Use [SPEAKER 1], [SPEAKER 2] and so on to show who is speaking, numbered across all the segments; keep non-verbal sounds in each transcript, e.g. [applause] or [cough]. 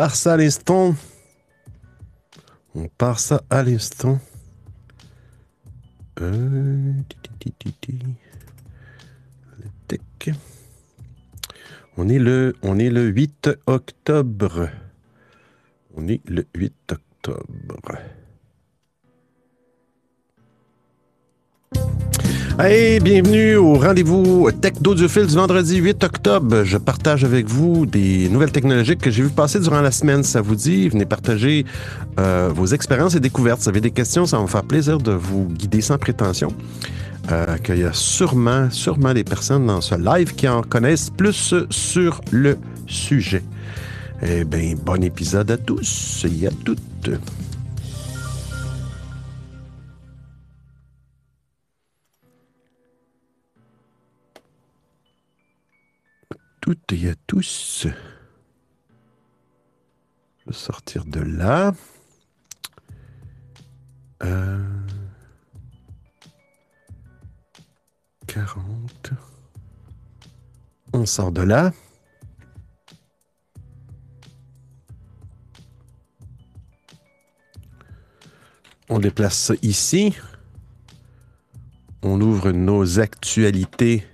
[SPEAKER 1] part ça à l'instant. On part ça à l'instant. Euh, on est le, on est le 8 octobre. On est le 8 octobre. Hey, bienvenue au rendez-vous Tech d'Audiophile du vendredi 8 octobre. Je partage avec vous des nouvelles technologiques que j'ai vu passer durant la semaine. Ça vous dit, venez partager euh, vos expériences et découvertes. Si vous avez des questions, ça va me faire plaisir de vous guider sans prétention. Euh, qu'il y a sûrement, sûrement des personnes dans ce live qui en connaissent plus sur le sujet. Eh bien, bon épisode à tous et à toutes. Toutes et à tous. Je sortir de là. Euh, 40. On sort de là. On déplace ça ici. On ouvre nos actualités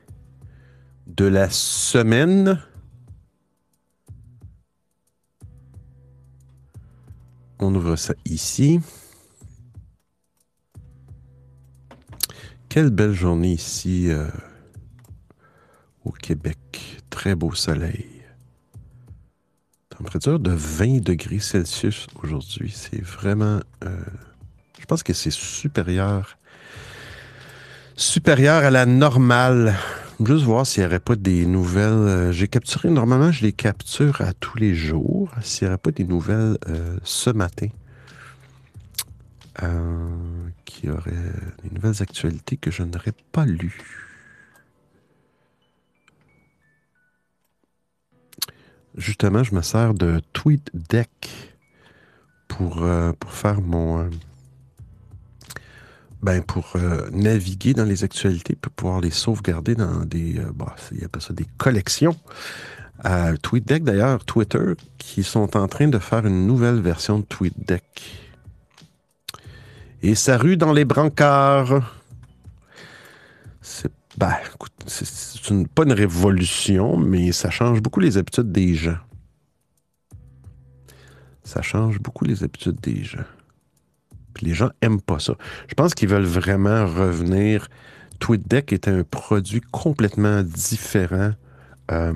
[SPEAKER 1] de la semaine. On ouvre ça ici. Quelle belle journée ici euh, au Québec. Très beau soleil. Température de 20 degrés Celsius aujourd'hui. C'est vraiment... Euh, je pense que c'est supérieur. Supérieur à la normale juste voir s'il n'y aurait pas des nouvelles. Euh, j'ai capturé, normalement, je les capture à tous les jours. S'il n'y aurait pas des nouvelles euh, ce matin, euh, qui auraient des nouvelles actualités que je n'aurais pas lues. Justement, je me sers de TweetDeck pour, pour faire mon ben, pour euh, naviguer dans les actualités, pour pouvoir les sauvegarder dans des, euh, bah, ça des collections. Euh, TweetDeck, d'ailleurs, Twitter, qui sont en train de faire une nouvelle version de TweetDeck. Et ça rue dans les brancards. C'est ben, c'est pas une révolution, mais ça change beaucoup les habitudes des gens. Ça change beaucoup les habitudes des gens les gens aiment pas ça. Je pense qu'ils veulent vraiment revenir. TweetDeck était un produit complètement différent. Euh,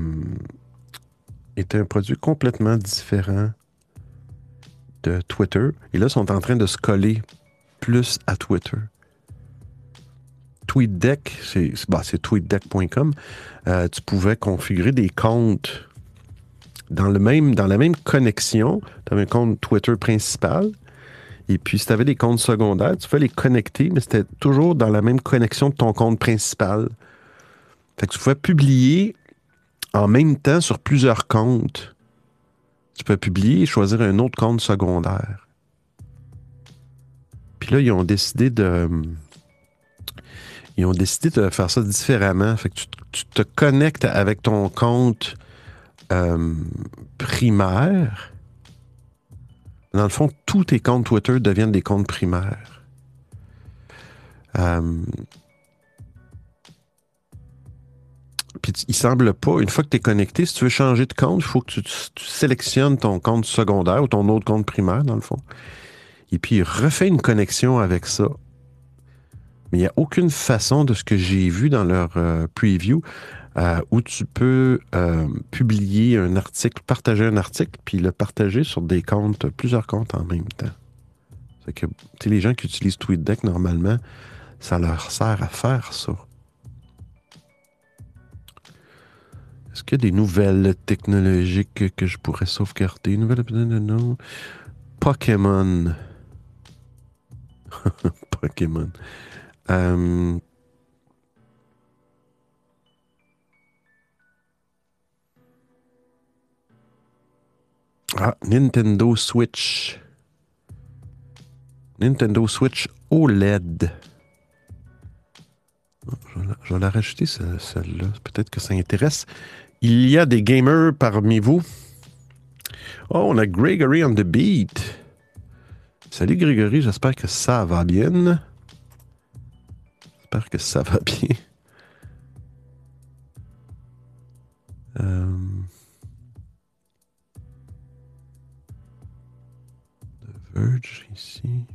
[SPEAKER 1] était un produit complètement différent de Twitter. Et là, ils sont en train de se coller plus à Twitter. TweetDeck, c'est bah, tweetdeck.com. Euh, tu pouvais configurer des comptes dans, le même, dans la même connexion. Tu avais un compte Twitter principal et puis, si tu avais des comptes secondaires, tu pouvais les connecter, mais c'était toujours dans la même connexion de ton compte principal. Fait que tu pouvais publier en même temps sur plusieurs comptes. Tu peux publier et choisir un autre compte secondaire. Puis là, ils ont décidé de. Ils ont décidé de faire ça différemment. Fait que tu, te connectes avec ton compte euh, primaire dans le fond, tous tes comptes Twitter deviennent des comptes primaires. Euh, puis il semble pas, une fois que tu es connecté, si tu veux changer de compte, il faut que tu, sélectionnes ton compte secondaire ou ton autre compte primaire, dans le fond. Et puis, refais une connexion avec ça. Mais il n'y a aucune façon de ce que j'ai vu dans leur euh, preview euh, où tu peux euh, publier un article, partager un article, puis le partager sur des comptes, plusieurs comptes en même temps. C'est que les gens qui utilisent TweetDeck normalement, ça leur sert à faire ça. Est-ce qu'il y a des nouvelles technologiques que je pourrais sauvegarder? Nouvelles... Non. Pokémon. [laughs] Pokémon. Euh, Ah, Nintendo Switch. Nintendo Switch OLED. Je vais la rajouter, celle-là. Peut-être que ça intéresse. Il y a des gamers parmi vous Oh, on a Gregory on the beat. Salut Grégory, j'espère que ça va bien. J'espère que ça va bien. Euh... Verge ici.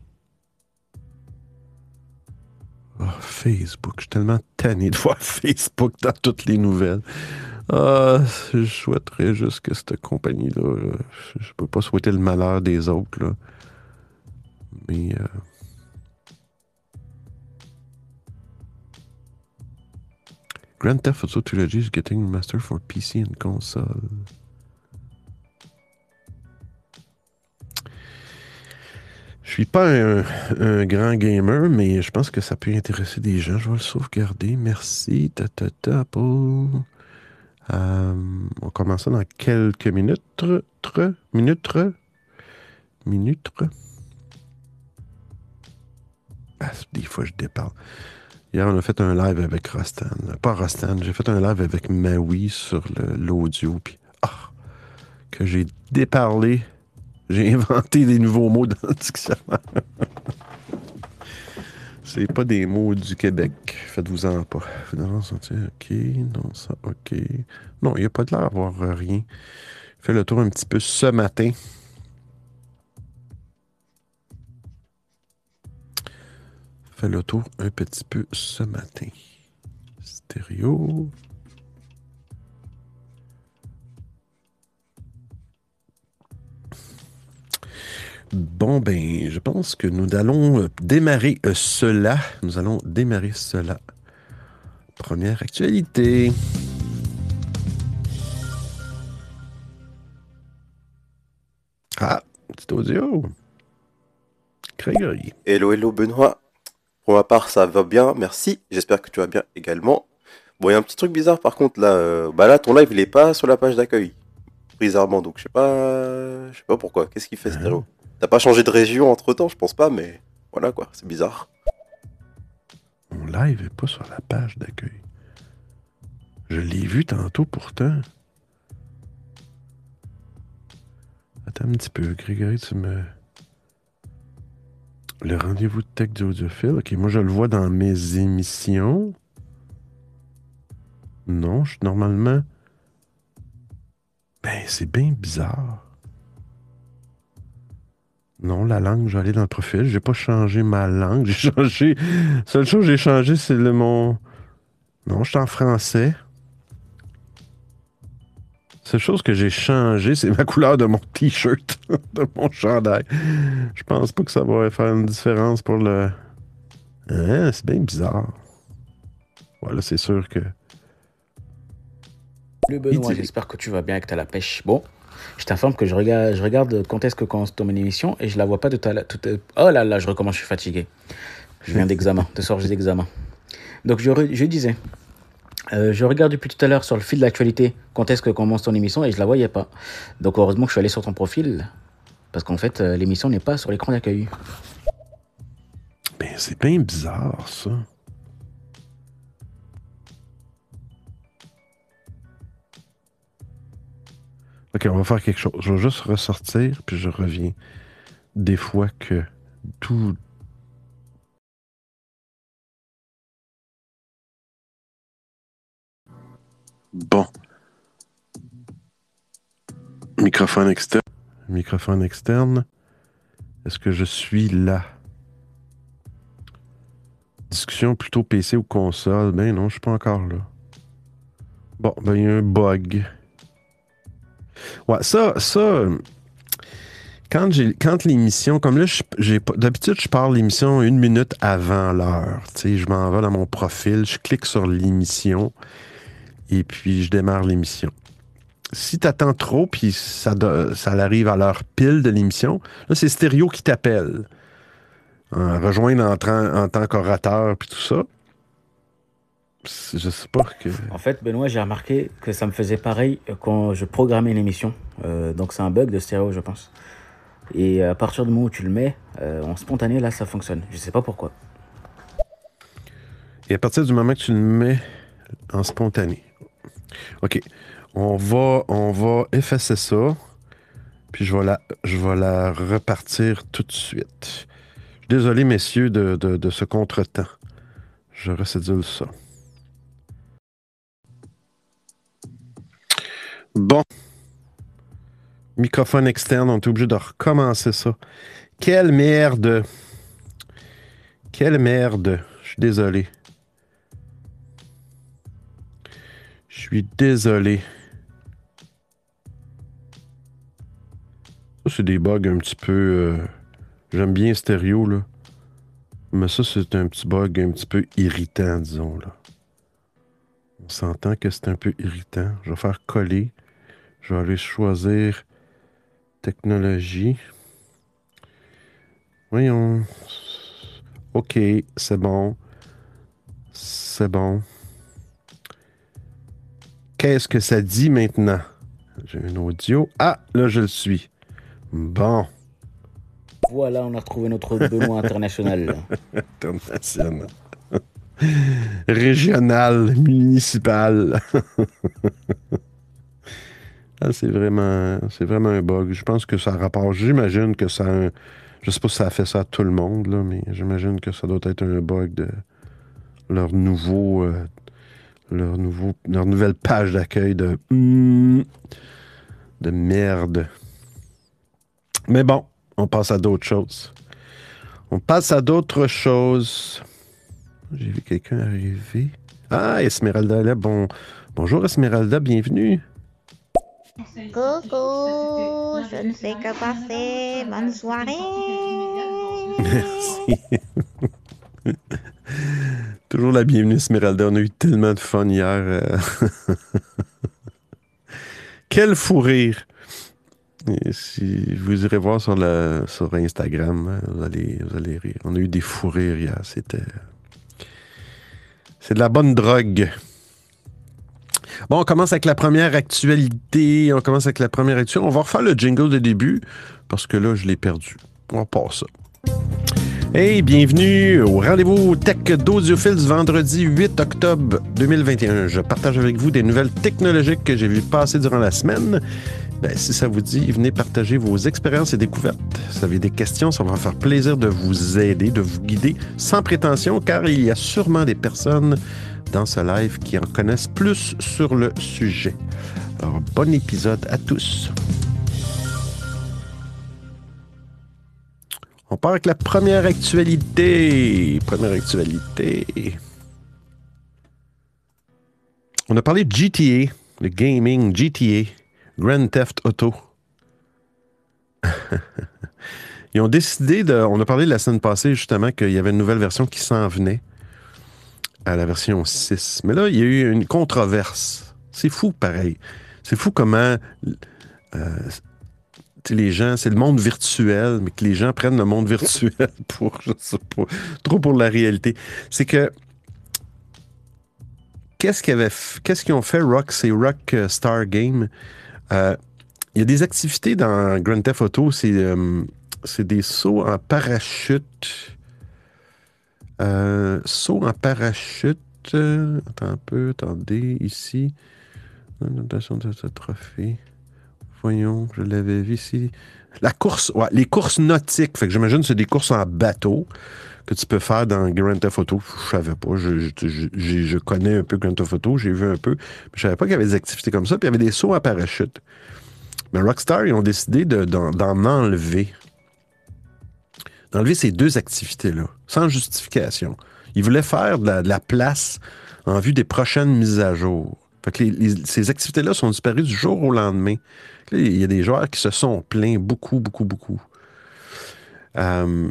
[SPEAKER 1] Oh, Facebook. Je suis tellement tanné de [laughs] voir Facebook dans toutes les nouvelles. Ah, je souhaiterais juste que cette compagnie-là. Je peux pas souhaiter le malheur des autres, là. Mais. Euh, Grand Theft Auto Trilogy is getting remastered for PC and console. Je suis pas un, grand gamer, mais je pense que ça peut intéresser des gens. Je vais le sauvegarder. Merci. Ta, ta, ta, pour... Euh, on commence dans quelques minutes. Tre, minutes. Minutes. Ah, des fois, je déparle. Hier, on a fait un live avec Rostan. Pas Rostan, j'ai fait un live avec Maui sur l'audio. Puis, ah, que j'ai déparlé. J'ai inventé des nouveaux mots dans le dictionnaire. C'est pas des mots du Québec. Faites-vous-en pas. Non, OK. Non, ça, OK. Non, il n'y a pas de l'air d'avoir rien. Fait le tour un petit peu ce matin. Fait le tour un petit peu ce matin. Stéréo. Bon, ben, je pense que nous allons euh, démarrer euh, cela. Nous allons démarrer cela. Première actualité. Ah, petit audio. Grégory.
[SPEAKER 2] Hello, hello, Benoît. Pour ma part, ça va bien, merci. J'espère que tu vas bien également. Bon, il y a un petit truc bizarre par contre là. Euh, bah là, ton live il est pas sur la page d'accueil. Bizarrement, donc je sais pas, je sais pas pourquoi. Qu'est-ce qu'il fait, ce Stéréo T'as pas changé de région entre temps, je pense pas, mais voilà quoi, c'est bizarre.
[SPEAKER 1] Mon live est pas sur la page d'accueil. Je l'ai vu tantôt pourtant. Attends un petit peu, Grégory, tu me. Le rendez-vous de tech d'audiophile. Ok, moi je le vois dans mes émissions. Non, je suis normalement. Ben, c'est bien bizarre. Non, la langue, aller dans le profil. J'ai pas changé ma langue. [laughs] J'ai changé. Seule chose que j'ai changé, c'est le mon. Non, je suis en français. Seule chose que j'ai changé, c'est ma [laughs] couleur de mon t-shirt, [laughs] de mon chandail. Je pense pas que ça va faire une différence pour le. Hein, c'est bien bizarre. Voilà, c'est sûr que.
[SPEAKER 3] Le Benoît, j'espère que tu vas bien, que tu as la pêche. Bon, je t'informe que je regarde, je regarde quand est-ce que commence ton émission et je la vois pas tout à l'heure. Oh là là, je recommence, je suis fatigué. Je viens d'examen, de j'ai d'examen. Donc je, je disais, euh, je regarde depuis tout à l'heure sur le fil de l'actualité quand est-ce que commence ton émission et je la voyais pas. Donc heureusement que je suis allé sur ton profil parce qu'en fait euh, l'émission n'est pas sur l'écran d'accueil.
[SPEAKER 1] Ben c'est bien bizarre ça. Ok, on va faire quelque chose. Je vais juste ressortir, puis je reviens. Des fois que tout. Bon. Microphone externe. Microphone externe. Est-ce que je suis là? Discussion plutôt PC ou console? Ben non, je suis pas encore là. Bon, ben il y a un bug. Ouais, ça, ça. Quand, quand l'émission, comme là, d'habitude, je pars l'émission une minute avant l'heure. Je m'en vais dans mon profil, je clique sur l'émission et puis je démarre l'émission. Si tu attends trop, puis ça, ça arrive à l'heure pile de l'émission, là, c'est Stéréo qui t'appelle. Hein, rejoindre en, en tant qu'orateur, puis tout ça. Je sais pas que.
[SPEAKER 3] En fait, Benoît, j'ai remarqué que ça me faisait pareil quand je programmais l'émission. Euh, donc c'est un bug de stéréo, je pense. Et à partir du moment où tu le mets euh, en spontané, là, ça fonctionne. Je sais pas pourquoi.
[SPEAKER 1] Et à partir du moment que tu le mets en spontané. OK. On va, on va effacer ça. Puis je vais la, je vais la repartir tout de suite. Désolé, messieurs, de, de, de ce contretemps. Je recédule ça. Bon. Microphone externe, on est obligé de recommencer ça. Quelle merde! Quelle merde! Je suis désolé. Je suis désolé. Ça, c'est des bugs un petit peu. euh, J'aime bien stéréo, là. Mais ça, c'est un petit bug un petit peu irritant, disons, là. On s'entend que c'est un peu irritant. Je vais faire coller. Je vais aller choisir technologie. Voyons. OK, c'est bon. C'est bon. Qu'est-ce que ça dit maintenant? J'ai un audio. Ah, là, je le suis. Bon.
[SPEAKER 3] Voilà, on a retrouvé notre Benoît [laughs] international.
[SPEAKER 1] International. Régional, municipal. [laughs] Ah, c'est vraiment, vraiment un bug. Je pense que ça a rapport. J'imagine que ça. a je sais pas si ça a fait ça à tout le monde, mais j'imagine que ça doit être un bug de leur nouveau. euh, leur, nouvelle page d'accueil de. hmm, de merde. Mais bon, on passe à d'autres choses. On passe à d'autres choses. J'ai vu quelqu'un arriver. Ah, Esmeralda, là, bon. Bonjour Esmeralda, bienvenue.
[SPEAKER 4] Coucou, je ne sais que passer. Bonne soirée.
[SPEAKER 1] Merci. Toujours la bienvenue, Esmeralda. On a eu tellement de fun hier. euh. [laughs] Quel fou rire! Et si vous irez voir sur, la, sur Instagram, hein, vous allez, vous allez rire. On a eu des fous rires hier. C'était. C'est de la bonne drogue. Bon, on commence avec la première actualité. On commence avec la première actualité. On va refaire le jingle de début parce que là, je l'ai perdu. On passe ça. Hey, bienvenue au rendez-vous tech d'Audiophile du vendredi 8 octobre 2021. Je partage avec vous des nouvelles technologiques que j'ai vues passer durant la semaine. Ben, si ça vous dit, venez partager vos expériences et découvertes. Si vous avez des questions, ça va me faire plaisir de vous aider, de vous guider sans prétention, car il y a sûrement des personnes dans ce live qui en connaissent plus sur le sujet. Alors, bon épisode à tous. On part avec la première actualité. Première actualité. On a parlé de GTA, le gaming GTA, Grand Theft Auto. [laughs] Ils ont décidé de. On a parlé la semaine passée justement qu'il y avait une nouvelle version qui s'en venait à la version 6. Mais là, il y a eu une controverse. C'est fou, pareil. C'est fou comment euh, les gens, c'est le monde virtuel, mais que les gens prennent le monde virtuel [laughs] pour, je sais pas, trop pour la réalité. C'est que qu'est-ce qu'ils ont fait Rock, c'est Rock euh, Star Game. Euh, Il y a des activités dans Grand Theft Auto, c'est des sauts en parachute. Euh, saut en parachute. attends un peu, attendez, ici. Notation de ce trophée. Voyons, je l'avais vu ici. La course, ouais, les courses nautiques. Fait que j'imagine c'est des courses en bateau que tu peux faire dans Grand Theft Auto. Je savais pas. Je, connais un peu Grand Theft Auto, j'ai vu un peu. Mais je savais pas qu'il y avait des activités comme ça. Puis il y avait des sauts en parachute. Mais Rockstar, ils ont décidé de- d'en d'en enlever. D'enlever ces deux activités-là, sans justification. Ils voulaient faire de la, place en vue des prochaines mises à jour. Fait que ces activités-là sont disparues du jour au lendemain. Il y a des joueurs qui se sont plaints beaucoup, beaucoup, beaucoup. Euh,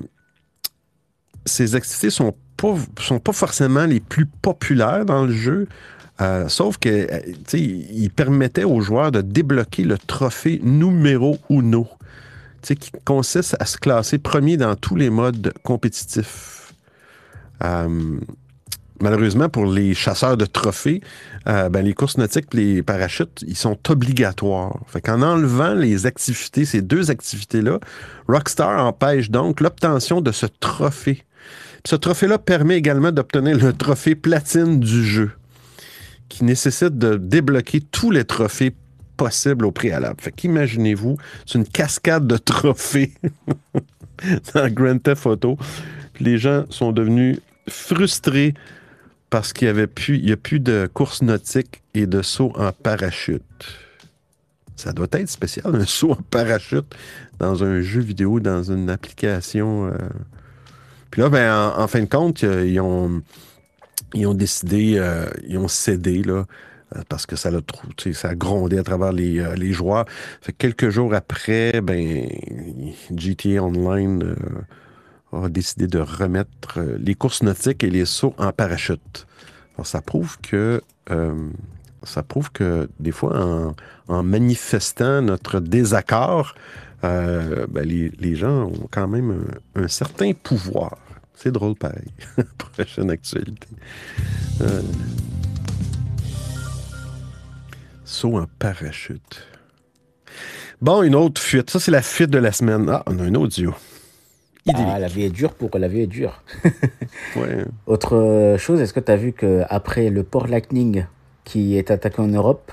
[SPEAKER 1] ces activités sont pas, sont pas forcément les plus populaires dans le jeu, euh, sauf que euh, permettaient aux joueurs de débloquer le trophée numéro uno, qui consiste à se classer premier dans tous les modes compétitifs. Euh, malheureusement, pour les chasseurs de trophées, euh, ben, les courses nautiques les parachutes, ils sont obligatoires. Fait enlevant les activités, ces deux activités-là, Rockstar empêche donc l'obtention de ce trophée. Ce trophée-là permet également d'obtenir le trophée platine du jeu, qui nécessite de débloquer tous les trophées possible au préalable. Fait qu'imaginez-vous, c'est une cascade de trophées [laughs] dans Grand Theft Auto. Les gens sont devenus frustrés parce qu'il n'y a plus de course nautique et de saut en parachute. Ça doit être spécial, un saut en parachute dans un jeu vidéo, dans une application. euh. Puis là, ben, en, fin de compte, ils ont, ils ont décidé, euh, ils ont cédé, là, euh, parce que ça a, trop, tu sais, ça a grondé à travers les, euh, les quelques jours après, ben, GTA Online euh, a décidé de remettre euh, les courses nautiques et les sauts en parachute. Ça prouve que euh, ça prouve que des fois, en, manifestant notre désaccord, euh, ben, les, les gens ont quand même un, certain pouvoir. C'est drôle pareil. [laughs] Prochaine actualité. Euh, saut en parachute. Bon, une autre fuite. Ça, c'est la fuite de la semaine. Ah, on a un audio. Idyllique.
[SPEAKER 3] Ah, la vie est dure pour la vie est dure. [laughs]
[SPEAKER 1] Ouais.
[SPEAKER 3] Autre euh, chose, est-ce que tu as vu qu'après le port Lightning qui est attaqué en Europe,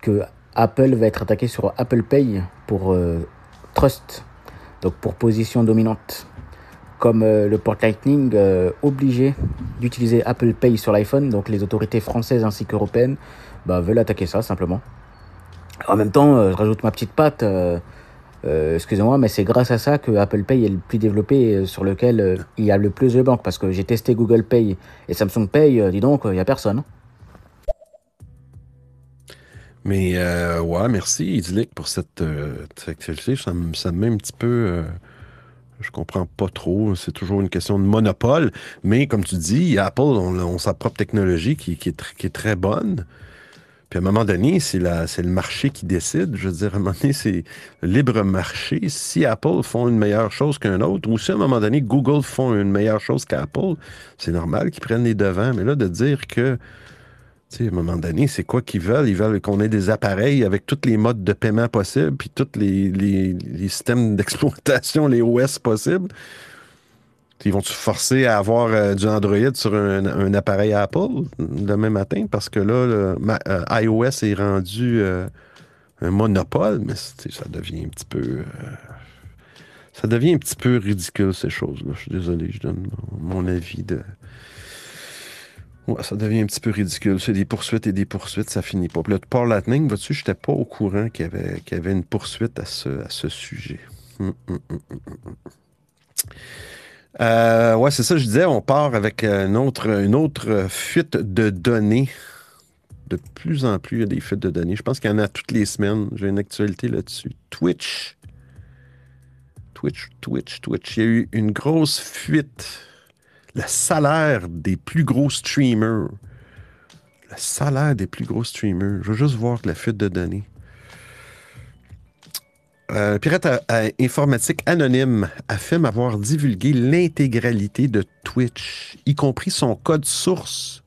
[SPEAKER 3] que Apple va être attaqué sur Apple Pay pour euh, Trust, donc pour position dominante. Comme euh, le port Lightning euh, obligé d'utiliser Apple Pay sur l'iPhone, donc les autorités françaises ainsi qu'européennes bah, veulent attaquer ça simplement. En même temps, euh, je rajoute ma petite patte. euh, euh, Excusez-moi, mais c'est grâce à ça que Apple Pay est le plus développé, sur lequel il y a le plus de banques. Parce que j'ai testé Google Pay et Samsung Pay, dis donc, il n'y a personne.
[SPEAKER 1] Mais ouais, merci Idyllic pour cette, cette actualité. Ça, me- ça me met un petit peu. je comprends pas trop. C'est toujours une question de monopole. Mais comme tu dis, Apple ont, ont sa propre technologie qui, est, qui est très bonne. Puis à un moment donné, c'est le marché qui décide. Je veux dire, à un moment donné, c'est libre marché. Si Apple font une meilleure chose qu'un autre, ou si à un moment donné, Google font une meilleure chose qu'Apple, c'est normal qu'ils prennent les devants. Mais là, de dire que tu sais, à un moment donné, c'est quoi qu'ils veulent? Ils veulent qu'on ait des appareils avec tous les modes de paiement possibles, puis tous les, les- les systèmes d'exploitation, les OS possibles. Ils vont-tu forcer à avoir euh, du Android sur un, appareil Apple demain matin? Parce que là, euh, iOS est rendu euh, un monopole, mais ça devient un petit peu. ça devient un petit peu ridicule, ces choses-là. Je suis désolé, je donne mon, avis de. Ouais, ça devient un petit peu ridicule. C'est des poursuites et des poursuites, ça finit pas. Puis là, Paul Lightning, vois-tu, je n'étais pas au courant qu'il y avait, qu'il y avait une poursuite à ce, à ce sujet. Hum, hum, hum. Euh, ouais, c'est ça, je disais, on part avec une autre, une autre fuite de données. De plus en plus, il y a des fuites de données. Je pense qu'il y en a toutes les semaines. J'ai une actualité là-dessus. Twitch. Twitch, Twitch, Twitch. Il y a eu une grosse fuite le salaire des plus gros streamers. Le salaire des plus gros streamers. Je veux juste voir la fuite de données. Euh, pirate informatique anonyme affirme avoir divulgué l'intégralité de Twitch, y compris son code source.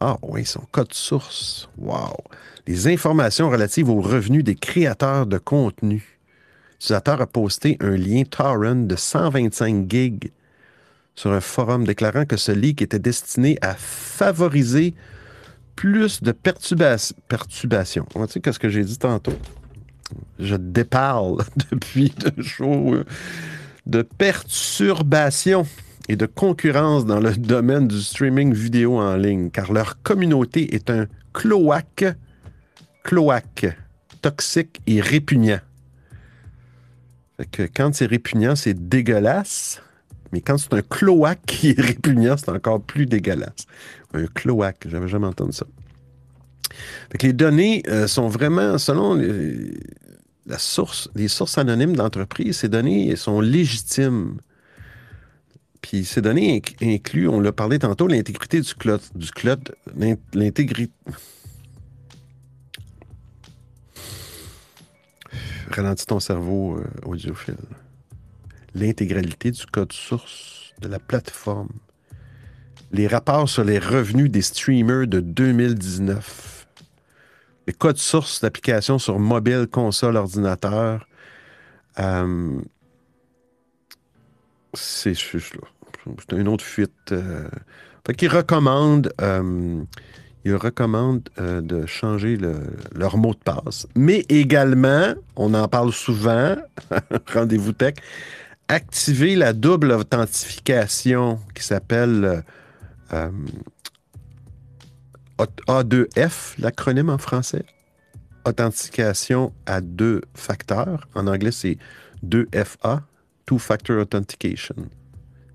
[SPEAKER 1] Ah oui, son code source. Wow. Les informations relatives aux revenus des créateurs de contenu. L'utilisateur a posté un lien torrent de 125 gigs sur un forum déclarant que ce leak était destiné à favoriser plus de perturba- perturbations. Tu sais, qu'est-ce que j'ai dit tantôt? Je déparle [laughs] depuis deux jours de perturbation et de concurrence dans le domaine du streaming vidéo en ligne, car leur communauté est un cloaque, cloaque, toxique et répugnant. Que quand c'est répugnant, c'est dégueulasse. Mais quand c'est un cloaque qui est répugnant, c'est encore plus dégueulasse. Un cloaque, j'avais jamais entendu ça. Les données euh, sont vraiment, selon les, la source, les sources anonymes d'entreprises, ces données sont légitimes. Puis ces données inc- incluent, on l'a parlé tantôt, l'intégrité du cloud, l'intégrité. Ralentis ton cerveau euh, audiophile l'intégralité du code source de la plateforme, les rapports sur les revenus des streamers de 2019, les codes sources d'applications sur mobile, console, ordinateur. Euh, c'est juste là. C'est une autre fuite. Euh, fait qu'il recommande, euh, ils recommandent de changer le- leur mot de passe. Mais également, on en parle souvent, [laughs] rendez-vous tech, activer la double authentification qui s'appelle A2F, l'acronyme en français. Authentification à deux facteurs. En anglais, c'est 2FA, Two Factor Authentication.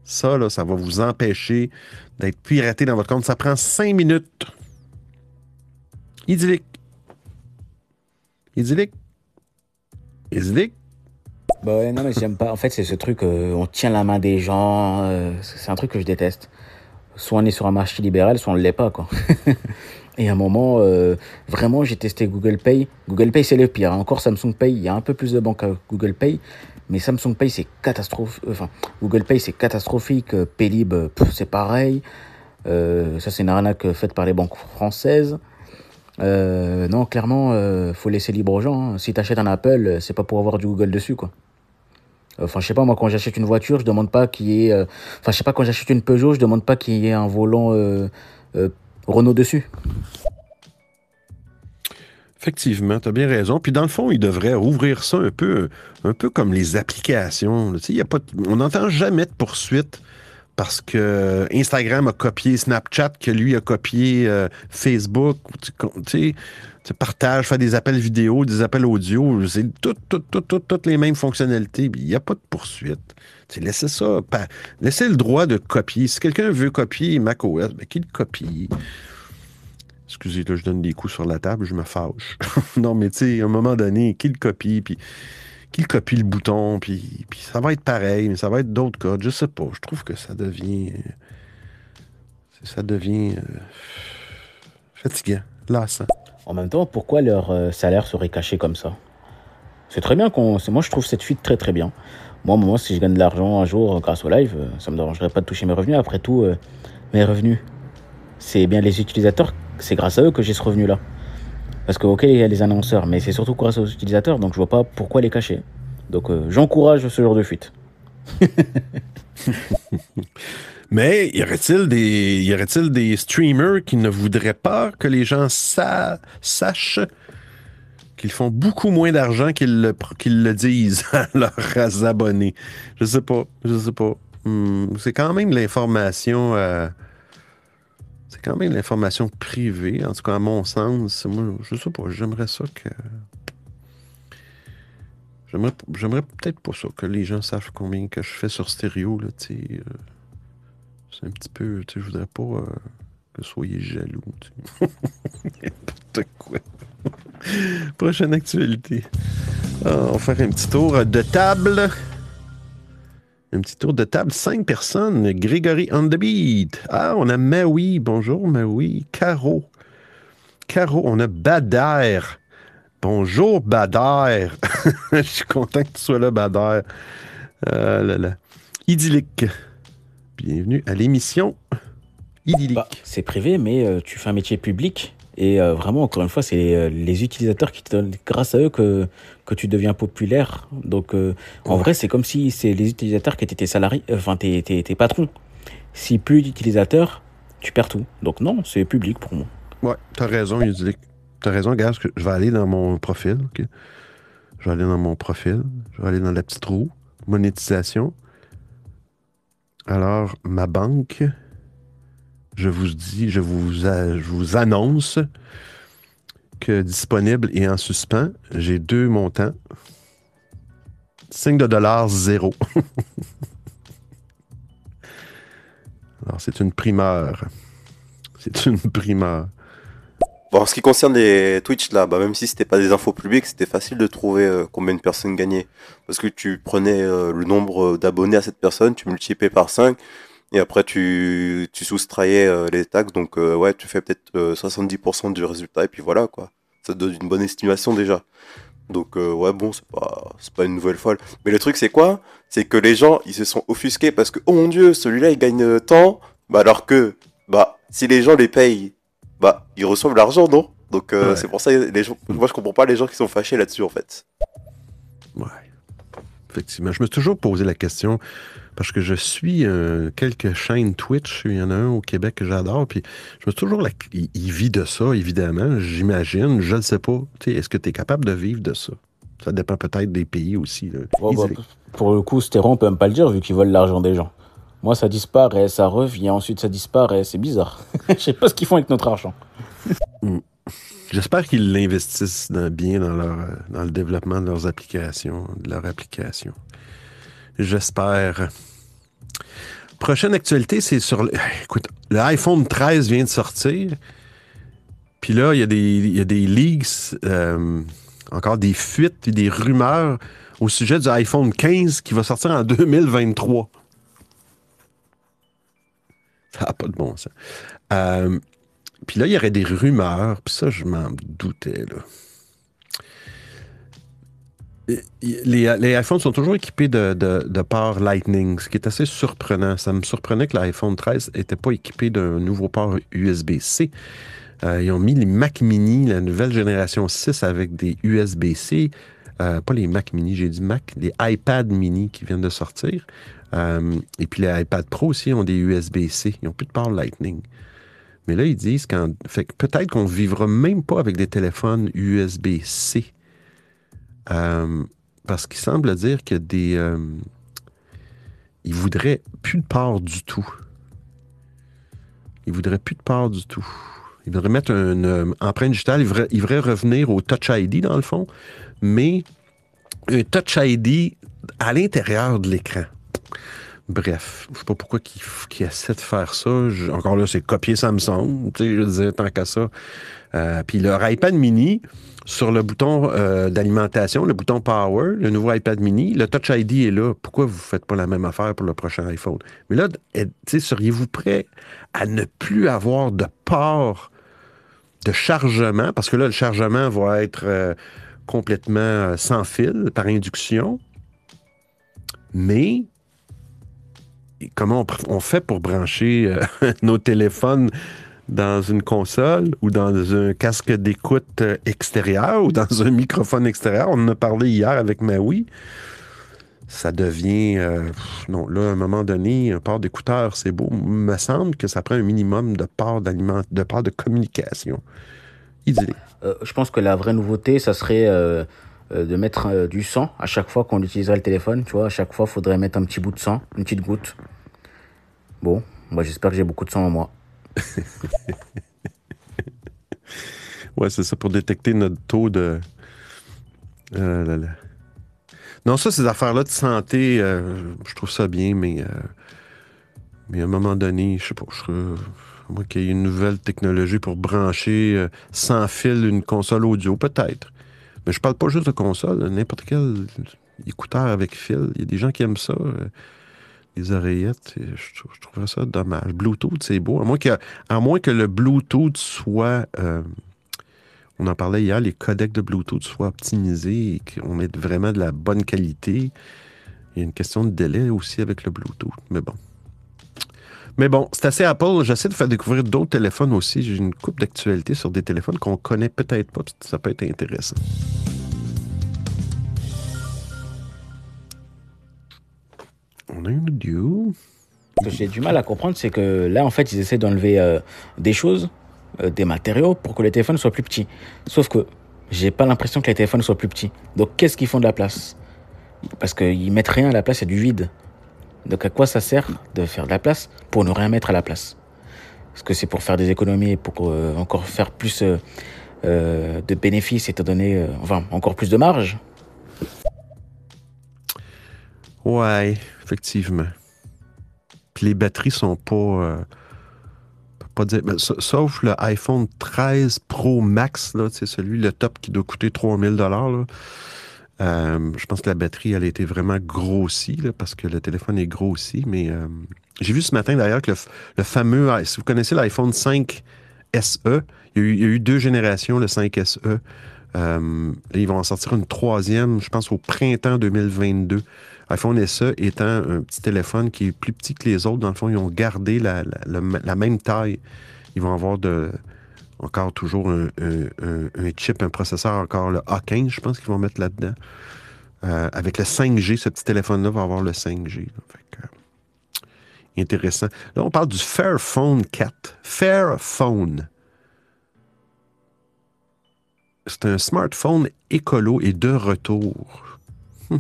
[SPEAKER 1] Ça, là, ça va vous empêcher d'être piraté dans votre compte. Ça prend cinq minutes. Idyllique. Idyllique. Idyllique.
[SPEAKER 3] Bah ouais, non, mais j'aime pas. En fait, c'est ce truc, euh, on tient la main des gens. euh, c'est un truc que je déteste. Soit on est sur un marché libéral, soit on ne l'est pas, quoi. [laughs] Et à un moment, euh, vraiment, j'ai testé Google Pay. Google Pay, c'est le pire. hein. Encore Samsung Pay, il y a un peu plus de banques à Google Pay. Mais Samsung Pay, c'est catastrophique. Enfin, Google Pay, c'est catastrophique. Euh, Paylib, euh, c'est pareil. Euh, ça, c'est une arnaque faite par les banques françaises. Euh, non, clairement, euh, faut laisser libre aux gens. hein. Si t'achètes un Apple, euh, c'est pas pour avoir du Google dessus, quoi. Enfin, je sais pas, moi, quand j'achète une voiture, je demande pas qu'il y ait. euh, Enfin, je sais pas, quand j'achète une Peugeot, je demande pas qu'il y ait un volant euh, euh, Renault dessus.
[SPEAKER 1] Effectivement, tu as bien raison. Puis dans le fond, ils devraient rouvrir ça un peu, un peu comme les applications. Y a pas, on n'entend jamais de poursuite parce que Instagram a copié Snapchat, que lui a copié euh, Facebook. Tu sais, tu partages, fais des appels vidéo, des appels audio. C'est tout, tout, tout, tout- toutes les mêmes fonctionnalités. Il n'y a pas de poursuite. Tu sais, laissez ça. laissez le droit de copier. Si quelqu'un veut copier macOS, ben, qu'il copie. Excusez, là, je donne des coups sur la table, je me fâche. [laughs] non, mais tu sais, à un moment donné, qu'il copie, puis qu'il copie le bouton, puis, puis ça va être pareil, mais ça va être d'autres codes. Je sais pas. Je trouve que ça devient. Ça devient. euh, fatigant, lassant.
[SPEAKER 3] En même temps, pourquoi leur euh, salaire serait caché comme ça? C'est très bien qu'on. Moi, je trouve cette fuite très très bien. Moi, moi, si je gagne de l'argent un jour euh, grâce au live, euh, ça me dérangerait pas de toucher mes revenus. Après tout, mes revenus, c'est bien les utilisateurs, c'est grâce à eux que j'ai ce revenu-là. Parce que, ok, il y a les annonceurs, mais c'est surtout grâce aux utilisateurs, donc je vois pas pourquoi les cacher. Donc, j'encourage ce genre de fuite. [laughs]
[SPEAKER 1] Mais y aurait-il des, y aurait-il des streamers qui ne voudraient pas que les gens sa- sachent qu'ils font beaucoup moins d'argent qu'ils le, disent [laughs] à leurs abonnés? Je sais pas, je sais pas. Hmm, c'est quand même l'information. euh, c'est quand même l'information privée, en tout cas à mon sens. Moi, je sais pas, j'aimerais ça que. J'aimerais, peut-être pas ça, que les gens sachent combien que je fais sur stéréo, là, euh, c'est un petit peu, tu sais, je voudrais pas euh, que vous soyez jaloux. [laughs] N'importe quoi. Prochaine actualité. Ah, on va faire un petit tour de table. Un petit tour de table. Cinq personnes. Grégory on the beat. Ah, on a Maui. Bonjour, Maui. Caro. Caro. On a Bader. Bonjour, Bader. [laughs] Je suis content que tu sois là, Bader. Ah là là. Idyllique. Bienvenue à l'émission Idyllique.
[SPEAKER 3] Bah, c'est privé, mais euh, tu fais un métier public. Et euh, vraiment, encore une fois, c'est euh, les utilisateurs qui te donnent, grâce à eux, que, que tu deviens populaire. Donc, euh, en
[SPEAKER 1] Ouais.
[SPEAKER 3] vrai, c'est comme si c'est les utilisateurs qui étaient tes salariés, enfin, tes, tes, tes patrons. Si plus d'utilisateurs, tu perds tout. Donc, non, c'est public pour moi.
[SPEAKER 1] Ouais, t'as raison, Idyllique. T'as raison, parce que je vais aller dans mon profil. ok? Je vais aller dans mon profil. Je vais aller dans la petite roue. Monétisation. Alors, ma banque, je vous dis, je vous, annonce que disponible et en suspens, j'ai deux montants. 5 de dollars, zéro. [laughs] Alors, c'est une primeur. C'est une primeur.
[SPEAKER 2] Bon, en ce qui concerne les Twitch, là, bah, même si c'était pas des infos publiques, c'était facile de trouver euh, combien de personnes gagnaient. Parce que tu prenais euh, le nombre d'abonnés à cette personne, tu multipliais par 5, et après tu, tu soustrayais euh, les taxes. Donc, euh, ouais, tu fais peut-être euh, 70% du résultat, et puis voilà, quoi. Ça te donne une bonne estimation déjà. Donc, euh, ouais, bon, c'est pas, pas une nouvelle folle. Mais le truc, c'est quoi? C'est que les gens, ils se sont offusqués parce que, oh mon dieu, celui-là, il gagne euh, tant. Bah, alors que, bah, si les gens les payent bah, ils reçoivent l'argent, non? Donc euh,
[SPEAKER 1] Ouais.
[SPEAKER 2] c'est pour ça, les gens, moi je comprends pas les gens qui sont fâchés là-dessus en fait.
[SPEAKER 1] Ouais. effectivement. Je me suis toujours posé la question, parce que je suis euh, quelques chaînes Twitch. Il y en a un au Québec que j'adore. Puis je me suis toujours. La... Il, il vit de ça, évidemment. J'imagine. Je ne sais pas. Tu sais, Est-ce que tu es capable de vivre de ça? Ça dépend peut-être des pays aussi. là.
[SPEAKER 3] Oh, bah, pour le coup, Stéron, on peut même pas le dire vu qu'ils volent l'argent des gens. Moi, ça disparaît, ça revient, ensuite ça disparaît. C'est bizarre. [laughs] Je sais pas ce qu'ils font avec notre argent.
[SPEAKER 1] J'espère qu'ils l'investissent bien dans, leur, euh, dans le développement de leurs applications, de. J'espère. Prochaine actualité, c'est sur le. [sighs] Écoute, le iPhone 13 vient de sortir. Puis là, il y, a des- il y a des leaks, euh, encore des fuites et des rumeurs au sujet du iPhone 15 qui va sortir en 2023. Ça n'a pas de bon sens. Euh, puis là, il y aurait des rumeurs, puis ça, je m'en doutais, là. Les, les iPhones sont toujours équipés de, de, Lightning, ce qui est assez surprenant. Ça me surprenait que l'iPhone 13 n'était pas équipé d'un nouveau port USB-C. Euh, ils ont mis les Mac Mini, la nouvelle génération 6, avec des USB-C. Euh, pas les Mac Mini, j'ai dit Mac, les iPad Mini qui viennent de sortir. Euh, et puis les iPad Pro aussi ont des USB-C. Ils n'ont plus de port Lightning. Mais là, ils disent qu'en. Fait que peut-être qu'on ne vivra même pas avec des téléphones USB-C. Euh, parce qu'il semble dire que des. Euh, ils voudraient plus de port du tout. Ils voudraient plus de port du tout. Ils voudraient mettre une empreinte digitale. Ils ils voudraient revenir au Touch ID, dans le fond, mais un Touch ID à l'intérieur de l'écran. Bref, je sais pas pourquoi qu'ils qu'ils essaient de faire ça. Encore là, c'est copier Samsung. Tu sais, je disais, tant qu'à ça. Euh, Puis leur iPad mini, sur le bouton euh, d'alimentation, le bouton Power, le nouveau iPad mini, le Touch ID est là. Pourquoi vous ne faites pas la même affaire pour le prochain iPhone? Mais là, seriez-vous prêt à ne plus avoir de port de chargement? Parce que là, le chargement va être euh, complètement sans fil, par induction. Mais comment on, fait pour brancher euh, [laughs] nos téléphones dans une console ou dans un casque d'écoute euh, extérieur ou dans un microphone extérieur? On en a parlé hier avec Maui. Ça devient... euh, non, là, à un moment donné, un port d'écouteur, c'est beau. Il me semble que ça prend un minimum de port de port de communication.
[SPEAKER 3] Je pense que la vraie nouveauté, ça serait de mettre euh, du sang à chaque fois qu'on utiliserait le téléphone. Tu vois, à chaque fois, il faudrait mettre un petit bout de sang, une petite goutte. Bon, moi j'espère que j'ai beaucoup de sang en moi. [laughs]
[SPEAKER 1] Ouais, c'est ça, pour détecter notre taux de... Euh. Non, ça, ces affaires-là de santé, euh, je trouve ça bien, mais, euh, mais à un moment donné, je sais pas, je moins qu'il y ait une nouvelle technologie pour brancher euh, sans fil une console audio, peut-être. Mais je parle pas juste de console, n'importe quel écouteur avec fil. Il y a des gens qui aiment ça, euh, les oreillettes. je trouverais ça dommage. Bluetooth, c'est beau. À moins que, à moins que le Bluetooth soit... euh, on en parlait hier, les codecs de Bluetooth soient optimisés et qu'on ait vraiment de la bonne qualité. Il y a une question de délai aussi avec le Bluetooth, mais bon. Mais bon, c'est assez Apple. J'essaie de faire découvrir d'autres téléphones aussi. J'ai une coupe d'actualité sur des téléphones qu'on connaît peut-être pas, puis ça peut être intéressant. On a un audio.
[SPEAKER 3] Ce que j'ai du mal à comprendre, c'est que là, en fait, ils essaient d'enlever euh, des choses, euh, des matériaux, pour que les téléphones soient plus petits. Sauf que j'ai pas l'impression que les téléphones soient plus petits. Donc, qu'est-ce qu'ils font de la place? Parce qu'ils mettent rien à la place, il y a du vide. Donc, à quoi ça sert de faire de la place pour ne rien mettre à la place? Est-ce que c'est pour faire des économies, pour euh, encore faire plus euh, euh, de bénéfices et te donner, euh, enfin, encore plus de marge?
[SPEAKER 1] Ouais, effectivement. Puis les batteries sont pas. pas dire, ben, sa- sauf le iPhone 13 Pro Max, c'est celui, le top qui doit coûter 3000 là. Euh, je pense que la batterie, elle a été vraiment grossie, là, parce que le téléphone est grossi. Mais euh, j'ai vu ce matin d'ailleurs que le, fameux, si vous connaissez l'iPhone 5 SE, il y, a eu, deux générations, le 5 SE. Euh, ils vont en sortir une troisième, je pense, au printemps 2022 iPhone SE étant un petit téléphone qui est plus petit que les autres, dans le fond, ils ont gardé la- la même taille. Ils vont avoir de, encore toujours un, chip, un processeur, encore le A15, je pense qu'ils vont mettre là-dedans. Euh, avec le 5G, ce petit téléphone-là va avoir le 5G. là. Fait que, euh, intéressant. Là, on parle du Fairphone 4. Fairphone. C'est un smartphone écolo et de retour. Hum.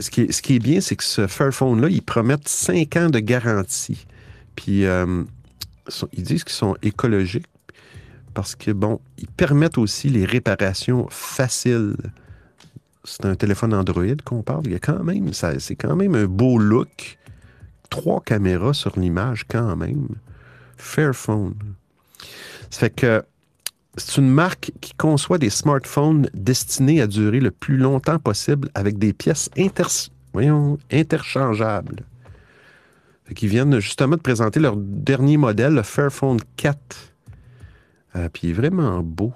[SPEAKER 1] Ce qui est, ce qui est bien, c'est que ce Fairphone-là, ils promettent 5 ans de garantie. Puis, euh, ils disent qu'ils sont écologiques parce que, bon, ils permettent aussi les réparations faciles. C'est un téléphone Android qu'on parle. Il y a quand même, c'est quand même un beau look. Trois caméras sur l'image quand même. Fairphone. Que c'est une marque qui conçoit des smartphones destinés à durer le plus longtemps possible avec des pièces interchangeables. Qu'ils viennent justement de présenter leur dernier modèle, le Fairphone 4. Euh, puis il est vraiment beau.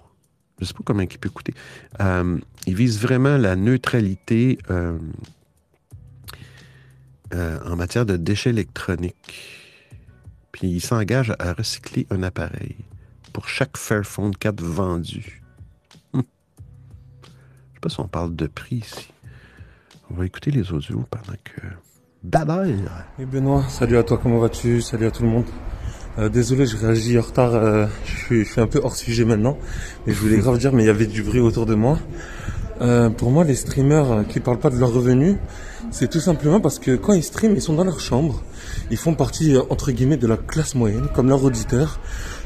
[SPEAKER 1] Je ne sais pas comment il peut coûter. Euh, il vise vraiment la neutralité euh, en matière de déchets électroniques. Puis il s'engage à recycler un appareil pour chaque Fairphone 4 vendu. Hum. Je sais pas si on parle de prix ici. On va écouter les audios pendant que... Babel!
[SPEAKER 5] Et Benoît, salut à toi, comment vas-tu? Salut à tout le monde. Euh, désolé, je réagis en retard, euh, je, suis, un peu hors sujet maintenant, mais je voulais grave dire, mais il y avait du bruit autour de moi. Euh, pour moi, les streamers qui parlent pas de leurs revenus, c'est tout simplement parce que quand ils streament, ils sont dans leur chambre, ils font partie, entre guillemets, de la classe moyenne, comme leurs auditeurs.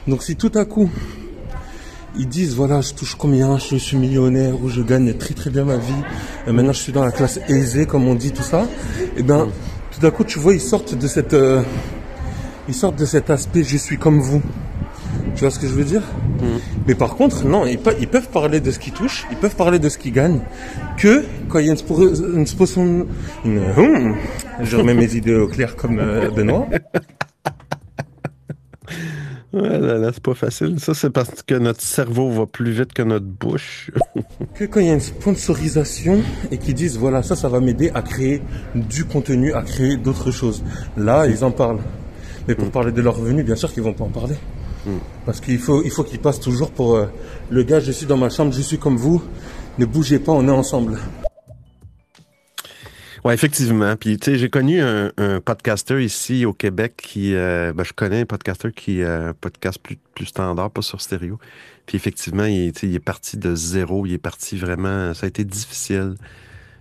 [SPEAKER 5] Donc si tout à coup, ils disent, voilà, je touche combien, je suis millionnaire, ou je gagne très très bien ma vie, maintenant je suis dans la classe aisée, comme on dit, tout ça, et ben, tout d'un coup, tu vois, ils sortent de cette, ils sortent de cet aspect, je suis comme vous. Tu vois ce que je veux dire Mais par contre, non, ils, pe- ils peuvent parler de ce qu'ils touchent, ils peuvent parler de ce qu'ils gagnent, que quand il y a une, une- hum, je remets mes idées au clair comme euh, Benoît. [laughs]
[SPEAKER 1] Ouais, là, là, c'est pas facile. Ça, c'est parce que notre cerveau va plus vite que notre bouche. [laughs]
[SPEAKER 5] que quand il y a une sponsorisation et qu'ils disent voilà ça ça va m'aider à créer du contenu, à créer d'autres choses. Là ils en parlent. Mais pour parler de leurs revenus, bien sûr qu'ils vont pas en parler. Parce qu'il faut il faut qu'ils passent toujours pour euh, le gars je suis dans ma chambre, je suis comme vous, ne bougez pas, on est ensemble.
[SPEAKER 1] Ouais, effectivement. Puis, tu sais, j'ai connu un, un podcaster ici au Québec qui, euh, ben, je connais un podcaster qui euh, un podcast plus, plus standard, pas sur stéréo. Puis, effectivement, il, est- il parti de zéro. Il est parti vraiment. Ça a été difficile.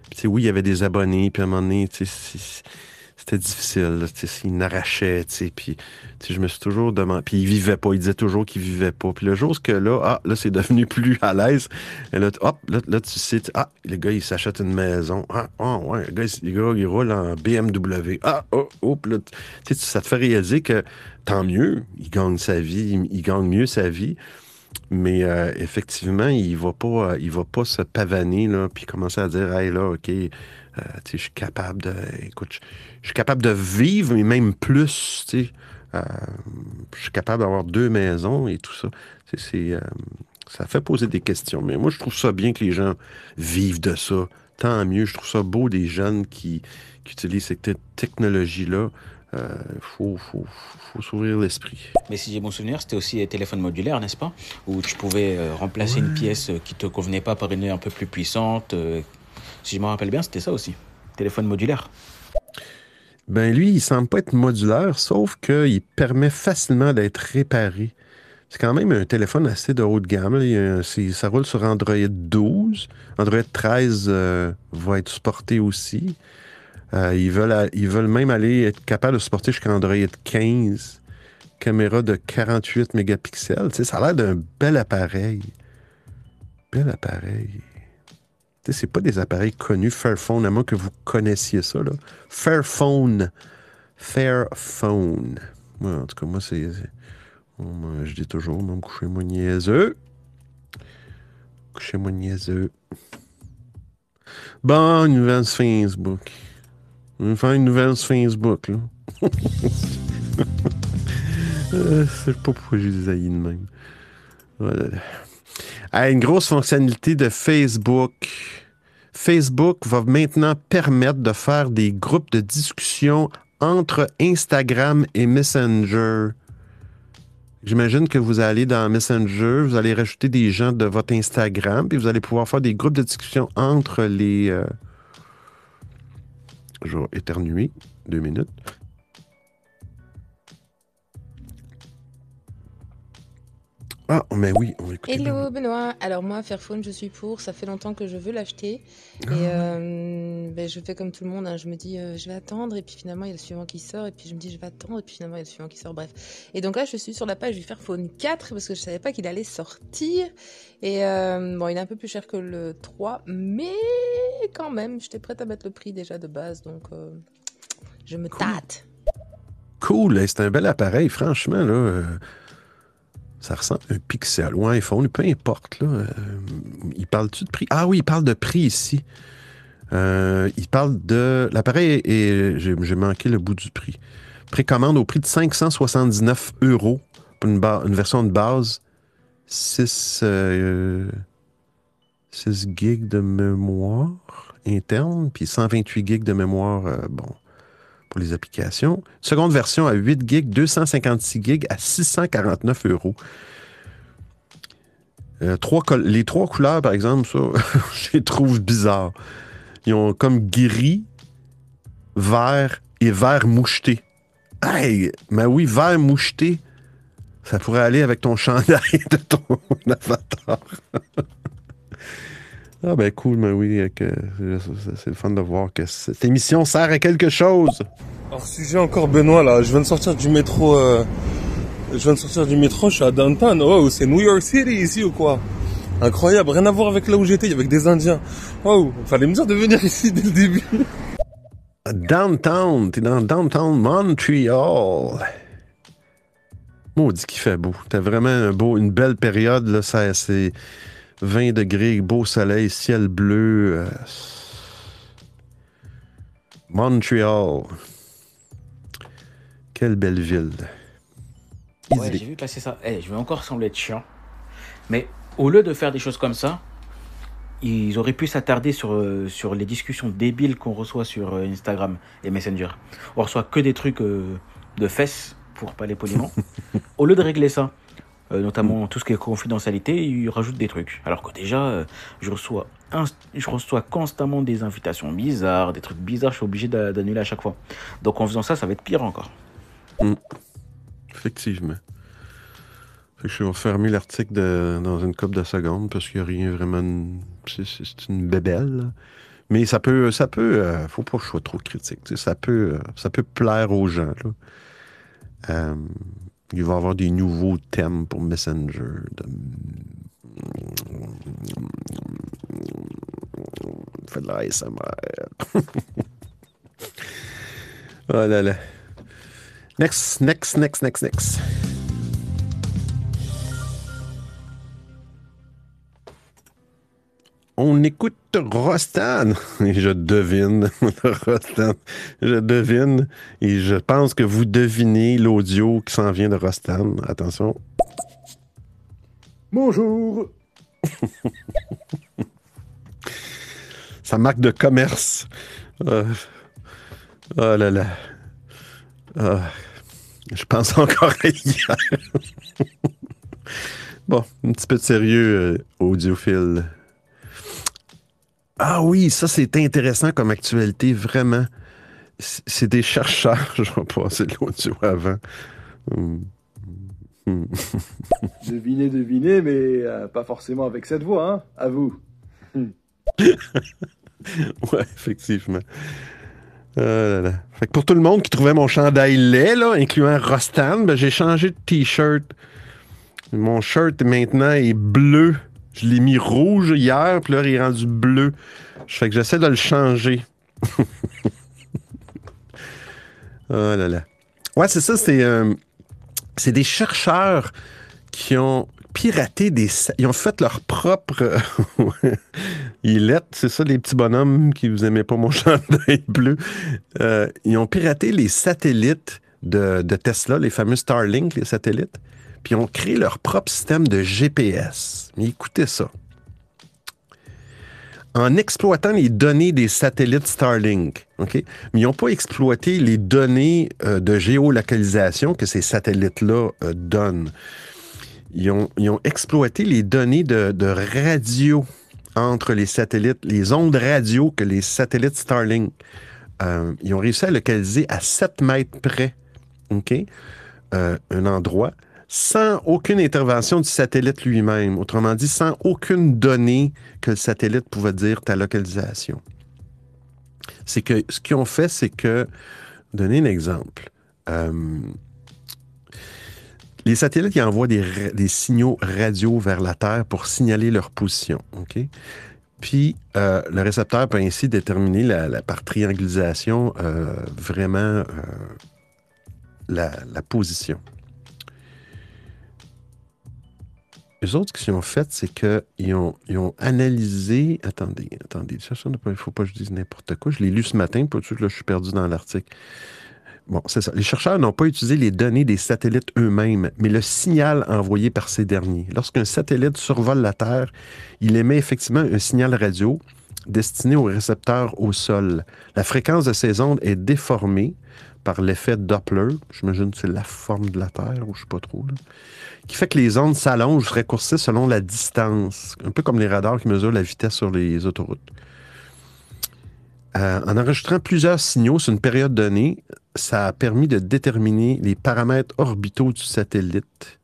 [SPEAKER 1] Puis, tu sais, oui, il y avait des abonnés. Puis, à un moment donné, tu sais, c'était difficile. il n'arrachait. Puis, je me suis toujours demandé. Puis, il vivait pas. Il disait toujours qu'il vivait pas. Puis, le jour où que là, ah, là, c'est devenu [laughs] plus à l'aise. Et là, hop, là, là, tu sais, ah, le gars, il s'achète une maison. Ah, ah, ouais, le gars, il, roule en BMW. Ah, oh, oh, là, ça te fait réaliser que tant mieux, il gagne sa vie, il, gagne mieux sa vie. Mais euh, effectivement, il va pas, euh, il va pas se pavaner là, puis commencer à dire, hey là, ok, euh, je suis capable de, je suis capable de vivre, mais même plus, tu sais, euh, je suis capable d'avoir deux maisons et tout ça. C'est, euh, ça fait poser des questions. Mais moi, je trouve ça bien que les gens vivent de ça. Tant mieux. Je trouve ça beau des jeunes qui, qui utilisent cette te- technologie-là. Il faut, faut, faut s'ouvrir l'esprit.
[SPEAKER 3] Mais si j'ai bon souvenir, c'était aussi les téléphones modulaires, n'est-ce pas? Où tu pouvais euh, remplacer une pièce euh, qui te convenait pas par une un peu plus puissante. euh, si je me rappelle bien, c'était ça aussi. Téléphone modulaire.
[SPEAKER 1] Ben lui, il semble pas être modulaire, sauf qu'il permet facilement d'être réparé. C'est quand même un téléphone assez de haut de gamme. ça roule sur Android 12. Android 13 euh, va être supporté aussi. Euh, ils, veulent, ils veulent même aller être capables de supporter jusqu'à Android 15. Caméra de 48 mégapixels. Ça a l'air d'un bel appareil. Bel appareil. C'est pas des appareils connus, Fairphone, à moins que vous connaissiez ça. Là. Fairphone. Fairphone. Moi, en tout cas, moi, c'est. c'est- oh, je dis toujours, moi, me coucher moi niaiseux. Couchez-moi niaiseux. Bon, une nouvelle sur Facebook. On va faire une nouvelle sur Facebook, là. [laughs] Euh, je sais pas pourquoi haïs de même. Voilà. Ah, une grosse fonctionnalité de Facebook. Facebook va maintenant permettre de faire des groupes de discussion entre Instagram et Messenger. J'imagine que vous allez dans Messenger, vous allez rajouter des gens de votre Instagram, puis vous allez pouvoir faire des groupes de discussion entre les, euh, Je vais éternuer. Deux minutes. Ah, mais oui, on va écouter.
[SPEAKER 6] Hello Benoît, alors moi Fairphone je suis pour, ça fait longtemps que je veux l'acheter et
[SPEAKER 1] Ah.
[SPEAKER 6] euh, ben, je fais comme tout le monde, hein. je me dis euh, je vais attendre et puis finalement il y a le suivant qui sort et puis je me dis je vais attendre et puis finalement il y a le suivant qui sort, bref. Et donc là je suis sur la page du Fairphone 4 parce que je savais pas qu'il allait sortir et euh, bon il est un peu plus cher que le 3 mais quand même j'étais prête à mettre le prix déjà de base donc je me tâte.
[SPEAKER 1] Cool, c'est un bel appareil, franchement, là. Ça ressemble à un Pixel ou un iPhone, peu importe, là. euh, il parle-tu de prix? Ah oui, il parle de prix ici. Euh, il parle de. L'appareil est. J'ai manqué le bout du prix. Précommande au prix de 579 euros pour une version de base. 6, euh, 6 gigs de mémoire interne, puis 128 gigs de mémoire, euh, bon, pour les applications. Seconde version à 8 gigs, 256 gigs à 649 euros. Euh, trois les trois couleurs, par exemple, ça, [laughs] je les trouve bizarres. Ils ont comme gris, vert et vert moucheté. Hey, mais oui, vert moucheté, ça pourrait aller avec ton [laughs] chandail de ton [laughs] avatar. Ah ben cool, mais oui, que, c'est- c'est le fun de voir que cette émission sert à quelque chose.
[SPEAKER 5] Alors sujet encore Benoît là, je viens de sortir du métro, euh, je viens de sortir du métro, je suis à downtown. Oh, c'est New York City ici ou quoi? Incroyable, rien à voir avec là où j'étais, avec des Indiens. Oh, fallait me dire de venir ici dès le début.
[SPEAKER 1] Downtown, t'es dans Downtown Montreal. Maudit qu'il fait beau. T'as vraiment un beau, une belle période, là, ça, c'est 20 degrés, beau soleil, ciel bleu. euh, Montreal. Quelle belle ville.
[SPEAKER 3] Ouais, j'ai vu passer ça. Eh, je vais encore sembler être chiant. Mais au lieu de faire des choses comme ça, ils auraient pu s'attarder sur, euh, sur les discussions débiles qu'on reçoit sur euh, Instagram et Messenger. On reçoit que des trucs euh, de fesses, pour pas les poliment. [laughs] au lieu de régler ça, notamment tout ce qui est confidentialité, ils rajoutent des trucs. Alors que déjà, euh, je, reçois je reçois constamment des invitations bizarres, des trucs bizarres, je suis obligé d'a- d'annuler à chaque fois. Donc en faisant ça, ça va être pire encore.
[SPEAKER 1] Effectivement. Fait que je vais fermer l'article dans une couple de secondes parce qu'il n'y a rien vraiment. C'est une bébelle. Mais ça peut. ça peut euh, Faut pas que je sois trop critique. Ça peut, euh, ça peut plaire aux gens. là. Euh, il va y avoir des nouveaux thèmes pour Messenger. De... Fait de la [laughs] oh là là. Next, next, next, next, next. On écoute Rostan. Et je devine, [laughs] Rostan. Je devine. Et je pense que vous devinez l'audio qui s'en vient de Rostan. Attention.
[SPEAKER 7] Bonjour. [laughs]
[SPEAKER 1] Sa marque de commerce. Euh, oh là là. Ah, je pense encore à hier. [laughs] bon, un petit peu de sérieux, euh, audiophile. Ah oui, ça c'est intéressant comme actualité, vraiment. C'est des chercheurs, [laughs] je vais passer de l'audio avant. Hum. Hum. [laughs]
[SPEAKER 7] Devinez, devinez, mais euh, pas forcément avec cette voix, hein. À vous. [laughs]
[SPEAKER 1] Ouais, effectivement. Ah là là. Fait que pour tout le monde qui trouvait mon chandail laid, là, incluant Rostan, ben, j'ai changé de t-shirt. Mon shirt maintenant est bleu. Je l'ai mis rouge hier, puis là, il est rendu bleu. Fait que j'essaie de le changer. [laughs] oh là là. Ouais, c'est ça, c'est euh, des chercheurs qui ont piraté des... Ils ont fait leur propre... [laughs] Ils lettent, c'est ça, les petits bonhommes qui vous aimez pas mon [laughs] chandail bleu. Euh, ils ont piraté les satellites de, de Tesla, les fameux Starlink, les satellites, puis ont créé leur propre système de GPS. Mais écoutez ça. En exploitant les données des satellites Starlink, OK? Mais ils n'ont pas exploité les données euh, de géolocalisation que ces satellites-là euh, donnent. Ils ont, ils ont exploité les données de, de radio entre les satellites, les ondes radio que les satellites Starlink euh, ils ont réussi à localiser à 7 mètres près OK, un endroit sans aucune intervention du satellite lui-même. Autrement dit, sans aucune donnée que le satellite pouvait dire ta localisation. C'est que ce qu'ils ont fait, c'est que, donner un exemple, euh, les satellites envoient des, signaux radio vers la Terre pour signaler leur position. Puis, euh, le récepteur peut ainsi déterminer par triangulisation euh, vraiment euh, la position. Les autres, ce qu'ils ont fait, c'est qu'ils ont, analysé. Attendez, attendez, ça, il ne faut pas que je dise n'importe quoi. Je l'ai lu ce matin, de suite, là, je suis perdu dans l'article. Bon, c'est ça. Les chercheurs n'ont pas utilisé les données des satellites eux-mêmes, mais le signal envoyé par ces derniers. Lorsqu'un satellite survole la Terre, il émet effectivement un signal radio destiné aux récepteurs au sol. La fréquence de ces ondes est déformée par l'effet Doppler, j'imagine que c'est la forme de la Terre, ou je sais pas trop, là, qui fait que les ondes s'allongent, se raccourcissent selon la distance, un peu comme les radars qui mesurent la vitesse sur les autoroutes. Euh, en enregistrant plusieurs signaux sur une période donnée, ça a permis de déterminer les paramètres orbitaux du satellite.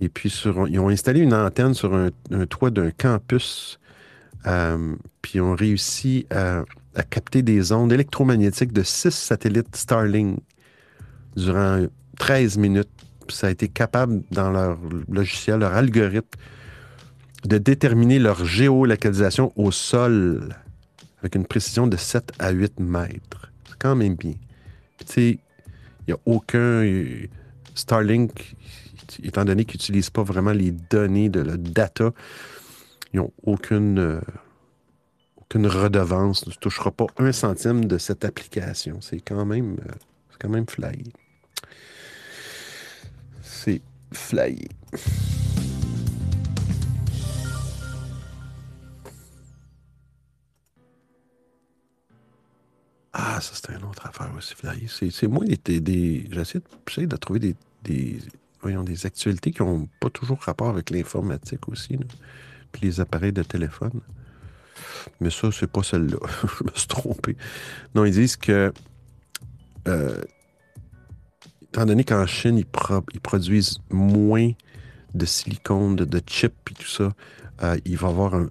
[SPEAKER 1] Et puis, sur, ils ont installé une antenne sur un, toit d'un campus, euh, puis ils ont réussi à, à capter des ondes électromagnétiques de six satellites Starlink durant 13 minutes. Ça a été capable, dans leur logiciel, leur algorithme, de déterminer leur géolocalisation au sol avec une précision de 7 à 8 mètres. C'est quand même bien. Tu sais, il n'y a aucun. euh, Starlink, étant donné qu'ils n'utilisent pas vraiment les données de la data, ils n'ont aucune, euh, aucune redevance. Ne toucheras pas un centime de cette application. C'est quand même, euh, quand même flyé. C'est flyé. Ah, ça, c'était une autre affaire aussi, flyé. C'est, c'est moi, des, des, j'essaie, de, de trouver des, des, voyons, des actualités qui n'ont pas toujours rapport avec l'informatique aussi, là. puis les appareils de téléphone. Mais ça, c'est pas celle-là. [laughs] Je me suis trompé. Non, ils disent que, euh, étant donné qu'en Chine, ils, pro- ils produisent moins de silicone, de, chips et tout ça, euh, il va y avoir un-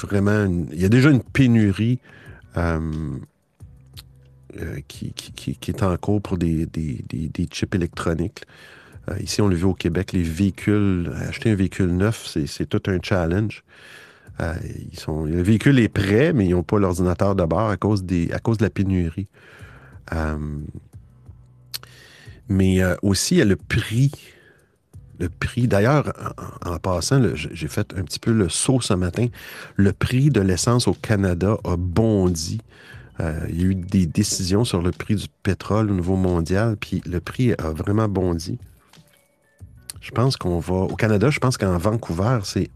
[SPEAKER 1] vraiment... il y a déjà une pénurie euh, euh, qui, est en cours pour des, des- des- des chips électroniques. Ici, on le vu au Québec, les véhicules, acheter un véhicule neuf, c'est tout un challenge. Le véhicule est prêt, mais ils n'ont pas l'ordinateur de bord à cause, des, à cause de la pénurie. Mais euh, aussi, il y a le prix. Le prix, d'ailleurs, en, passant, j'ai fait un petit peu le saut ce matin. Le prix de l'essence au Canada a bondi. Euh, il y a eu des décisions sur le prix du pétrole au niveau mondial, puis le prix a vraiment bondi. Je pense qu'on va. Au Canada, je pense qu'en Vancouver, c'est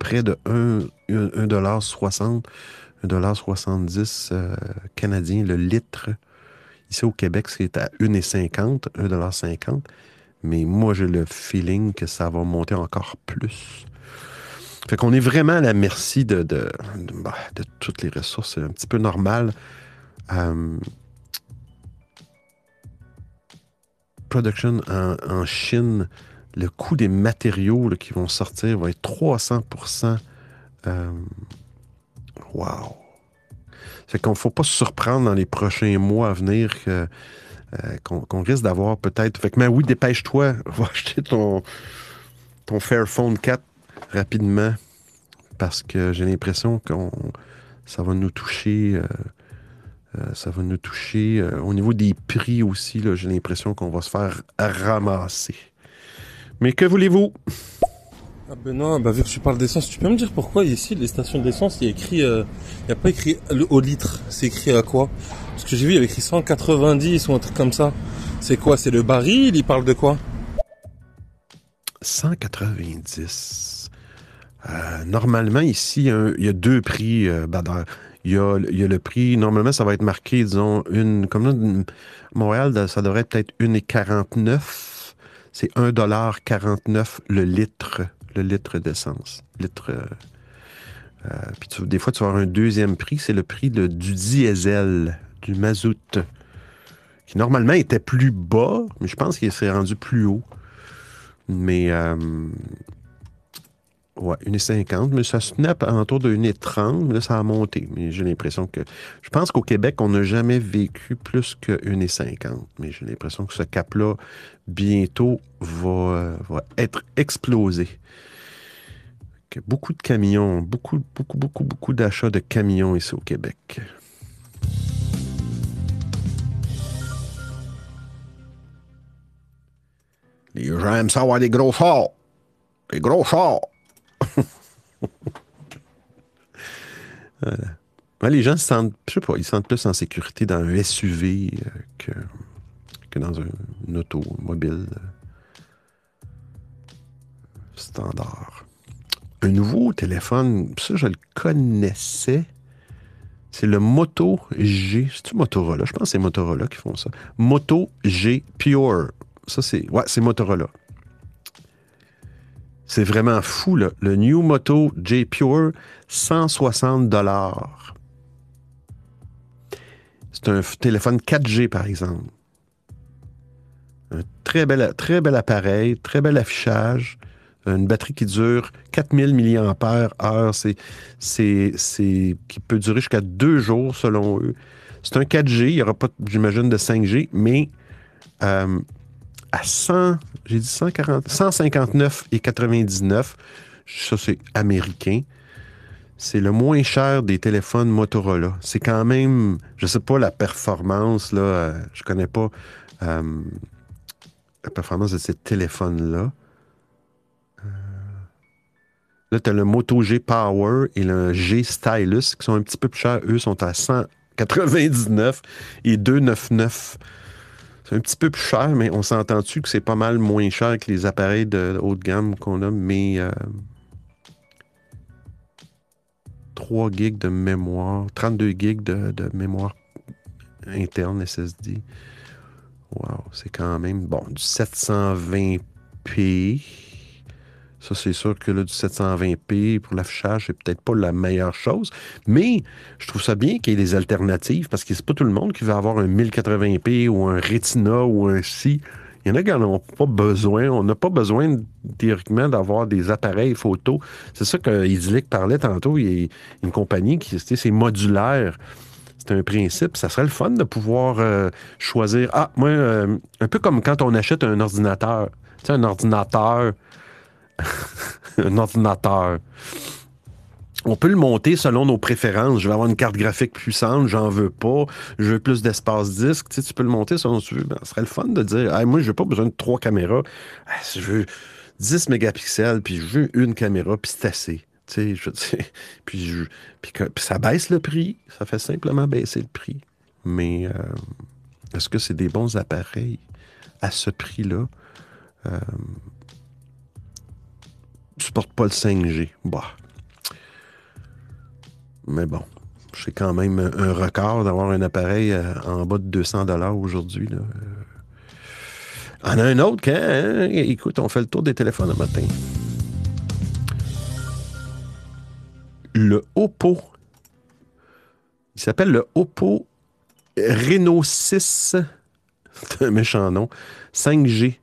[SPEAKER 1] près de 1,60 1,70 euh, canadien le litre. Ici au Québec, c'est à 1,50 1,50 Mais moi, j'ai le feeling que ça va monter encore plus. Fait qu'on est vraiment à la merci de, bah, toutes les ressources. C'est un petit peu normal. Euh, production en, Chine, le coût des matériaux qui vont sortir va être 300% euh, Wow! Fait qu'on ne faut pas se surprendre dans les prochains mois à venir euh, qu'on, risque d'avoir peut-être. Fait que, mais oui, dépêche-toi, [laughs] va acheter ton, ton Fairphone 4 rapidement parce que j'ai l'impression qu'on ça va nous toucher. euh, euh, ça va nous toucher au niveau des prix aussi. là, j'ai l'impression qu'on va se faire ramasser. Mais que voulez-vous?
[SPEAKER 5] Ah Benoît, bah vu que tu parles d'essence, tu peux me dire pourquoi ici les stations d'essence, il y a écrit, euh, il n'y a pas écrit au litre, c'est écrit à quoi? Parce que j'ai vu, il y avait écrit 190 ou un truc comme ça. C'est quoi? C'est le baril? Il parle de quoi?
[SPEAKER 1] 190. Euh, normalement, ici, il y a deux prix. euh, il, y a, le prix, normalement, ça va être marqué, disons, une. Comme là, Montréal, ça devrait être peut-être 1,49. C'est 1,49 le litre, le litre d'essence. Litre. euh, euh, puis des fois, tu vas avoir un deuxième prix, c'est le prix du diesel. du mazout, qui normalement était plus bas, mais je pense qu'il s'est rendu plus haut. Mais, euh, ouais, 1,50, mais ça se tenait autour de 1,30, mais là, ça a monté. Mais j'ai l'impression que. Je pense qu'au Québec, on n'a jamais vécu plus que 1,50. Mais j'ai l'impression que ce cap-là, bientôt, va, va être explosé. Que beaucoup de camions, beaucoup, beaucoup, beaucoup, beaucoup d'achats de camions ici au Québec. Les gens aiment ça avoir des gros chars. Des gros chars. [laughs] Voilà. Ouais, les gens se sentent, je sais pas, ils se sentent plus en sécurité dans un SUV euh, que, que dans un, une auto mobile euh, standard. Un nouveau téléphone, ça je le connaissais. C'est le Moto G. C'est-tu Motorola? Je pense que c'est Motorola qui font ça. Moto G Pure. Ça, c'est. Ouais, c'est Motorola. C'est vraiment fou, là. Le New Moto J Pure, 160 dollars. C'est un téléphone 4G, par exemple. Un très bel, très bel appareil, très bel affichage. Une batterie qui dure 4000 mAh. C'est, c'est, c'est, qui peut durer jusqu'à deux jours, selon eux. C'est un 4G. Il n'y aura pas, j'imagine, de 5G, mais euh, à 100, j'ai dit 140, 159,99. Ça, c'est américain. C'est le moins cher des téléphones Motorola. C'est quand même, je sais pas la performance, là, euh, je connais pas euh, la performance de ces téléphones-là. Euh, Là, tu as le Moto G Power et le G Stylus qui sont un petit peu plus chers. Eux sont à 199 et 299. C'est un petit peu plus cher, mais on s'entend-tu que c'est pas mal moins cher que les appareils de haut de gamme qu'on a, mais euh, 3 gigs de mémoire, 32 gigs de, de mémoire interne SSD. Wow, c'est quand même bon, du 720p. Ça, c'est sûr que là, du 720p pour l'affichage, c'est peut-être pas la meilleure chose. Mais je trouve ça bien qu'il y ait des alternatives parce que c'est pas tout le monde qui va avoir un 1080p ou un Retina ou un si. Il y en a qui n'en ont pas besoin. On n'a pas besoin, théoriquement, d'avoir des appareils photo. C'est ça que Idyllic parlait tantôt. Il y a une compagnie qui, c'est modulaire. C'est un principe. Ça serait le fun de pouvoir euh, choisir. Ah, moi, euh, un peu comme quand on achète un ordinateur. Tu sais, un ordinateur. [laughs] un ordinateur. On peut le monter selon nos préférences. Je vais avoir une carte graphique puissante, j'en veux pas. Je veux plus d'espace disque. Tu, sais, tu peux le monter selon ce que tu veux. Ben, ce serait le fun de dire Hey, moi, je n'ai pas besoin de trois caméras. Je veux 10 mégapixels, puis je veux une caméra, puis c'est assez. Tu sais, veux [laughs] puis ça baisse le prix. Ça fait simplement baisser le prix. Mais euh, est-ce que c'est des bons appareils à ce prix-là? Euh, supporte pas le 5G. Bah. Mais bon, c'est quand même un record d'avoir un appareil euh, en bas de 200 dollars aujourd'hui. là. Euh, On a un autre quand, hein? écoute, on fait le tour des téléphones le matin. Le Oppo. Il s'appelle le Oppo Reno 6. C'est un méchant nom. 5G.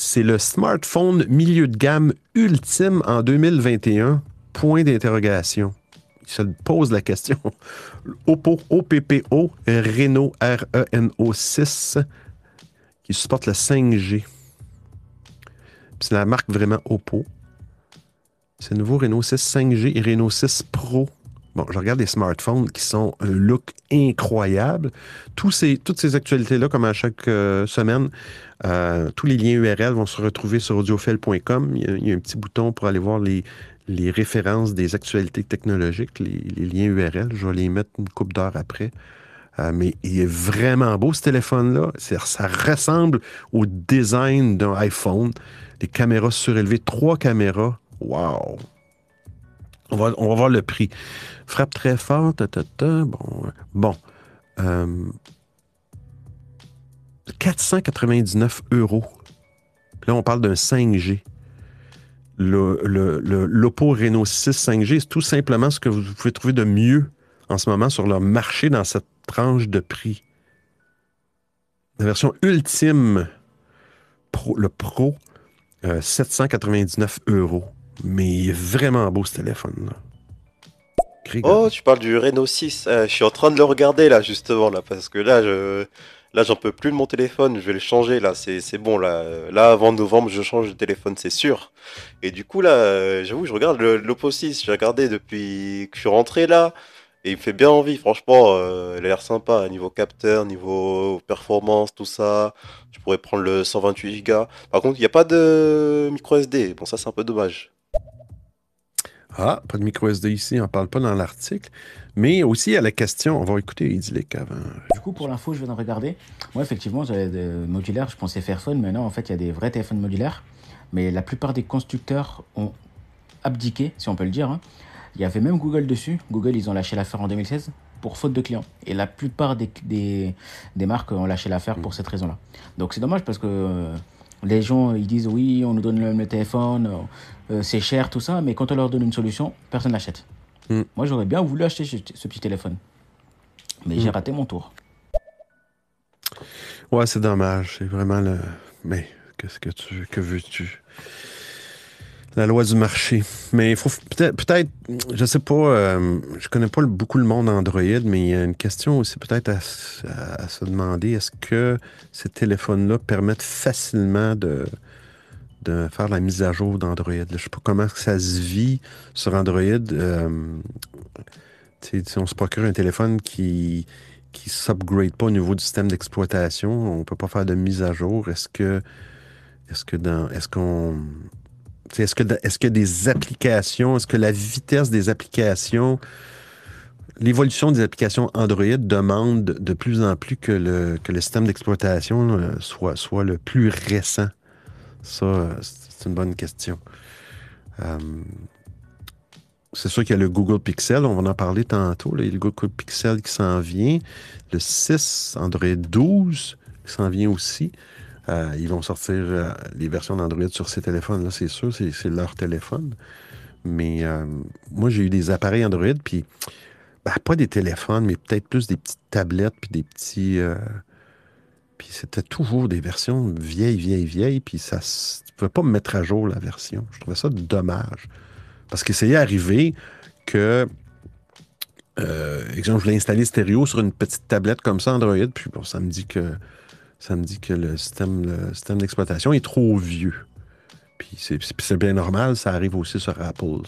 [SPEAKER 1] C'est le smartphone milieu de gamme ultime en 2021. Point d'interrogation. Il se pose la question. Oppo, OPPO, Reno, R-E-N-O 6, qui supporte le 5G. Puis C'est la marque vraiment Oppo. C'est nouveau Reno 6 5G et Reno 6 Pro. Bon, je regarde des smartphones qui sont un look incroyable. Ces, toutes ces actualités-là, comme à chaque euh, semaine, euh, tous les liens URL vont se retrouver sur audiophile.com. Il, y a- un petit bouton pour aller voir les, les références des actualités technologiques, les, liens URL. Je vais les mettre une coupe d'heure après. Euh, mais il est vraiment beau ce téléphone-là. Ça ressemble au design d'un iPhone. Des caméras surélevées, trois caméras. Wow! On va, voir le prix. Frappe très fort. Bon. euh, bon. Euh, 499 euros. Là, on parle d'un 5G. Le, le, l'Oppo Reno 6 5G, c'est tout simplement ce que vous pouvez trouver de mieux en ce moment sur le marché dans cette tranche de prix. La version ultime, pro- le Pro, euh, 799 euros. Mais vraiment beau ce téléphone-là. Grégor.
[SPEAKER 2] Oh, tu parles du Reno 6. Euh, je suis en train de le regarder là, justement, là, parce que là, je, là, j'en peux plus de mon téléphone. Je vais le changer là. C'est, bon là. Là, avant novembre, je change de téléphone, c'est sûr. Et du coup là, euh, j'avoue, je regarde l'Oppo 6. J'ai regardé depuis que je suis rentré là, et il me fait bien envie. Franchement, euh, il a l'air sympa. Niveau capteur, niveau performance, tout ça. Je pourrais prendre le 128 Go. Par contre, il n'y a pas de micro SD. Bon, ça, c'est un peu dommage.
[SPEAKER 1] Ah, pas de micro SD ici, on ne parle pas dans l'article. Mais aussi à la question, on va écouter Idyllic avant.
[SPEAKER 3] Du coup, pour l'info, je viens de regarder. Moi, effectivement, j'avais des modulaires, je pensais Fairphone, mais non, en fait, il y a des vrais téléphones modulaires. Mais la plupart des constructeurs ont abdiqué, si on peut le dire. hein. Il y avait même Google dessus. Google, ils ont lâché l'affaire en 2016 pour faute de clients. Et la plupart des, des, des marques ont lâché l'affaire pour cette raison-là. Donc, c'est dommage parce que euh, les gens, ils disent oui, on nous donne le, le téléphone, euh, c'est cher, tout ça, mais quand on leur donne une solution, personne l'achète.
[SPEAKER 1] Mm.
[SPEAKER 3] Moi, j'aurais bien voulu acheter ce, ce petit téléphone. Mais j'ai raté mon tour.
[SPEAKER 1] Ouais, c'est dommage. C'est vraiment le. Mais qu'est-ce que tu que veux-tu? La loi du marché. Mais il faut peut-être, peut-être, je sais pas, euh, je connais pas beaucoup le monde Android, mais il y a une question aussi peut-être à, s- à- à se demander est-ce que ces téléphones-là permettent facilement de, de faire la mise à jour d'Android? Je sais pas comment ça se vit sur Android. euh, si on se procure un téléphone qui qui s'upgrade pas au niveau du système d'exploitation, on peut pas faire de mise à jour. Est-ce que est-ce que dans est-ce qu'on est-ce que est-ce que des applications, est-ce que la vitesse des applications l'évolution des applications Android demande de plus en plus que le, que le système d'exploitation euh, soit, soit le plus récent? Ça, euh, c'est une bonne question. Euh, c'est sûr qu'il y a le Google Pixel, on va en parler tantôt. Il y a le Google Pixel qui s'en vient. Le 6, Android 12 qui s'en vient aussi. Euh, ils vont sortir les versions d'Android sur ces téléphones-là, c'est sûr, c'est leur téléphone. Mais moi, j'ai eu des appareils Android, puis ben, pas des téléphones, mais peut-être plus des petites tablettes, puis des petits. C'était toujours des versions vieilles, vieilles, vieilles, puis ça, ne pouvais pas me mettre à jour la version. Je trouvais ça dommage. Parce que c'est arrivé que, euh, exemple, je voulais installer stéréo sur une petite tablette comme ça, Android, puis bon, ça me dit que ça me dit que le système, le système d'exploitation est trop vieux. Puis c'est bien normal, ça arrive aussi sur Apple.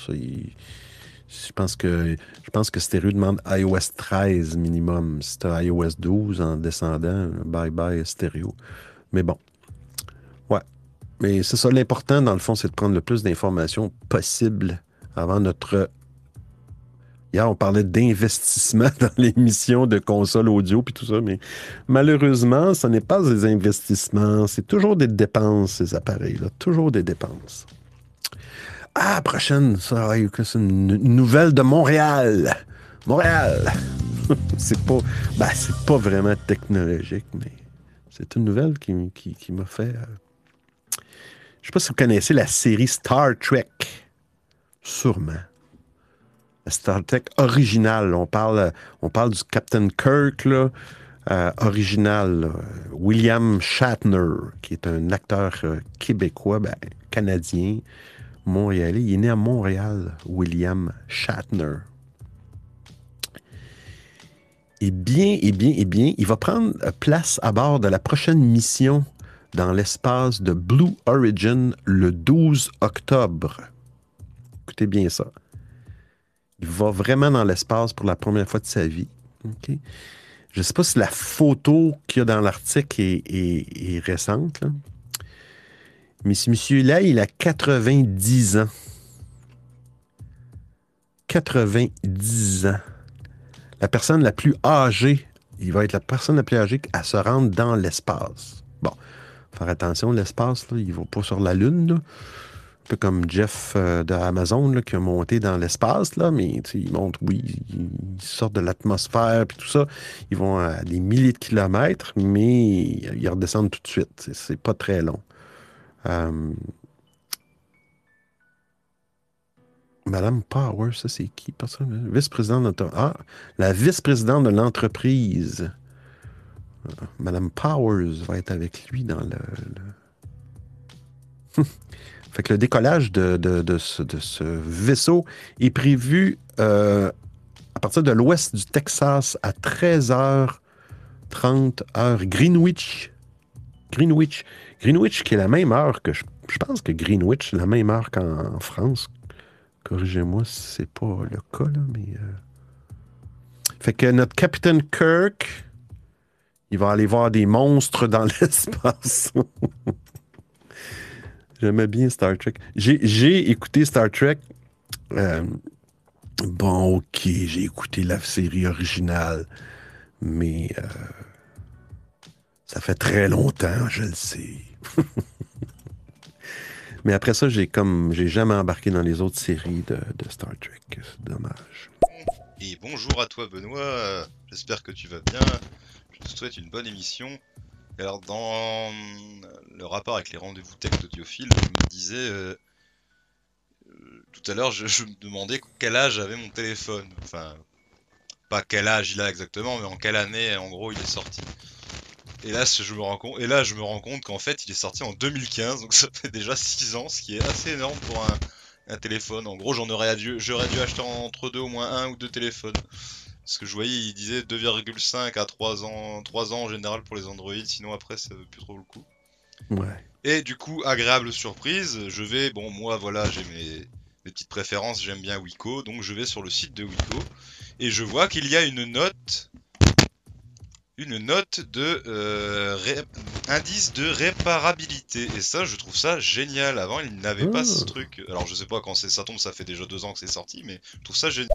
[SPEAKER 1] Je pense que je pense que Stereo demande iOS 13 minimum. Si tu as iOS 12 en descendant, bye bye Stereo. Mais bon. Ouais. Mais c'est ça, l'important, dans le fond, c'est de prendre le plus d'informations possible avant notre. Hier, on parlait d'investissement [laughs] dans l'émission de console audio puis tout ça, mais malheureusement, ce n'est pas des investissements, c'est toujours des dépenses, ces appareils-là. Toujours des dépenses. Ah, prochaine, ça, c'est une, nouvelle de Montréal. Montréal. [laughs] c'est pas, ben, pas vraiment technologique, mais c'est une nouvelle qui, qui, m'a fait. euh, Je sais pas si vous connaissez la série Star Trek. Sûrement. Star Trek originale. On parle, on parle du Captain Kirk, euh, original. William Shatner, qui est un acteur euh, québécois, ben, canadien, montréalais. Il est né à Montréal, William Shatner. Eh bien, eh bien, eh bien, il va prendre euh, place à bord de la prochaine mission dans l'espace de Blue Origin le 12 octobre. Écoutez bien ça. Il va vraiment dans l'espace pour la première fois de sa vie. Je ne sais pas si la photo qu'il y a dans l'article est, est- est récente. Mais ce monsieur-là, il a 90 ans. 90 ans. La personne la plus âgée, il va être la personne la plus âgée à se rendre dans l'espace. Bon, faire attention, l'espace, il ne va pas sur la Lune. Un peu comme Jeff euh, de Amazon qui a monté dans l'espace, là, mais il monte, oui, ils sortent de l'atmosphère puis tout ça. Ils vont à des milliers de kilomètres, mais ils redescendent tout de suite. C'est pas très long. Euh, Madame Power, ça c'est qui? Vice-présidente de... Ah, la vice-présidente de l'entreprise. Euh, Madame Powers va être avec lui dans le. le- [laughs] fait que le décollage de, de- de ce vaisseau est prévu euh, à partir de l'ouest du Texas à 13h30 heure Greenwich. Greenwich. Greenwich qui est la même heure que je, je pense que Greenwich, la même heure qu'en en France. Corrigez-moi si c'est pas le cas, là, mais. euh, Fait que notre capitaine Kirk, il va aller voir des monstres dans [laughs] l'espace. J'aimais bien Star Trek. J'ai j'ai écouté Star Trek. euh, bon, ok, j'ai écouté la série originale, mais euh, ça fait très longtemps, je le sais. [laughs] mais après ça, j'ai comme j'ai jamais embarqué dans les autres séries de, Star Trek. C'est dommage.
[SPEAKER 8] Et bonjour à toi Benoît, j'espère que tu vas bien. Je te souhaite une bonne émission. Alors dans le rapport avec les rendez-vous tech d'Audiophile, je me disais euh, euh, tout à l'heure, je, je me demandais quel âge avait mon téléphone. Enfin, pas quel âge il a exactement, mais en quelle année en gros il est sorti. Et là, je me rends compte, et là, je me rends compte qu'en fait, il est sorti en 2015, donc ça fait déjà 6 ans, ce qui est assez énorme pour un, un téléphone. En gros, j'en aurais dû, j'aurais dû acheter entre deux au moins un ou deux téléphones. Parce que je voyais, il disait 2,5 à 3 ans, 3 ans en général pour les Android, sinon après ça veut plus trop le coup.
[SPEAKER 1] Ouais.
[SPEAKER 8] Et du coup, agréable surprise, je vais, bon, moi voilà, j'ai mes, mes petites préférences, j'aime bien Wiko, donc je vais sur le site de Wiko et je vois qu'il y a une note, une note de euh, ré- indice de réparabilité. Et ça, je trouve ça génial. Avant, il n'avait pas ce
[SPEAKER 1] Ah.
[SPEAKER 8] truc. Alors, je sais pas quand ça tombe, ça fait déjà deux ans que c'est sorti, mais je trouve ça génial.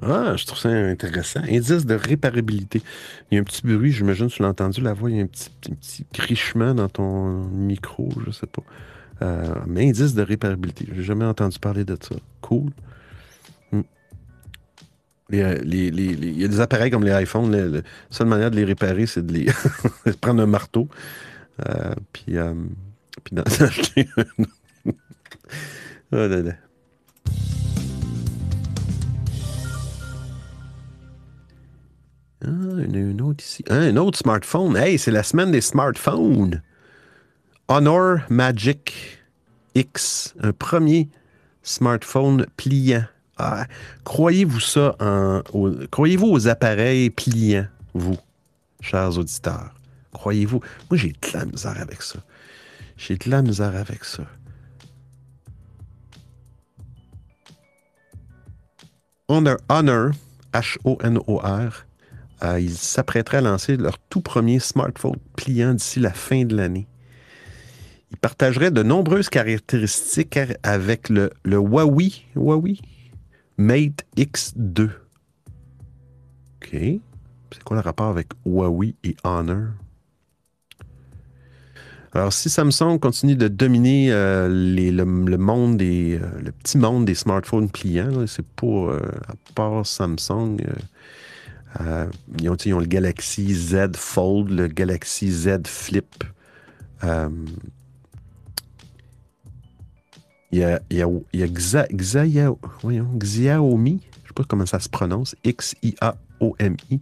[SPEAKER 1] Ah, je trouve ça intéressant. Indice de réparabilité. Il y a un petit bruit, j'imagine, tu l'as entendu, la voix, il y a un petit, petit, petit crichement dans ton micro, je sais pas. Euh, mais indice de réparabilité. J'ai jamais entendu parler de ça. Cool. Les, les- les- Il y a des appareils comme les iPhones, la seule manière de les réparer, c'est de les [laughs] prendre un marteau. euh, puis, euh, puis d'en [laughs] acheter un. Oh là là. Ah, il y en a un autre ici. Ah, un autre smartphone. Hey, c'est la semaine des smartphones. Honor Magic X, un premier smartphone pliant. Croyez-vous ça en, croyez-vous aux appareils pliants, vous, chers auditeurs? Croyez-vous? Moi, j'ai de la misère avec ça. J'ai de la misère avec ça. Honor, Honor H-O-N-O-R, euh, ils s'apprêteraient à lancer leur tout premier smartphone pliant d'ici la fin de l'année. Ils partageraient de nombreuses caractéristiques avec le, le Huawei, Huawei? Mate X2. OK. C'est quoi le rapport avec Huawei et Honor? Alors, si Samsung continue de dominer euh, le, monde des, euh, le petit monde des smartphones pliants, c'est pas euh, à part Samsung. euh, ils, ont, ils ont le Galaxy Z Fold, le Galaxy Z Flip. Il y a, il y a, il y a Xiaomi, je ne sais pas comment ça se prononce, X-I-A-O-M-I.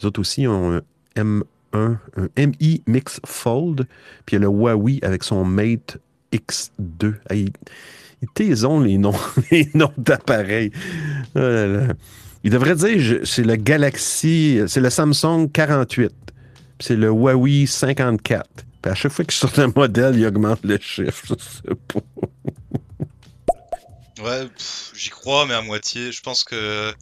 [SPEAKER 1] Les autres aussi ont un M1, un MI Mix Fold, puis il y a le Huawei avec son Mate X2. Hey, ils taisons les noms, [laughs] les noms d'appareils. Oh. Il devrait dire, c'est le Galaxy, c'est le Samsung 48, puis c'est le Huawei 54. Puis à chaque fois que je sors un modèle, il augmente le chiffre.
[SPEAKER 8] Ouais, j'y crois, mais à moitié. Je pense que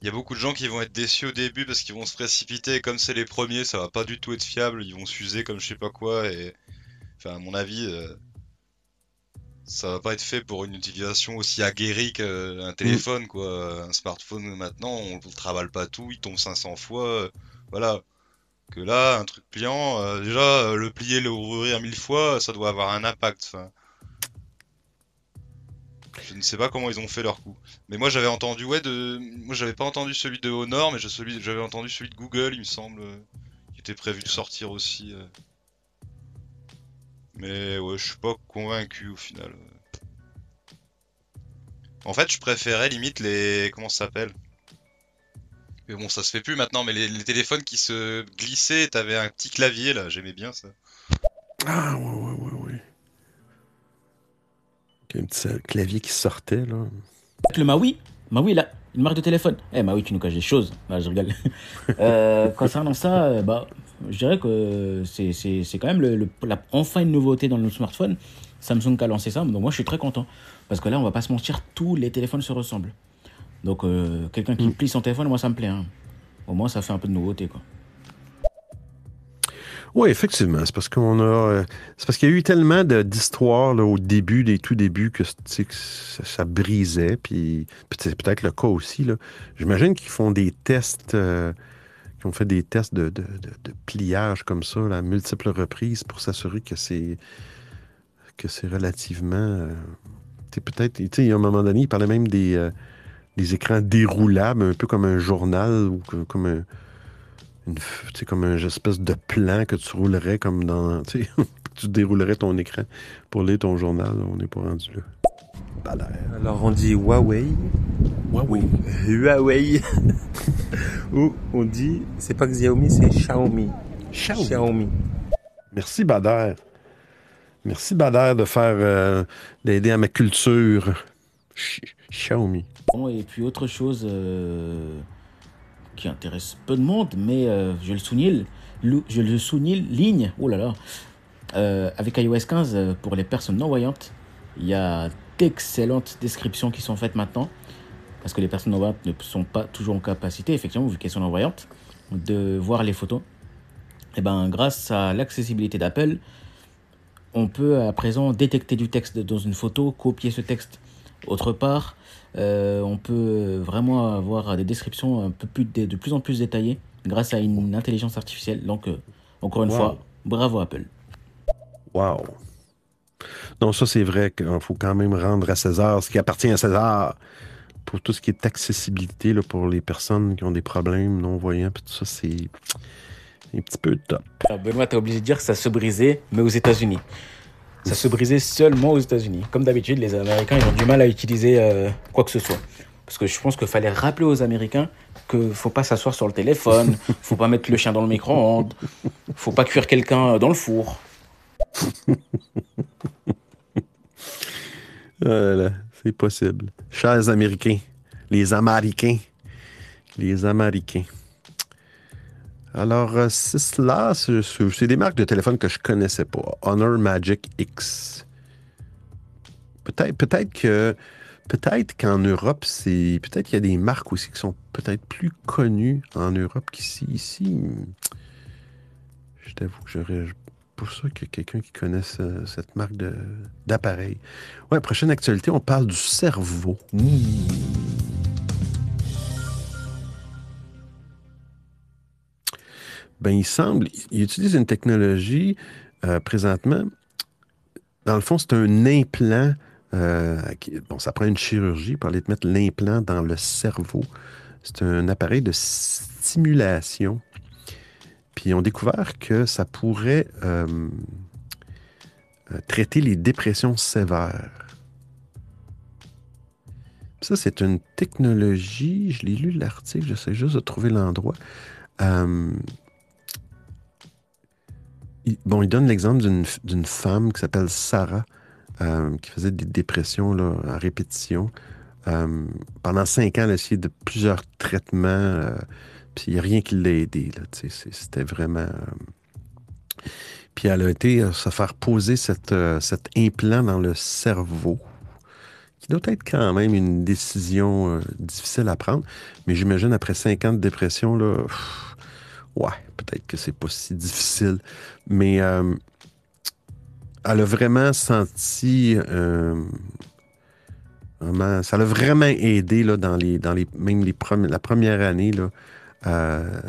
[SPEAKER 8] il y a beaucoup de gens qui vont être déçus au début parce qu'ils vont se précipiter. Comme c'est les premiers, ça va pas du tout être fiable. Ils vont s'user comme je sais pas quoi. Et enfin, à mon avis, euh, ça va pas être fait pour une utilisation aussi aguerrie qu'un téléphone, quoi. Un smartphone maintenant, on ne travaille pas tout, il tombe 500 fois. voilà. Que là, un truc pliant, euh, déjà, euh, le plier, le rouvrir mille fois, ça doit avoir un impact. Je ne sais pas comment ils ont fait leur coup. Mais moi j'avais entendu, ouais, de. Moi j'avais pas entendu celui de Honor, mais j'avais entendu celui de Google, il me semble, euh, qui était prévu de sortir aussi. Mais ouais, je suis pas convaincu au final. En fait, je préférais limite les. Comment ça s'appelle? Mais bon, ça se fait plus maintenant, mais les, les téléphones qui se glissaient, t'avais un petit clavier là, j'aimais bien ça.
[SPEAKER 1] Ah, ouais, ouais, ouais, ouais. Ok, Un petit euh, clavier qui sortait, là.
[SPEAKER 3] Avec le Maui, Maui, là, une marque de téléphone. Eh, Maui, tu nous caches des choses. Non, je rigole. [laughs] Euh, concernant ça, euh, bah, je dirais que c'est, c'est, c'est quand même le, le- la- enfin une nouveauté dans nos smartphones. Samsung qui a lancé ça, donc moi je suis très content. Parce que là, on va pas se mentir, tous les téléphones se ressemblent. Donc, euh, quelqu'un qui plie son téléphone, moi ça me plaît. hein. Au moins, ça fait un peu de nouveauté, quoi.
[SPEAKER 1] Oui, effectivement. C'est parce qu'on a. euh, C'est parce qu'il y a eu tellement d'histoires au début, des tout débuts, que, ça, ça brisait. Puis, puis c'est peut-être le cas aussi. là. J'imagine qu'ils font des tests. euh, qu'ils ont fait des tests de, de- de- de pliage comme ça, là, à multiples reprises, pour s'assurer que c'est que c'est relativement. euh, tu sais, peut-être. Tu sais, il y a un moment donné, il parlait même des, euh, des écrans déroulables, un peu comme un journal ou que- comme un une comme un espèce de plan que tu roulerais comme dans. [laughs] [laughs] Tu déroulerais ton écran pour lire ton journal. On n'est pas rendu là.
[SPEAKER 5] Alors on dit Huawei.
[SPEAKER 1] Huawei.
[SPEAKER 5] Huawei. [laughs] Ou on dit, c'est pas Xiaomi, c'est Xiaomi.
[SPEAKER 1] Xiaomi.
[SPEAKER 5] Xiaomi.
[SPEAKER 1] Merci, Bader. Merci, Bader, de faire. euh, d'aider à ma culture. Xiaomi.
[SPEAKER 3] Et puis autre chose euh, qui intéresse peu de monde, mais euh, je le souligne, je le souligne, ligne, oh là là, Euh, avec iOS 15, euh, pour les personnes non-voyantes, il y a d'excellentes descriptions qui sont faites maintenant, parce que les personnes non-voyantes ne sont pas toujours en capacité, effectivement, vu qu'elles sont non-voyantes, de voir les photos. Et ben, grâce à l'accessibilité d'Apple, on peut à présent détecter du texte dans une photo, copier ce texte autre part. Euh, on peut vraiment avoir des descriptions un peu plus de plus en plus détaillées grâce à une intelligence artificielle. Donc, euh, encore une
[SPEAKER 1] Wow.
[SPEAKER 3] fois, bravo Apple.
[SPEAKER 1] Wow. Non, ça, c'est vrai qu'il faut quand même rendre à César ce qui appartient à César. Pour tout ce qui est accessibilité là, pour les personnes qui ont des problèmes non-voyants, puis tout ça, c'est un petit peu top.
[SPEAKER 3] Benoît, t'es obligé de dire que ça se brisait, mais aux États-Unis. Ça se brisait seulement aux États-Unis. Comme d'habitude, les Américains, ils ont du mal à utiliser euh, quoi que ce soit. Parce que je pense qu'il fallait rappeler aux Américains que faut pas s'asseoir sur le téléphone, [laughs] faut pas mettre le chien dans le micro-ondes, faut pas cuire quelqu'un dans le four. [laughs]
[SPEAKER 1] Ah là là, c'est possible. Chers Américains, les Américains, les Américains. Alors, euh, c'est cela, c'est des marques de téléphone que je connaissais pas. Honor Magic X. Peut-être peut-être que peut-être qu'en Europe, c'est peut-être qu'il y a des marques aussi qui sont peut-être plus connues en Europe qu'ici. Ici, je t'avoue que j'aurais pas sûr qu'il y a quelqu'un qui connaisse euh, cette marque d'appareil. Ouais, prochaine actualité, on parle du cerveau. Mmh. Ben, il semble, il utilise une technologie euh, présentement. Dans le fond, c'est un implant. euh, bon, ça prend une chirurgie pour aller te mettre l'implant dans le cerveau. C'est un appareil de stimulation. Puis ils ont découvert que ça pourrait euh, traiter les dépressions sévères. Ça, c'est une technologie, je l'ai lu l'article, j'essaie juste de trouver l'endroit. Bon, il donne l'exemple d'une femme qui s'appelle Sarah, euh, qui faisait des dépressions là, à répétition. Euh, pendant cinq ans, elle a essayé de plusieurs traitements, euh, puis il n'y a rien qui l'a aidé. C'était vraiment... Puis elle a été se faire poser cet implant dans le cerveau qui doit être quand même une décision difficile à prendre. Mais j'imagine après cinq ans de dépression, là, ouais, peut-être que c'est pas si difficile. Mais euh, elle a vraiment senti. euh, vraiment, ça l'a vraiment aidé là, dans les, dans les, même les premi- la première année. Là, euh,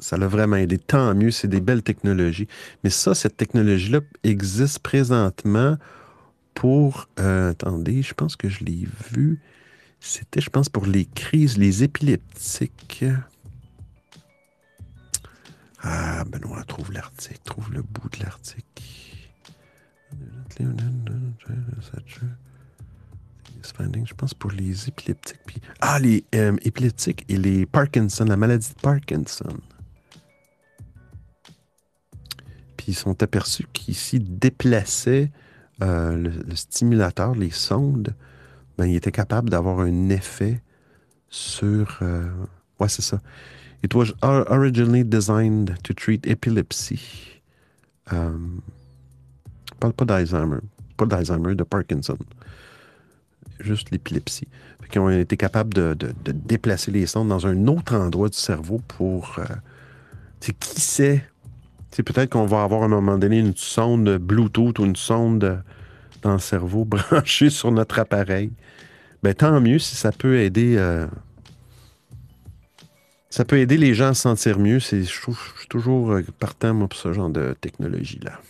[SPEAKER 1] ça l'a vraiment aidé. Tant mieux, c'est des belles technologies. Mais ça, cette technologie-là existe présentement pour. attendez, je pense que je l'ai vu. C'était, je pense, pour les crises, les épileptiques. Ah, Benoît, trouve l'article, trouve le bout de l'article. je pense pour les épileptiques. Puis... Ah, les euh, épileptiques et les Parkinson, la maladie de Parkinson. Puis ils sont aperçus qu'ici déplaçaient euh, le, le stimulateur, les sondes, ben, il était capable d'avoir un effet sur. euh, ouais, c'est ça. It was or- originally designed to treat epilepsy. Je parle pas d'Alzheimer. Pas d'Alzheimer, de Parkinson. Juste l'épilepsie. Qu'ils ont été capables de, déplacer les sondes dans un autre endroit du cerveau pour. euh, qui sait? Tu sais, peut-être qu'on va avoir à un moment donné une sonde Bluetooth ou une sonde dans le cerveau [laughs] branchée sur notre appareil. Ben, tant mieux si ça peut aider. euh, ça peut aider les gens à se sentir mieux. Je, trouve, suis toujours euh, partant pour ce genre de technologie-là.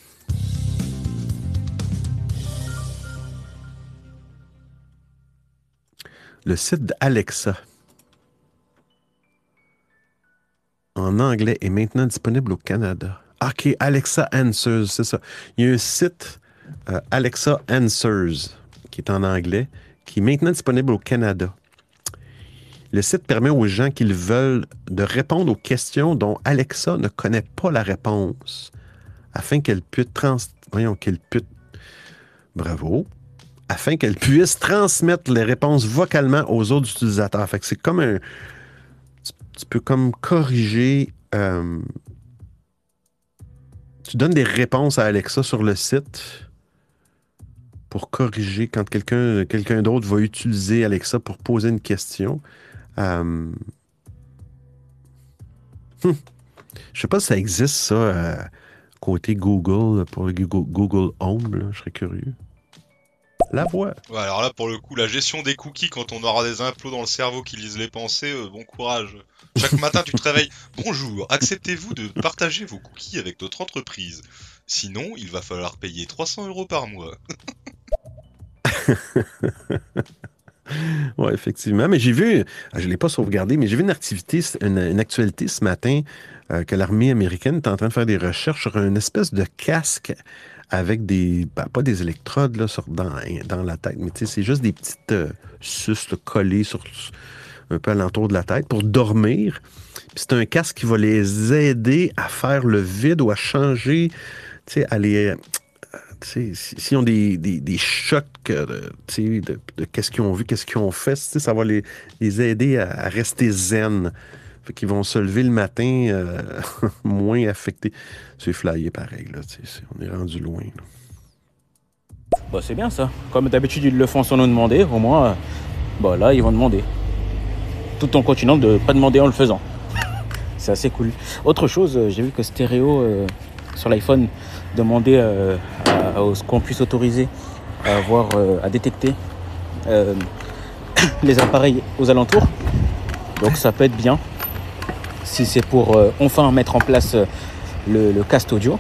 [SPEAKER 1] Le site d'Alexa en anglais est maintenant disponible au Canada. OK, Alexa Answers, c'est ça. Il y a un site euh, Alexa Answers qui est en anglais, qui est maintenant disponible au Canada. Le site permet aux gens qui le veulent de répondre aux questions dont Alexa ne connaît pas la réponse, afin qu'elle puisse trans... Bravo. Afin qu'elle puisse transmettre les réponses vocalement aux autres utilisateurs. Fait que c'est comme un... Tu, tu peux comme corriger... euh, Tu donnes des réponses à Alexa sur le site pour corriger quand quelqu'un quelqu'un d'autre va utiliser Alexa pour poser une question. Euh, hum. [laughs] Je sais pas si ça existe, ça, euh, côté Google, pour le Google, Google Home. là. Je serais curieux. La voix.
[SPEAKER 8] Ouais, alors là, pour le coup, la gestion des cookies quand on aura des implots dans le cerveau qui lisent les pensées, euh, bon courage. Chaque matin, tu te réveilles. [laughs] Bonjour, acceptez-vous de partager vos cookies avec notre entreprise Sinon, il va falloir payer 300 euros par mois. [laughs] [laughs]
[SPEAKER 1] Oui, effectivement. Mais j'ai vu, je ne l'ai pas sauvegardé, mais j'ai vu une activité, une, actualité ce matin euh, que l'armée américaine est en train de faire des recherches sur une espèce de casque avec des, ben, pas des électrodes là, sur, dans, dans la tête, mais c'est juste des petites euh, suces collées sur, un peu alentour de la tête pour dormir. C'est un casque qui va les aider à faire le vide ou à changer, à les, euh, tu sais, si- s'ils ont des, des, des chocs euh, de, de qu'est-ce qu'ils ont vu, qu'est-ce qu'ils ont fait, ça va les, les aider à, rester zen. Fait qu'ils vont se lever le matin euh, [laughs] moins affectés. C'est flyé pareil, là, on est rendu loin.
[SPEAKER 3] Bah, c'est bien ça. Comme d'habitude, ils le font sans nous demander. Au moins, euh, bah, là, ils vont demander. Tout en continuant de pas demander en le faisant. [laughs] C'est assez cool. Autre chose, j'ai vu que Stéréo sur l'iPhone demandait euh, à, à ce qu'on puisse autoriser à avoir, euh, à détecter euh, [coughs] les appareils aux alentours. Donc ça peut être bien si c'est pour enfin mettre en place le, le cast audio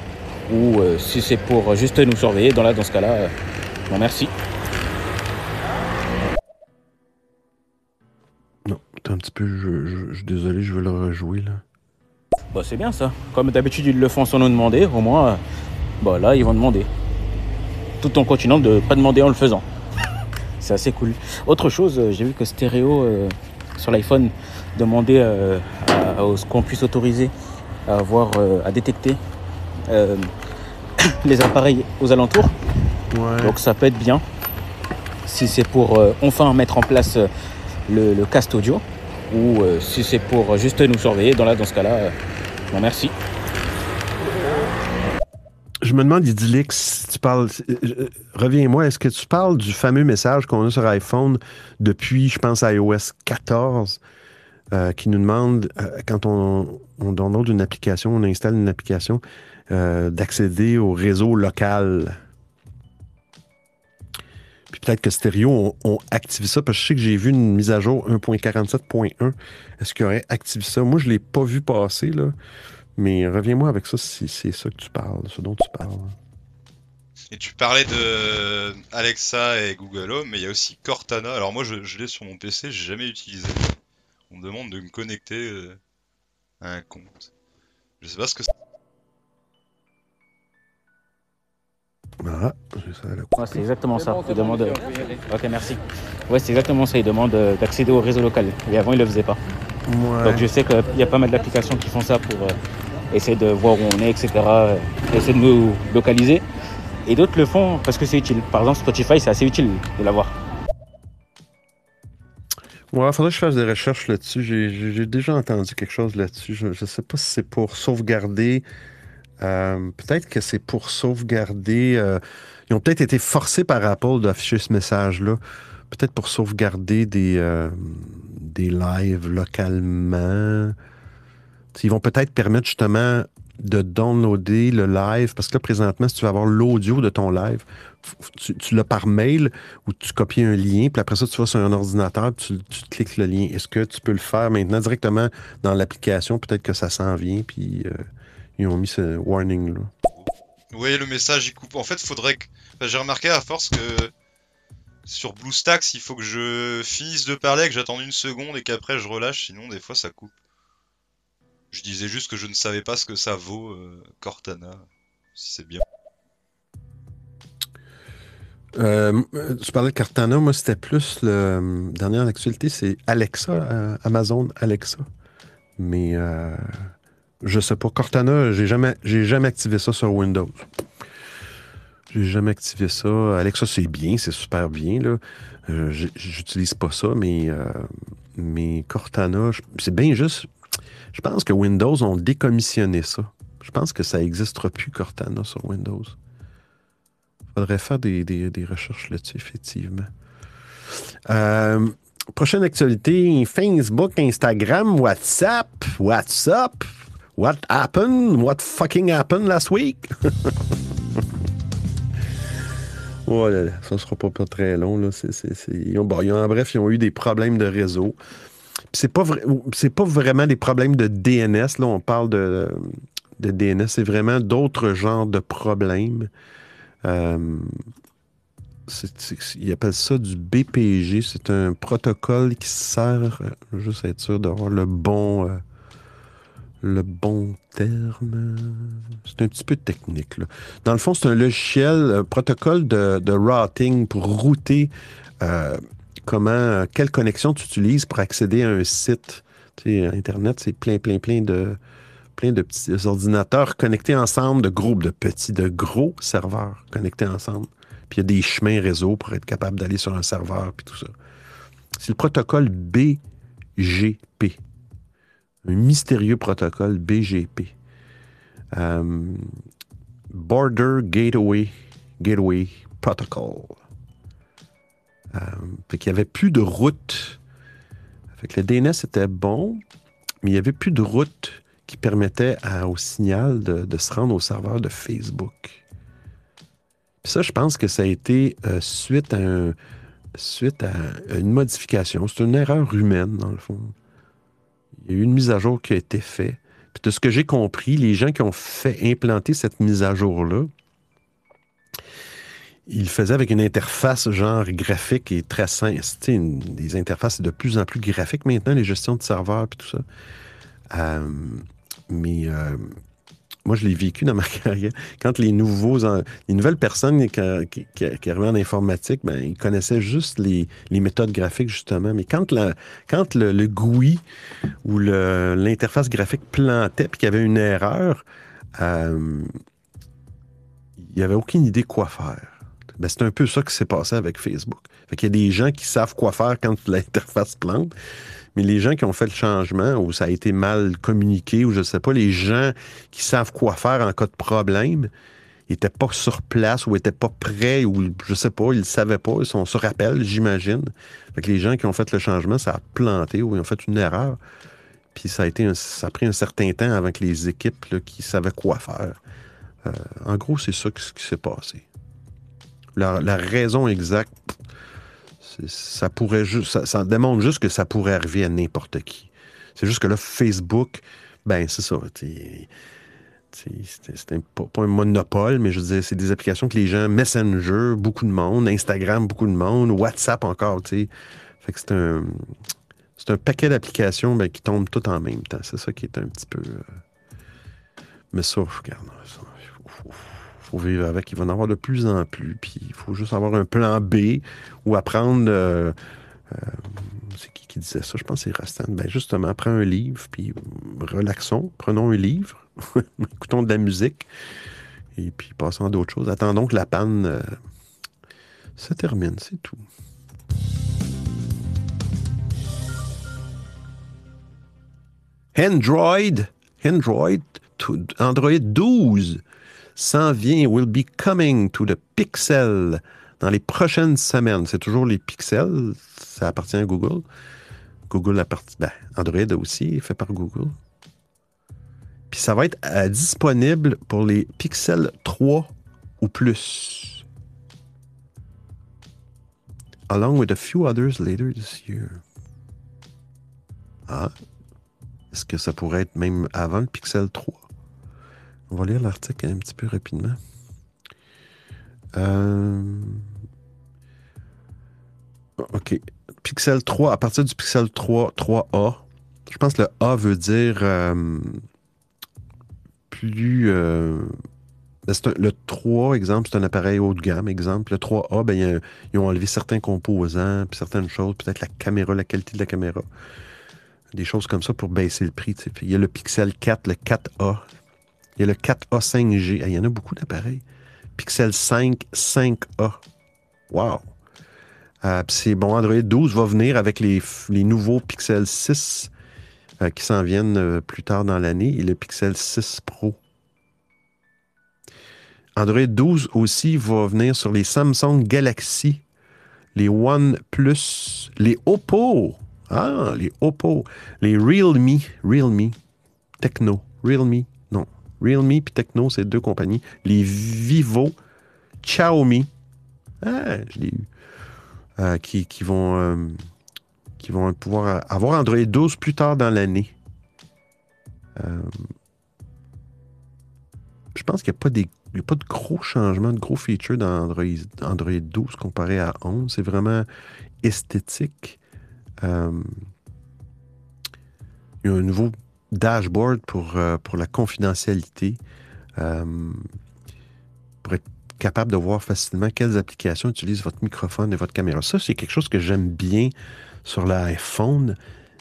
[SPEAKER 3] ou si c'est pour juste nous surveiller. Dans, là, dans ce cas-là, bon, merci.
[SPEAKER 1] Non, attends un petit peu, je, je- désolé, je vais le rejouer, là.
[SPEAKER 3] Bah, c'est bien ça. Comme d'habitude, ils le font sans nous demander. Au moins, bah, là, ils vont demander. Tout en continuant de pas demander en le faisant. [laughs] C'est assez cool. Autre chose, euh, j'ai vu que Stéréo euh, sur l'iPhone demandait euh, à, à ce qu'on puisse autoriser à avoir, euh, à détecter [coughs] les appareils aux alentours.
[SPEAKER 1] Ouais.
[SPEAKER 3] Donc ça peut être bien si c'est pour enfin mettre en place le, le cast audio ou si c'est pour juste nous surveiller. Dans, là, dans ce cas-là, bon, merci.
[SPEAKER 1] Je me demande, Idylix, si tu parles. euh, euh, Reviens-moi, est-ce que tu parles du fameux message qu'on a sur iPhone depuis, je pense, iOS 14, euh, qui nous demande, quand on, on download une application, on installe une application, d'accéder au réseau local? Puis peut-être que Stereo ont activé ça, parce que je sais que j'ai vu une mise à jour 1.47.1. Est-ce qu'ils auraient activé ça? Moi, je ne l'ai pas vu passer, là. Mais reviens-moi avec ça si c'est ça que tu parles, ce dont tu parles.
[SPEAKER 8] Et tu parlais de Alexa et Google Home, mais il y a aussi Cortana. Alors moi, je, je l'ai sur mon PC, j'ai jamais utilisé. On me demande de me connecter euh, à un compte. Je sais pas ce que c'est.
[SPEAKER 1] Ah, j'ai ça à la
[SPEAKER 3] Ouais, c'est exactement ça. Il demande. Ok, merci. Ouais, c'est exactement ça. Il demande euh, d'accéder au réseau local. Et avant, il le faisait pas.
[SPEAKER 1] Ouais.
[SPEAKER 3] Donc je sais qu'il y a pas mal d'applications qui font ça pour euh, essayer de voir où on est, etc. essayer de nous localiser. Et d'autres le font parce que c'est utile. Par exemple, Spotify, c'est assez utile de l'avoir.
[SPEAKER 1] Ouais, faudrait que je fasse des recherches là-dessus. J'ai déjà entendu quelque chose là-dessus. Je ne sais pas si c'est pour sauvegarder. euh, peut-être que c'est pour sauvegarder. euh, ils ont peut-être été forcés par Apple d'afficher ce message-là. Peut-être pour sauvegarder des, euh, des lives localement. Ils vont peut-être permettre justement de downloader le live. Parce que là, présentement, si tu veux avoir l'audio de ton live, tu, l'as par mail ou tu copies un lien, puis après ça, tu vas sur un ordinateur, puis tu, cliques le lien. Est-ce que tu peux le faire maintenant directement dans l'application? Peut-être que ça s'en vient, puis euh, ils ont mis ce warning-là.
[SPEAKER 8] Oui, le message il coupe. En fait, faudrait que. J'ai remarqué à force que sur BlueStacks, il faut que je finisse de parler, que j'attende une seconde et qu'après je relâche, sinon des fois ça coupe. Je disais juste que je ne savais pas ce que ça vaut, euh, Cortana, si c'est bien.
[SPEAKER 1] Euh, tu parlais de Cortana, moi c'était plus le dernière actualité, c'est Alexa, euh, Amazon Alexa. Mais je sais pas, Cortana, j'ai jamais, jamais activé ça sur Windows. J'ai jamais activé ça. Alexa, c'est bien, c'est super bien. Là. Euh, J'utilise pas ça, mais, mais Cortana, c'est bien juste. Je pense que Windows ont décommissionné ça. Je pense que ça n'existera plus Cortana sur Windows. Faudrait faire des, des- recherches là-dessus, effectivement. Euh, prochaine actualité, Facebook, Instagram, WhatsApp, WhatsApp, what happened? What fucking happened last week? [laughs] Oh là là, ça sera pas, très long. Là. Bon, en bref, ils ont eu des problèmes de réseau. C'est pas, c'est pas vraiment des problèmes de DNS. Là, on parle de, de DNS. C'est vraiment d'autres genres de problèmes. Euh, ils appellent ça du BPG. C'est un protocole qui sert, euh, juste être sûr d'avoir le bon, euh, le bon terme. C'est un petit peu technique. là. Dans le fond, c'est un logiciel, un protocole de, de routing pour router euh, comment, quelle connexion tu utilises pour accéder à un site. Tu sais, Internet, c'est plein, plein, plein de, plein de petits ordinateurs connectés ensemble, de groupes de petits, de gros serveurs connectés ensemble. Puis il y a des chemins réseau pour être capable d'aller sur un serveur, puis tout ça. C'est le protocole BGP. Un mystérieux protocole BGP. Euh, Border Gateway, Gateway Protocol. Euh, fait n'y avait plus de route. Le DNS était bon, mais il n'y avait plus de route qui permettait au signal de, se rendre au serveur de Facebook. Ça, je pense que ça a été euh, suite, à une modification. C'est une erreur humaine, dans le fond. Il y a eu une mise à jour qui a été faite. De ce que j'ai compris, les gens qui ont fait implanter cette mise à jour-là, ils le faisaient avec une interface genre graphique et très simple. Une- des interfaces de plus en plus graphiques maintenant, les gestions de serveurs et tout ça. Euh, mais euh, moi, je l'ai vécu dans ma [laughs] carrière. Quand les nouveaux, nouvelles personnes qui, qui- arrivaient en informatique, ben, ils connaissaient juste les, méthodes graphiques, justement. Mais quand, la- quand le, GUI ou l'interface graphique plantait puis qu'il y avait une erreur, euh, il n'y avait aucune idée quoi faire. Ben, c'est un peu ça qui s'est passé avec Facebook. Qu'il y a des gens qui savent quoi faire quand [laughs] l'interface plante, mais les gens qui ont fait le changement, ou ça a été mal communiqué, ou je ne sais pas, les gens qui savent quoi faire en cas de problème, n'étaient pas sur place ou n'étaient pas prêts, ou je sais pas, ils ne savaient pas, ils sont sur rappel, j'imagine. Fait que les gens qui ont fait le changement, ça a planté ou ils ont fait une erreur. Puis ça a, pris un certain temps avant que les équipes qui savaient quoi faire. Euh, en gros, c'est ça qui s'est passé. La, raison exacte, ça pourrait juste, ça, démontre juste que ça pourrait arriver à n'importe qui. C'est juste que là, Facebook, ben c'est ça. C'est pas, pas un monopole, mais je veux c'est des applications que les gens, Messenger, beaucoup de monde, Instagram, beaucoup de monde, WhatsApp encore, tu c'est un, c'est un paquet d'applications ben, qui tombent toutes en même temps. C'est ça qui est un petit peu. euh, Mais ça, regarde, faut, faut- vivre avec. Il va en avoir de plus en plus. Puis il faut juste avoir un plan B ou apprendre. euh, euh, c'est qui qui disait ça? Je pense que c'est Rastan. Ben justement, prends un livre, puis relaxons, prenons un livre, [laughs] écoutons de la musique, et puis passons à d'autres choses. Attendons que la panne euh, se termine, c'est tout. Android, Android, Android 12 s'en vient, will be coming to the Pixel dans les prochaines semaines. C'est toujours les Pixels, ça appartient à Google. Google appartient, ben, Android aussi, fait par Google. Puis ça va être euh, disponible pour les Pixel 3 ou plus. Along with a few others later this year. Ah, est-ce que ça pourrait être même avant le Pixel 3? On va lire l'article un petit peu rapidement. Euh, OK. Pixel 3, à partir du Pixel 3, 3A, je pense que le A veut dire euh, plus. euh, le 3, exemple, c'est un appareil haut de gamme, exemple. Le 3A, ben, ils ont enlevé certains composants, puis certaines choses, peut-être la caméra, la qualité de la caméra. Des choses comme ça pour baisser le prix. il y a le Pixel 4, le 4A. Il y a le 4A 5G. Ah, il y en a beaucoup d'appareils. Pixel 5, 5A. Wow! Euh, c'est bon, Android 12 va venir avec les, les nouveaux Pixel 6 euh, qui s'en viennent euh, plus tard dans l'année et le Pixel 6 Pro. Android 12 aussi va venir sur les Samsung Galaxy, les OnePlus, les Oppo. Ah, les Oppo, les Realme, Realme, Techno, Realme, Realme puis Techno, c'est deux compagnies. Les Vivo, Xiaomi, ah, je l'ai eu, Euh, qui, qui vont, euh, qui vont pouvoir avoir Android 12 plus tard dans l'année. Euh, je pense qu'il n'y a, pas a pas de gros changements, de gros features dans Android, Android 12 comparé à 11. C'est vraiment esthétique. Euh, il y a un nouveau dashboard pour, euh, pour la confidentialité. Euh, pour être capable de voir facilement quelles applications utilisent votre microphone et votre caméra. Ça, c'est quelque chose que j'aime bien sur l'iPhone.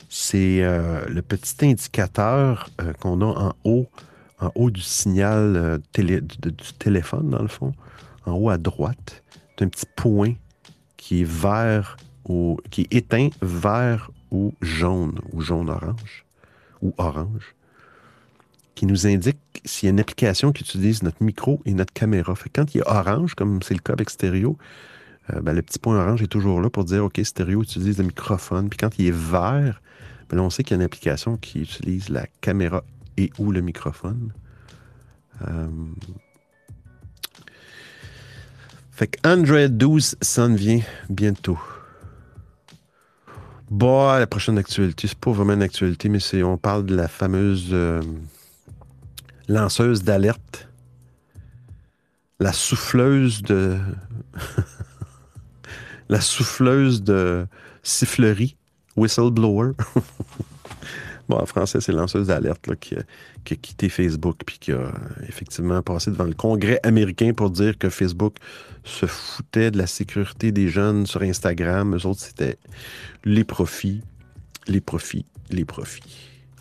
[SPEAKER 1] C'est euh, le petit indicateur qu'on a en haut, en haut du signal télé- du téléphone, dans le fond, en haut à droite. C'est un petit point qui est vert ou qui est éteint vert ou jaune ou jaune-orange ou orange qui nous indique s'il y a une application qui utilise notre micro et notre caméra. Fait que quand il est orange, comme c'est le cas avec stéréo, euh, ben, le petit point orange est toujours là pour dire OK, stéréo utilise le microphone. Puis quand il est vert, ben, on sait qu'il y a une application qui utilise la caméra et ou le microphone. Euh, Fait que Android 12 s'en vient bientôt. Bah, la prochaine actualité, c'est pas vraiment une actualité, mais c'est on parle de la fameuse euh, lanceuse d'alerte, la souffleuse de [laughs] la souffleuse de sifflerie, whistleblower. [laughs] bon, en français, c'est lanceuse d'alerte là, qui, a- qui a quitté Facebook puis qui a effectivement passé devant le Congrès américain pour dire que Facebook se foutait de la sécurité des jeunes sur Instagram. Eux autres, c'était les profits, les profits, les profits.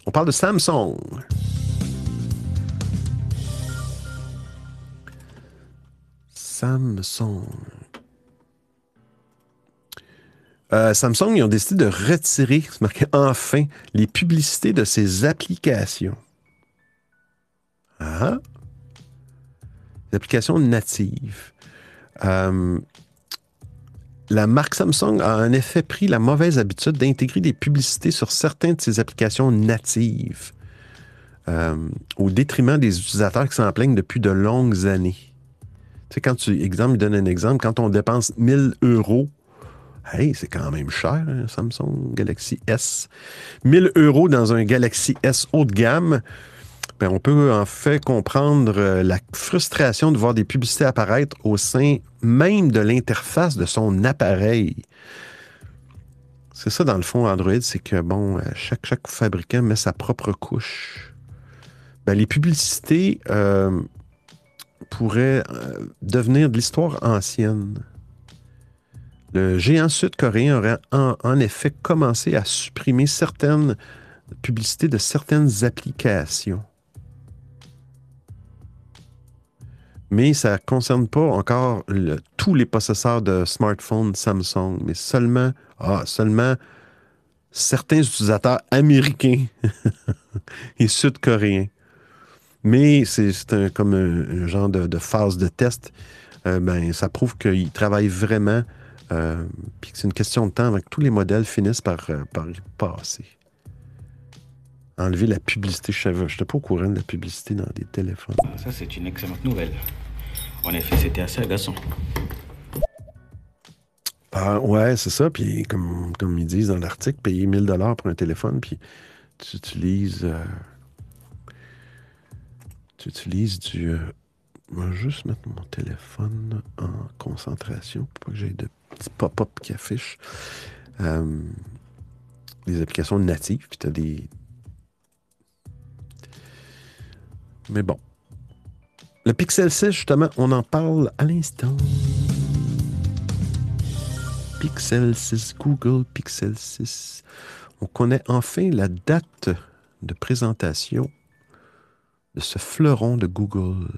[SPEAKER 1] On parle de Samsung. Samsung. Euh, Samsung, ils ont décidé de retirer, c'est marqué enfin, les publicités de ses applications. Ah. Les applications natives. Euh, la marque Samsung a en effet pris la mauvaise habitude d'intégrer des publicités sur certaines de ses applications natives, euh, au détriment des utilisateurs qui s'en plaignent depuis de longues années. Tu sais, quand tu, exemple, il donne un exemple, quand on dépense 1000 euros, hey, c'est quand même cher, un Samsung Galaxy S. 1000 euros dans un Galaxy S haut de gamme, ben, on peut en fait comprendre euh, la frustration de voir des publicités apparaître au sein même de l'interface de son appareil. C'est ça, dans le fond, Android, c'est que, bon, euh, chaque, fabricant met sa propre couche. Ben, les publicités, euh, pourrait euh, devenir de l'histoire ancienne. Le géant sud-coréen aurait en, effet commencé à supprimer certaines publicités de certaines applications. Mais ça ne concerne pas encore tous les possesseurs de smartphones Samsung, mais seulement, ah, seulement certains utilisateurs américains [laughs] et sud-coréens. Mais c'est comme un, genre de, de phase de test. Euh, ben, ça prouve qu'ils travaillent vraiment, euh, puis que c'est une question de temps avant que tous les modèles finissent par, euh, par y passer. Enlever la publicité. Je n'étais pas au courant de la publicité dans des téléphones.
[SPEAKER 3] Ça, c'est une excellente nouvelle. En effet, c'était assez agaçant.
[SPEAKER 1] Ah, ouais, c'est ça. Puis comme, comme ils disent dans l'article, payer 1000 dollars pour un téléphone, puis tu utilises... euh, tu utilises du... euh, je vais juste mettre mon téléphone en concentration pour pas que j'aie de petits pop-up qui affichent euh, des applications natives, puis des... Mais bon. Le Pixel 6, justement, on en parle à l'instant. Pixel 6, Google Pixel 6. On connaît enfin la date de présentation de ce fleuron de Google.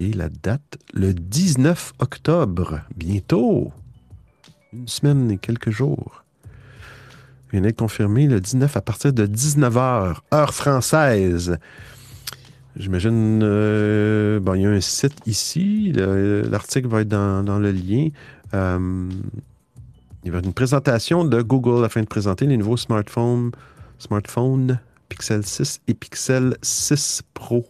[SPEAKER 1] Et la date, le 19 octobre, bientôt. Une semaine et quelques jours. Il d'être confirmé le 19 à partir de 19h, heure française. J'imagine, euh, bon, il y a un site ici. Le- L'article va être dans, le lien. Euh, il y avoir une présentation de Google afin de présenter les nouveaux smartphones, smartphones Pixel 6 et Pixel 6 Pro.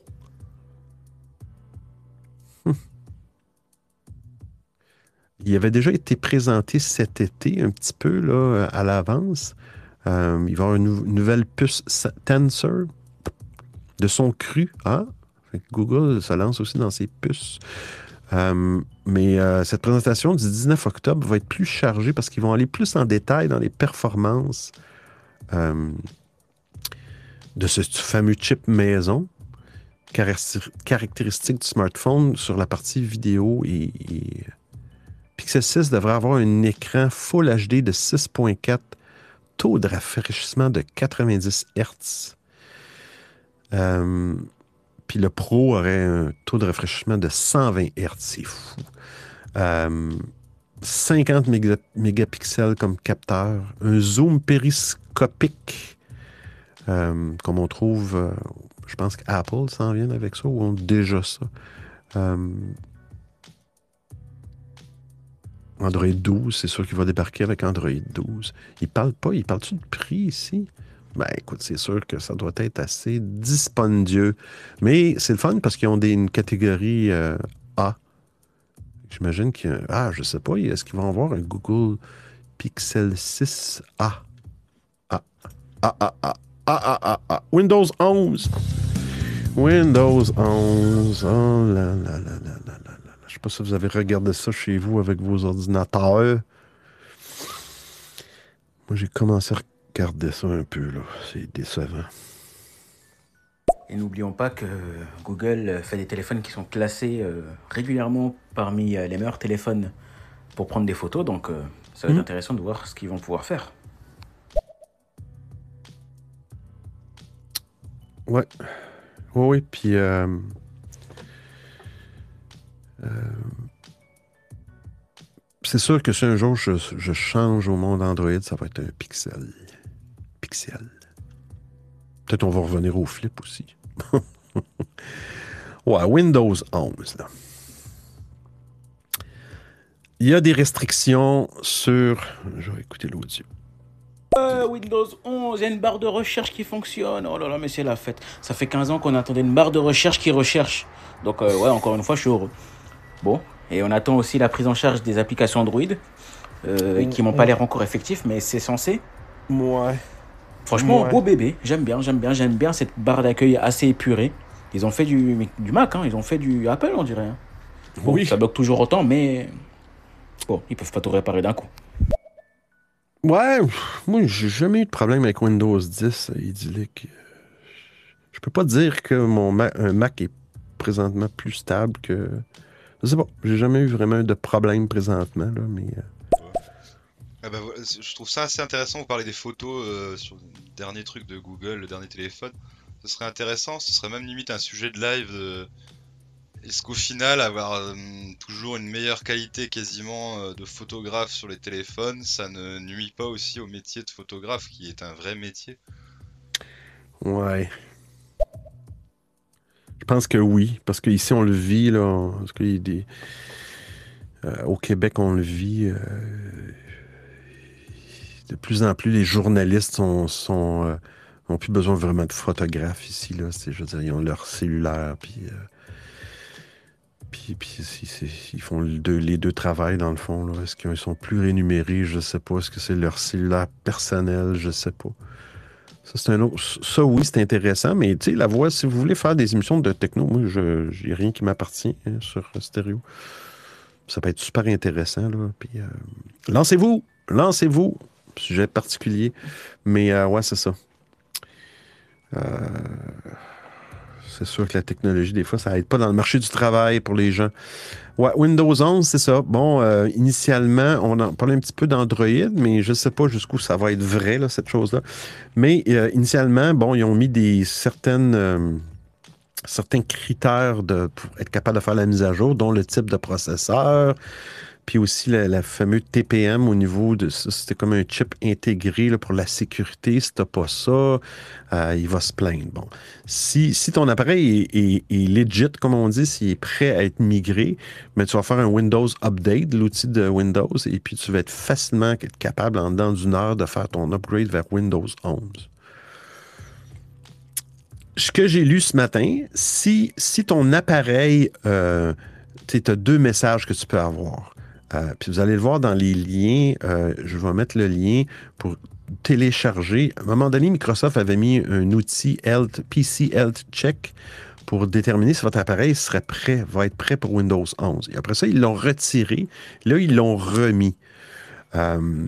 [SPEAKER 1] Il avait déjà été présenté cet été, un petit peu là, à l'avance. Euh, il va y avoir une, nou- nouvelle puce Tensor de son cru. Ah, Google se lance aussi dans ses puces. Euh, mais euh, cette présentation du 19 octobre va être plus chargée parce qu'ils vont aller plus en détail dans les performances de ce fameux chip maison, caractéri- caractéristique du smartphone sur la partie vidéo. Et Pixel 6 devrait avoir un écran Full HD de 6.4, taux de rafraîchissement de 90 Hz. Euh, puis le Pro aurait un taux de rafraîchissement de 120 Hz. C'est fou. Euh, 50 méga- mégapixels comme capteur. Un zoom périscopique, euh, comme on trouve, euh, je pense qu'Apple s'en vient avec ça, ou ont déjà ça. Android 12, c'est sûr qu'il va débarquer avec Android 12. Il parle pas, il parle-tu de prix ici? Ben écoute, c'est sûr que ça doit être assez dispendieux. Mais c'est le fun parce qu'ils ont des, une catégorie euh, A. J'imagine qu'il y a. Ah, je sais pas, est-ce qu'ils vont avoir un Google Pixel 6A? Ah. Ah, ah, ah, ah, ah, ah, ah. Windows 11. Windows 11. Oh là là là là sais pas si vous avez regardé ça chez vous avec vos ordinateurs. Moi, j'ai commencé à regarder ça un peu, là. C'est décevant.
[SPEAKER 3] Et n'oublions pas que Google fait des téléphones qui sont classés euh, régulièrement parmi euh, les meilleurs téléphones pour prendre des photos. Donc, euh, ça va être
[SPEAKER 1] Mhm.
[SPEAKER 3] intéressant de voir ce qu'ils vont pouvoir faire.
[SPEAKER 1] Ouais. Oui, oui. Puis. euh, euh, c'est sûr que si un jour je, change au monde Android, ça va être un Pixel. Pixel. Peut-être on va revenir au flip aussi. [laughs] ouais, Windows 11. Là. Il y a des restrictions sur. Je vais écouter l'audio.
[SPEAKER 3] Euh, Windows 11, il y a une barre de recherche qui fonctionne. Oh là là, mais c'est la fête. Ça fait 15 ans qu'on attendait une barre de recherche qui recherche. Donc, euh, ouais, encore une fois, je suis heureux. Bon, et on attend aussi la prise en charge des applications Android, euh, qui n'ont pas l'air encore effectives, mais c'est censé.
[SPEAKER 1] Ouais.
[SPEAKER 3] Franchement,
[SPEAKER 1] Ouais.
[SPEAKER 3] beau bébé. J'aime bien, j'aime bien, j'aime bien cette barre d'accueil assez épurée. Ils ont fait du, du Mac, hein, ils ont fait du Apple, on dirait. hein. Bon,
[SPEAKER 1] Oui.
[SPEAKER 3] Ça bloque toujours autant, mais bon, ils peuvent pas tout réparer d'un coup.
[SPEAKER 1] Ouais, moi, j'ai jamais eu de problème avec Windows 10 euh, idyllique. Je peux pas dire que mon un Mac est présentement plus stable que. Je sais pas. J'ai jamais eu vraiment de problème présentement, là, mais. euh,
[SPEAKER 8] Ah bah je trouve ça assez intéressant. Vous parlez des photos euh, sur le dernier truc de Google, le dernier téléphone. Ce serait intéressant, ce serait même limite un sujet de live. de- Est-ce qu'au final, avoir euh, toujours une meilleure qualité quasiment euh, de photographe sur les téléphones, ça ne nuit pas aussi au métier de photographe qui est un vrai métier?
[SPEAKER 1] Ouais. Je pense que oui, parce qu'ici, on le vit, là. Parce qu'il euh, au Québec, on le vit. euh, de plus en plus, les journalistes sont, euh, plus besoin vraiment de photographes ici, là. Je veux dire, ils ont leur cellulaire, puis. ils font les deux travails, dans le fond. Est-ce qu'ils sont plus rémunérés? Je sais pas. Est-ce que c'est leur cellulaire personnel? Je sais pas. Ça, c'est un autre. Ça, oui, c'est intéressant, mais tu sais, la voix, si vous voulez faire des émissions de techno, moi, je j'ai rien qui m'appartient hein, sur stéréo. Ça peut être super intéressant, là. Puis, euh, lancez-vous! Lancez-vous! Sujet particulier. Mais euh, ouais, c'est ça. Euh, c'est sûr que la technologie, des fois, ça aide pas dans le marché du travail pour les gens. Windows 11, c'est ça. Bon, euh, initialement, on en parlait un petit peu d'Android, mais je sais pas jusqu'où ça va être vrai, cette chose-là. Mais euh, initialement, bon, ils ont mis des euh, certains critères pour être capable de faire la mise à jour, dont le type de processeur, puis aussi la, la fameuse TPM au niveau de. C'était comme un chip intégré là, pour la sécurité. Si t'as pas ça, euh, il va se plaindre. Bon. Si, si ton appareil est, est- legit, comme on dit, s'il est prêt à être migré, mais tu vas faire un Windows Update, l'outil de Windows, et puis tu vas être facilement capable, en dedans d'une heure, de faire ton upgrade vers Windows 11 ce que j'ai lu ce matin, si, si ton appareil, euh, tu as deux messages que tu peux avoir. Euh, puis vous allez le voir dans les liens. euh, je vais mettre le lien pour télécharger. À un moment donné, Microsoft avait mis un outil Health, PC Health Check pour déterminer si votre appareil serait prêt, va être prêt pour Windows 11. Et après ça, ils l'ont retiré. Là, ils l'ont remis. Euh,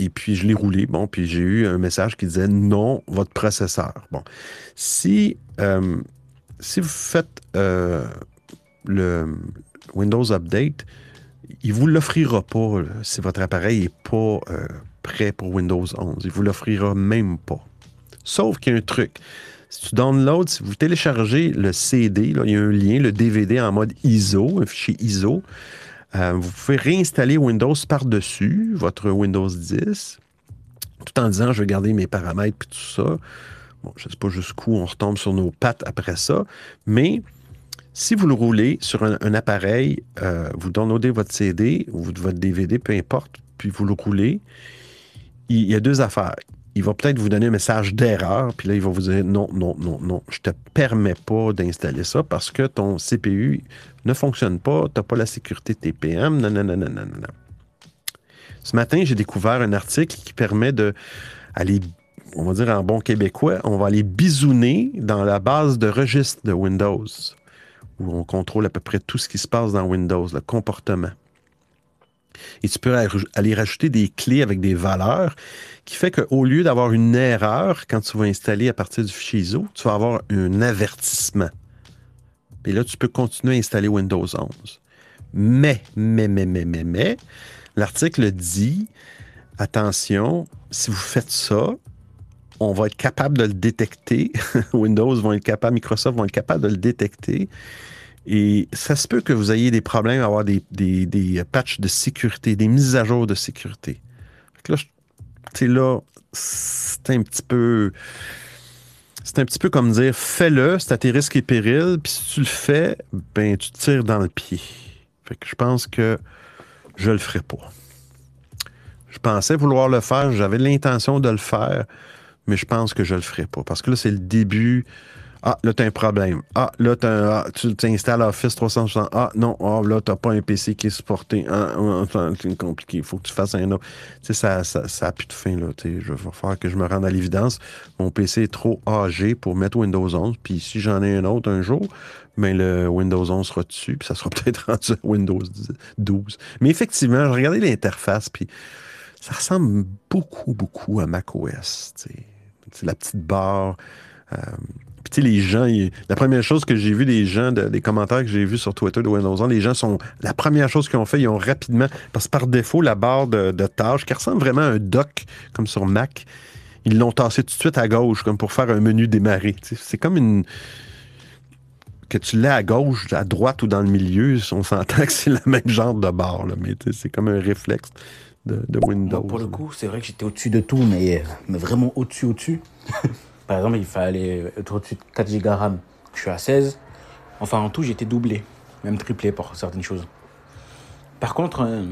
[SPEAKER 1] et puis, je l'ai roulé. Bon, puis j'ai eu un message qui disait non, votre processeur. Bon. Si, si vous faites le Windows Update, il vous l'offrira pas là, si votre appareil n'est pas euh, prêt pour Windows 11. Il vous l'offrira même pas. Sauf qu'il y a un truc. Si tu downloads, si vous téléchargez le CD, il y a un lien, le DVD en mode ISO, un fichier ISO, euh, vous pouvez réinstaller Windows par-dessus votre Windows 10, tout en disant je vais garder mes paramètres et tout ça. Bon, je ne sais pas jusqu'où on retombe sur nos pattes après ça, mais si vous le roulez sur un, appareil, euh, vous downloadez votre CD ou votre DVD, peu importe, puis vous le roulez, il, y a deux affaires. Il va peut-être vous donner un message d'erreur, puis là, il va vous dire non, non, non, non, je ne te permets pas d'installer ça parce que ton CPU ne fonctionne pas, tu n'as pas la sécurité TPM, non, non, non, non, non, non. Ce matin, j'ai découvert un article qui permet de aller, on va dire en bon québécois, on va aller bisouner dans la base de registre de Windows, on contrôle à peu près tout ce qui se passe dans Windows, le comportement. Et tu peux aller rajouter des clés avec des valeurs qui fait qu'au lieu d'avoir une erreur quand tu vas installer à partir du fichier ISO, tu vas avoir un avertissement. Et là, tu peux continuer à installer Windows 11. Mais, mais, mais, mais, mais, mais, l'article dit, attention, si vous faites ça, on va être capable de le détecter. [laughs] Windows vont être capable, Microsoft vont être capable de le détecter. Et ça se peut que vous ayez des problèmes à avoir des, des, des patchs de sécurité, des mises à jour de sécurité. Fait que là, c'est un petit peu. C'est un petit peu comme dire fais-le, c'est à tes risques et périls, puis si tu le fais, ben tu te tires dans le pied. Fait que je pense que je le ferai pas. Je pensais vouloir le faire, j'avais l'intention de le faire, mais je pense que je le ferai pas. Parce que là, c'est le début. Ah, là, tu as un problème. Ah, là, ah, tu installes Office 360. Ah, non, ah, là, tu n'as pas un PC qui est supporté. Ah, ah, c'est compliqué. Il faut que tu fasses un autre. Tu sais, ça, ça, ça a plus de fin. Là, tu sais, je vais faire que je me rende à l'évidence. Mon PC est trop âgé pour mettre Windows 11. Puis si j'en ai un autre un jour, ben, le Windows 11 sera dessus. Puis ça sera [laughs] peut-être rendu Windows 12. Mais effectivement, je regardais l'interface. Puis ça ressemble beaucoup, beaucoup à macOS. Tu sais. La petite barre Euh, puis tu sais, les gens, la première chose que j'ai vu des gens, de- des commentaires que j'ai vus sur Twitter de Windows 11, les gens sont, la première chose qu'ils ont fait, ils ont rapidement, parce que par défaut, la barre de, tâches, qui ressemble vraiment à un dock, comme sur Mac, ils l'ont tassé tout de suite à gauche, comme pour faire un menu démarrer. C'est comme une, que tu l'aies à gauche, à droite ou dans le milieu, on s'entend que c'est le même genre de barre, là, mais c'est comme un réflexe de, de Windows.
[SPEAKER 3] Moi, pour le coup, c'est vrai que j'étais au-dessus de tout, mais, mais vraiment au-dessus, au-dessus. [laughs] Par exemple, il fallait être au-dessus de 4 Go RAM. Je suis à 16. Enfin, en tout, j'étais doublé, même triplé pour certaines choses. Par contre, euh,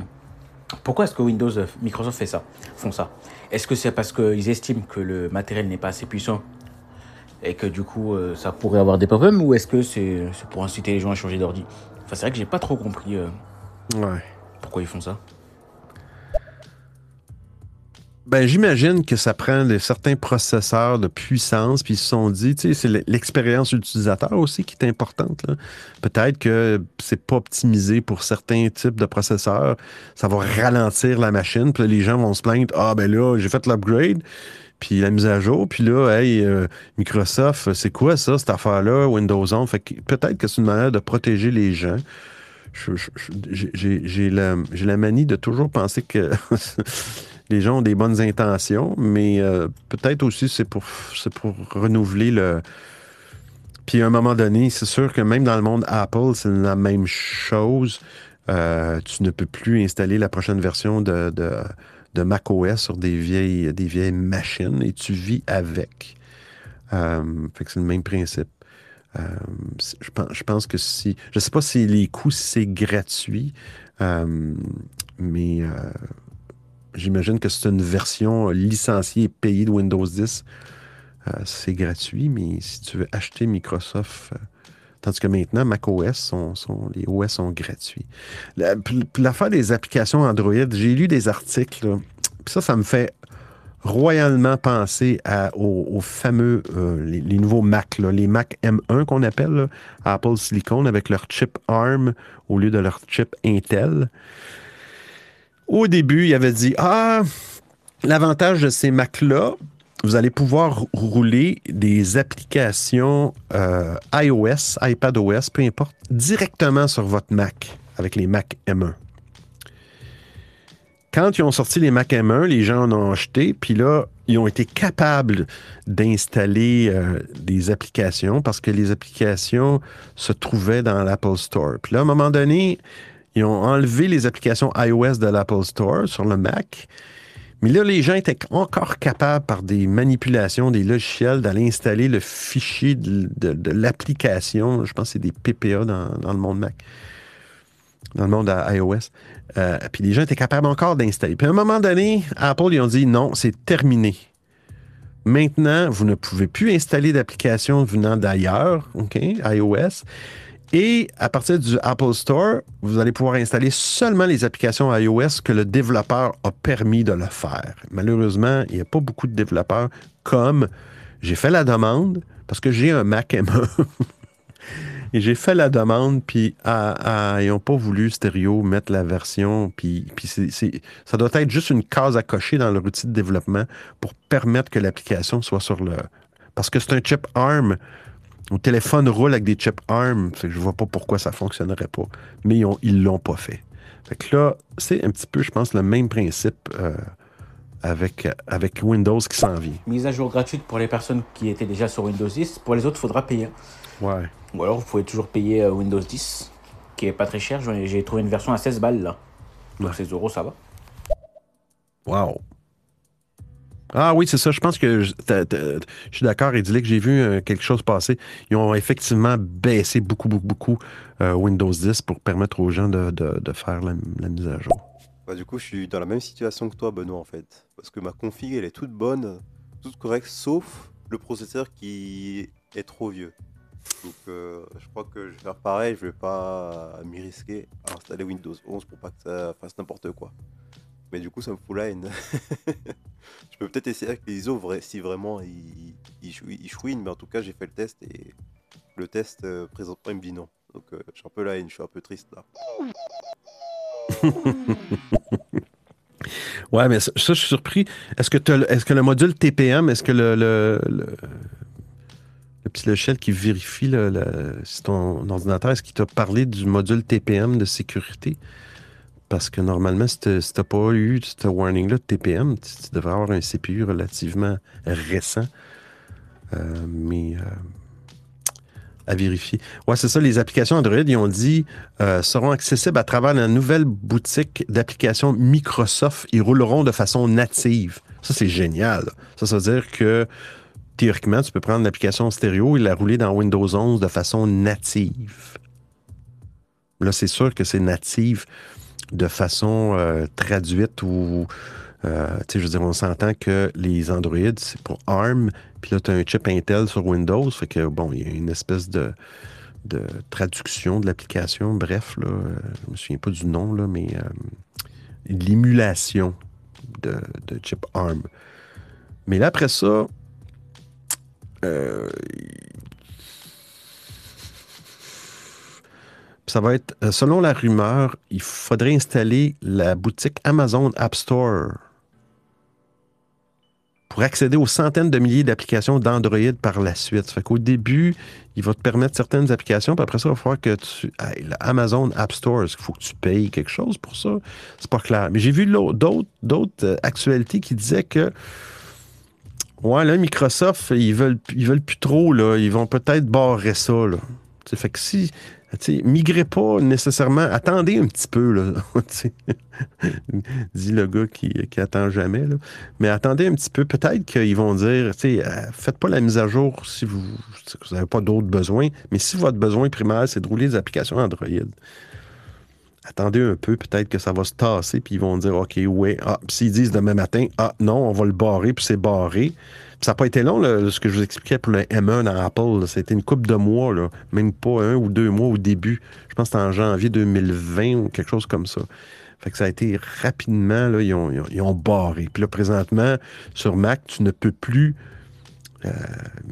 [SPEAKER 3] pourquoi est-ce que Windows, euh, Microsoft fait ça, font ça? Est-ce que c'est parce qu'ils estiment que le matériel n'est pas assez puissant et que du coup, euh, ça pourrait avoir des problèmes ou est-ce que c'est pour inciter les gens à changer d'ordi? Enfin, c'est vrai que j'ai pas trop compris euh,
[SPEAKER 1] Ouais.
[SPEAKER 3] pourquoi ils font ça.
[SPEAKER 1] Ben, j'imagine que ça prend certains processeurs de puissance, puis ils se sont dit, tu sais, c'est l'expérience utilisateur aussi qui est importante. Peut-être que c'est pas optimisé pour certains types de processeurs. Ça va ralentir la machine, puis les gens vont se plaindre, ah ben là, j'ai fait l'upgrade, puis la mise à jour, puis là, hey, euh, Microsoft, c'est quoi ça, cette affaire-là, Windows 11? Fait que peut-être que c'est une manière de protéger les gens. J'ai la manie de toujours penser que [laughs] les gens ont des bonnes intentions, mais euh, peut-être aussi c'est pour, pour renouveler le. Puis à un moment donné, c'est sûr que même dans le monde Apple, c'est la même chose. Euh, tu ne peux plus installer la prochaine version de, de, macOS sur des vieilles, des vieilles machines et tu vis avec. Euh, fait que c'est le même principe. Je, pense, je pense que si. Je ne sais pas si les coûts, c'est gratuit, mais j'imagine que c'est une version licenciée et payée de Windows 10. Euh, c'est gratuit, mais si tu veux acheter Microsoft. euh, Tandis que maintenant, macOS, sont, sont- les OS sont gratuits. L'affaire des applications Android, j'ai lu des articles, là, ça, ça me fait royalement penser aux, fameux, euh, les, nouveaux Mac, les Mac M1 qu'on appelle, Apple Silicon, avec leur chip ARM au lieu de leur chip Intel. Au début, il avait dit, ah, l'avantage de ces Macs-là, vous allez pouvoir rouler des applications euh, iOS, iPadOS, peu importe, directement sur votre Mac avec les Mac M1. Quand ils ont sorti les Mac M1, les gens en ont acheté, puis là, ils ont été capables d'installer euh, des applications parce que les applications se trouvaient dans l'Apple Store. Puis là, à un moment donné, ils ont enlevé les applications iOS de l'Apple Store sur le Mac. Mais là, les gens étaient encore capables, par des manipulations, des logiciels, d'aller installer le fichier de, l'application. Je pense que c'est des PPA dans, le monde Mac, dans le monde iOS. Euh, puis les gens étaient capables encore d'installer. Puis à un moment donné, Apple, ils ont dit non, c'est terminé. Maintenant, vous ne pouvez plus installer d'applications venant d'ailleurs, OK, iOS. Et à partir du Apple Store, vous allez pouvoir installer seulement les applications iOS que le développeur a permis de le faire. Malheureusement, il n'y a pas beaucoup de développeurs comme j'ai fait la demande parce que j'ai un Mac M1. [laughs] Et j'ai fait la demande, puis ils n'ont pas voulu stéréo mettre la version, puis, ça doit être juste une case à cocher dans leur outil de développement pour permettre que l'application soit sur le... Parce que c'est un chip ARM. Mon téléphone roule avec des chips ARM, fait que je vois pas pourquoi ça fonctionnerait pas. Mais ils ont- ils l'ont pas fait. Fait que là, c'est un petit peu, je pense, le même principe euh, avec, avec Windows qui s'en vient.
[SPEAKER 3] Mise à jour gratuite pour les personnes qui étaient déjà sur Windows 10. Pour les autres, il faudra payer.
[SPEAKER 1] Ouais.
[SPEAKER 3] Ou alors, vous pouvez toujours payer euh, Windows 10, qui est pas très cher. J'ai trouvé une version à 16 balles là. Donc 16 euros, ça va.
[SPEAKER 1] Wow. Ah oui, c'est ça. Je pense que je, t'as- t'as- je suis d'accord, j'ai vu euh, quelque chose passer. Ils ont effectivement baissé beaucoup, beaucoup, beaucoup euh, Windows 10 pour permettre aux gens de, de- faire la, la mise à jour.
[SPEAKER 2] Bah, du coup, je suis dans la même situation que toi, Benoît, en fait. Parce que ma config, elle est toute bonne, toute correcte, sauf le processeur qui est trop vieux. Donc, euh, je crois que je vais faire pareil. Je vais pas m'y risquer à installer Windows 11 pour pas que ça fasse n'importe quoi. Mais du coup, ça me fout la haine. [laughs] je peux peut-être essayer avec les ISO si vraiment ils, ils, chou- ils chouinent, mais en tout cas, j'ai fait le test et le test euh, présentement, il me dit non. Donc, euh, je suis un peu la haine, je suis un peu triste là. [laughs]
[SPEAKER 1] Ouais, mais ça, je suis surpris. Est-ce que, est-ce que le module TPM, est-ce que le, le- petit logiciel qui vérifie le- si ton ordinateur, est-ce qu'il t'a parlé du module TPM de sécurité? Parce que normalement, si tu n'as pas eu ce warning-là de TPM, tu, devrais avoir un CPU relativement récent. Euh, mais euh, à vérifier. Ouais, c'est ça, les applications Android, ils ont dit, euh, seront accessibles à travers la nouvelle boutique d'applications Microsoft. Ils rouleront de façon native. Ça, c'est génial. Ça, ça veut dire que théoriquement, tu peux prendre l'application stéréo et la rouler dans Windows 11 de façon native. Là, c'est sûr que c'est native de façon euh, traduite ou. euh, je veux dire, on s'entend que les Android, c'est pour ARM, puis là, tu as un chip Intel sur Windows, fait que, bon, il y a une espèce de, de traduction de l'application. Bref, là, euh, je me souviens pas du nom, là, mais euh, l'émulation de, de chip ARM. Mais là, après ça, ça va être, euh, selon la rumeur, il faudrait installer la boutique Amazon App Store pour accéder aux centaines de milliers d'applications d'Android par la suite. Fait qu'au début, il va te permettre certaines applications, puis après ça, il va falloir que tu. Amazon App Store, est-ce qu'il faut que tu payes quelque chose pour ça? C'est pas clair. Mais j'ai vu d'autres euh, actualités qui disaient que. Ouais, là, Microsoft, ils veulent, ils veulent plus trop, là. Ils vont peut-être barrer ça, là. Fait que si. Migrez pas nécessairement. Attendez un petit peu, là. [laughs] [laughs] Dit le gars qui, qui attend jamais, là. Mais attendez un petit peu. Peut-être qu'ils vont dire, euh, faites pas la mise à jour si vous n'avez pas d'autres besoins. Mais si votre besoin primaire, c'est de rouler des applications Android, attendez un peu, peut-être que ça va se tasser, puis ils vont dire, OK, ouais, ah, s'ils disent demain matin, ah non, on va le barrer, puis c'est barré. Ça n'a pas été long, ce que je vous expliquais pour le M1 dans Apple. C'était une couple de mois, même pas un ou deux mois au début. Je pense que c'était en janvier 2020 ou quelque chose comme ça. Fait que ça a été rapidement, là, ils ont, ils ont- barré. Puis là, présentement, sur Mac, tu ne peux plus euh,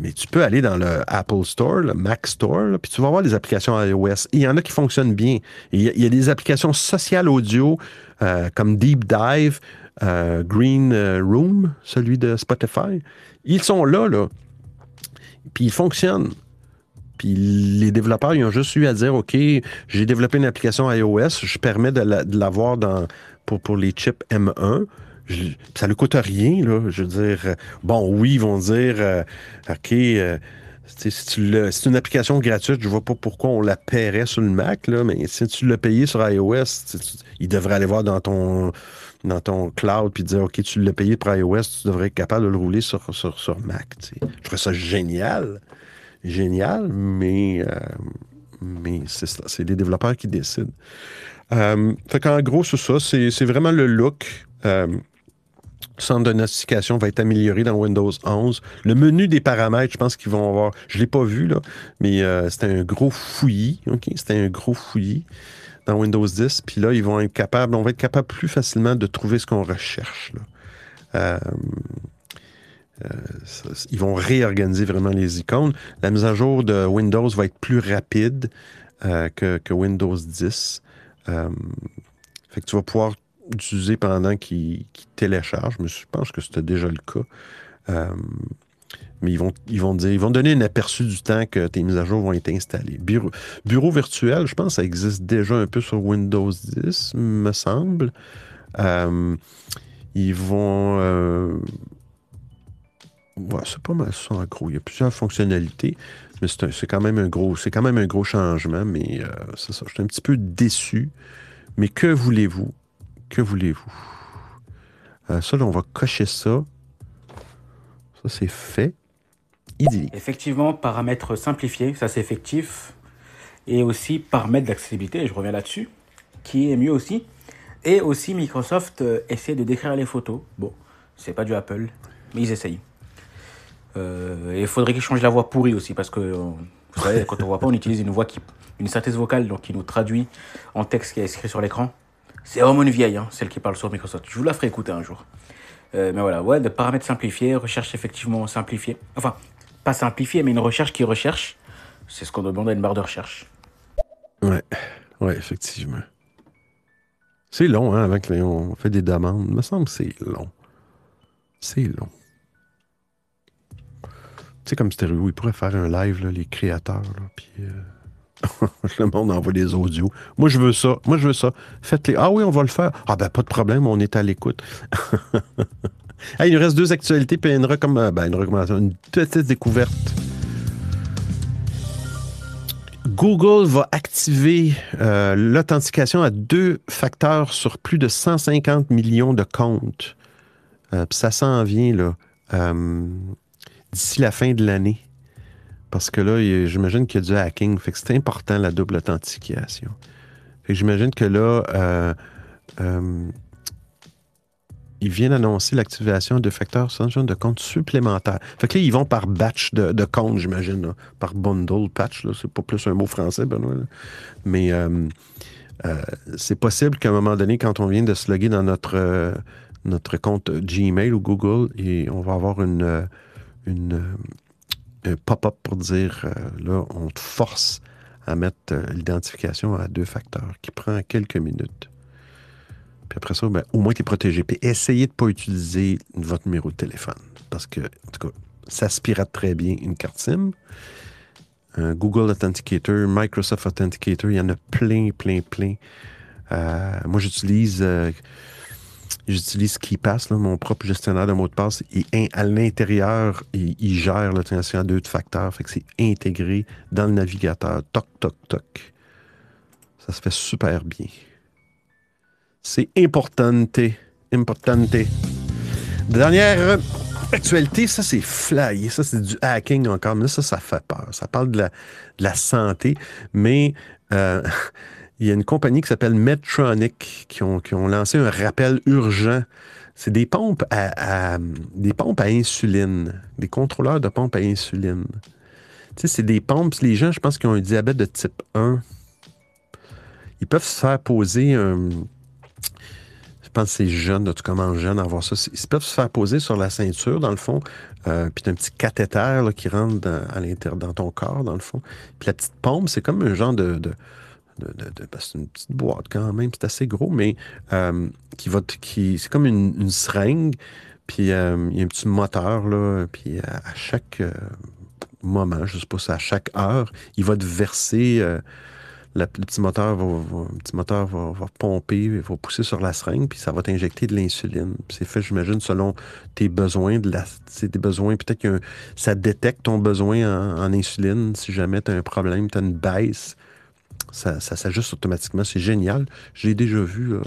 [SPEAKER 1] mais tu peux aller dans le Apple Store, le Mac Store, puis tu vas voir les applications iOS. Il y en a qui fonctionnent bien. Il y, a- des applications sociales audio euh, comme Deep Dive, euh, Green Room, celui de Spotify. Ils sont là, là. Puis ils fonctionnent. Puis les développeurs, ils ont juste eu à dire, OK, j'ai développé une application iOS, je permets de la- l'avoir dans pour, pour les chips M1. Je- ça ne coûte rien, là. Je veux dire, bon, oui, ils vont dire, euh, OK, euh, si c'est une application gratuite, je vois pas pourquoi on la paierait sur le Mac, là, mais si tu l'as payé sur iOS, tu- il devrait aller voir dans ton, dans ton cloud puis dire, OK, tu l'as payé pour iOS, tu devrais être capable de le rouler sur, sur, sur Mac. Je trouve ça génial. Génial, mais, euh, mais c'est ça, c'est les développeurs qui décident. Euh, fait qu'en gros, c'est ça. C'est vraiment le look. Euh, centre de notification va être amélioré dans Windows 11. Le menu des paramètres, je pense qu'ils vont avoir. Je ne l'ai pas vu, là, mais euh, c'était un gros fouillis. C'était un gros fouillis dans Windows 10. Puis là, ils vont être capables, on va être capable plus facilement de trouver ce qu'on recherche. Euh, euh, ils vont réorganiser vraiment les icônes. La mise à jour de Windows va être plus rapide euh, que, que Windows 10. Euh, fait que tu vas pouvoir l'utiliser pendant qu'il qu'il télécharge. Mais je pense que c'était déjà le cas. Mais ils vont, ils vont dire, ils vont donner un aperçu du temps que tes mises à jour vont être installées. Bureau, virtuel, je pense ça existe déjà un peu sur Windows 10, me semble. Euh, ils vont. euh, c'est pas mal ça en gros. Il y a plusieurs fonctionnalités, mais c'est quand même un gros, c'est quand même un gros changement. Mais euh, ça. Je suis un petit peu déçu. Mais que voulez-vous? Que voulez-vous? Euh, Ça, là, on va cocher ça. Ça, c'est fait.
[SPEAKER 3] Effectivement, paramètres simplifiés, ça c'est effectif. Et aussi paramètres d'accessibilité, je reviens là-dessus, qui est mieux aussi. Et aussi Microsoft euh, essaie de décrire les photos. Bon, c'est pas du Apple, mais ils essayent. Euh, il faudrait qu'ils changent la voix pourrie aussi, parce que euh, vous savez, quand on voit pas, on utilise une voix qui, une synthèse vocale, donc qui nous traduit en texte qui est écrit sur l'écran. C'est vraiment une vieille, hein, celle qui parle sur Microsoft. Je vous la ferai écouter un jour. Mais voilà, ouais, de paramètres simplifiés, recherche effectivement simplifiée. Enfin, pas mais une recherche qui recherche. C'est ce qu'on demande à une barre de recherche.
[SPEAKER 1] Ouais, ouais, effectivement. C'est long, hein, avant qu'on fait des demandes. Il me semble que c'est long. C'est long. sais, comme Stéréo, ils pourraient faire un live, là, les créateurs, là, puis euh, [laughs] le monde envoie des audios. Moi, je veux ça. Moi, je veux ça. Faites-les. Ah oui, on va le faire. Ah ben, pas de problème, on est à l'écoute. [laughs] Il nous reste deux actualités, puis une, recomm- ben, une recommandation, une petite découverte. Google va activer euh, l'authentification à deux facteurs sur plus de 150 millions de comptes. Euh, ça s'en vient là, euh, d'ici la fin de l'année. Parce que là, j'imagine qu'il y a du hacking. Fait que c'est important la double authentification. Fait que j'imagine que là, euh, euh, ils viennent annoncer l'activation de facteurs de comptes supplémentaires. Fait que là, ils vont par batch de, de comptes, j'imagine. Par bundle, patch. C'est pas plus un mot français, Benoît. Mais euh, euh, c'est possible qu'à un moment donné, quand on vient de se loguer dans notre, euh, notre compte Gmail ou Google, on va avoir une, une, euh, un pop-up pour dire, là, on te force à mettre l'identification à deux facteurs, qui prend quelques minutes. Puis après ça, ben, au moins, tu es protégé. Puis essayez de ne pas utiliser votre numéro de téléphone. Parce que, en tout cas, ça se pirate très bien une carte SIM. Google Authenticator, Microsoft Authenticator, il y en a plein, plein, plein. Euh, moi, j'utilise euh, KeePass, là, mon propre gestionnaire de mots de passe. Et à l'intérieur, il, il gère l'authentification à deux facteurs. Fait que c'est intégré dans le navigateur. Toc, toc, toc. Ça se fait super bien. C'est importante. Importante. Dernière actualité, ça c'est flyé. Ça c'est du hacking encore. Mais ça, ça fait peur. Ça parle de la, santé. Mais euh, [laughs] il y a une compagnie qui s'appelle Medtronic qui ont, qui ont lancé un rappel urgent. C'est des pompes à, à- des pompes à insuline, des contrôleurs de pompes à insuline. Tu sais, c'est des pompes. Les gens, je pense, qui ont un diabète de type 1, ils peuvent se faire poser un. Je pense que c'est jeune, tu commences jeune à avoir ça. Ils peuvent se faire poser sur la ceinture, dans le fond, euh, puis t'as un petit cathéter qui rentre dans, à l'intérieur dans ton corps, dans le fond. Puis la petite pompe, c'est comme un genre de. ben, c'est une petite boîte quand même, c'est assez gros, mais euh, qui va. Qui, c'est comme une, seringue, puis euh, il y a un petit moteur, là, puis à, à chaque euh, moment, je sais pas à chaque heure, il va te verser. Euh, le petit moteur va, petit moteur va, pomper, va pousser sur la seringue, puis ça va t'injecter de l'insuline. C'est fait, j'imagine, selon tes besoins, de la, des besoins, peut-être que ça détecte ton besoin en, insuline. Si jamais tu as un problème, tu as une baisse, ça, ça s'ajuste automatiquement. C'est génial. Je l'ai déjà vu. là.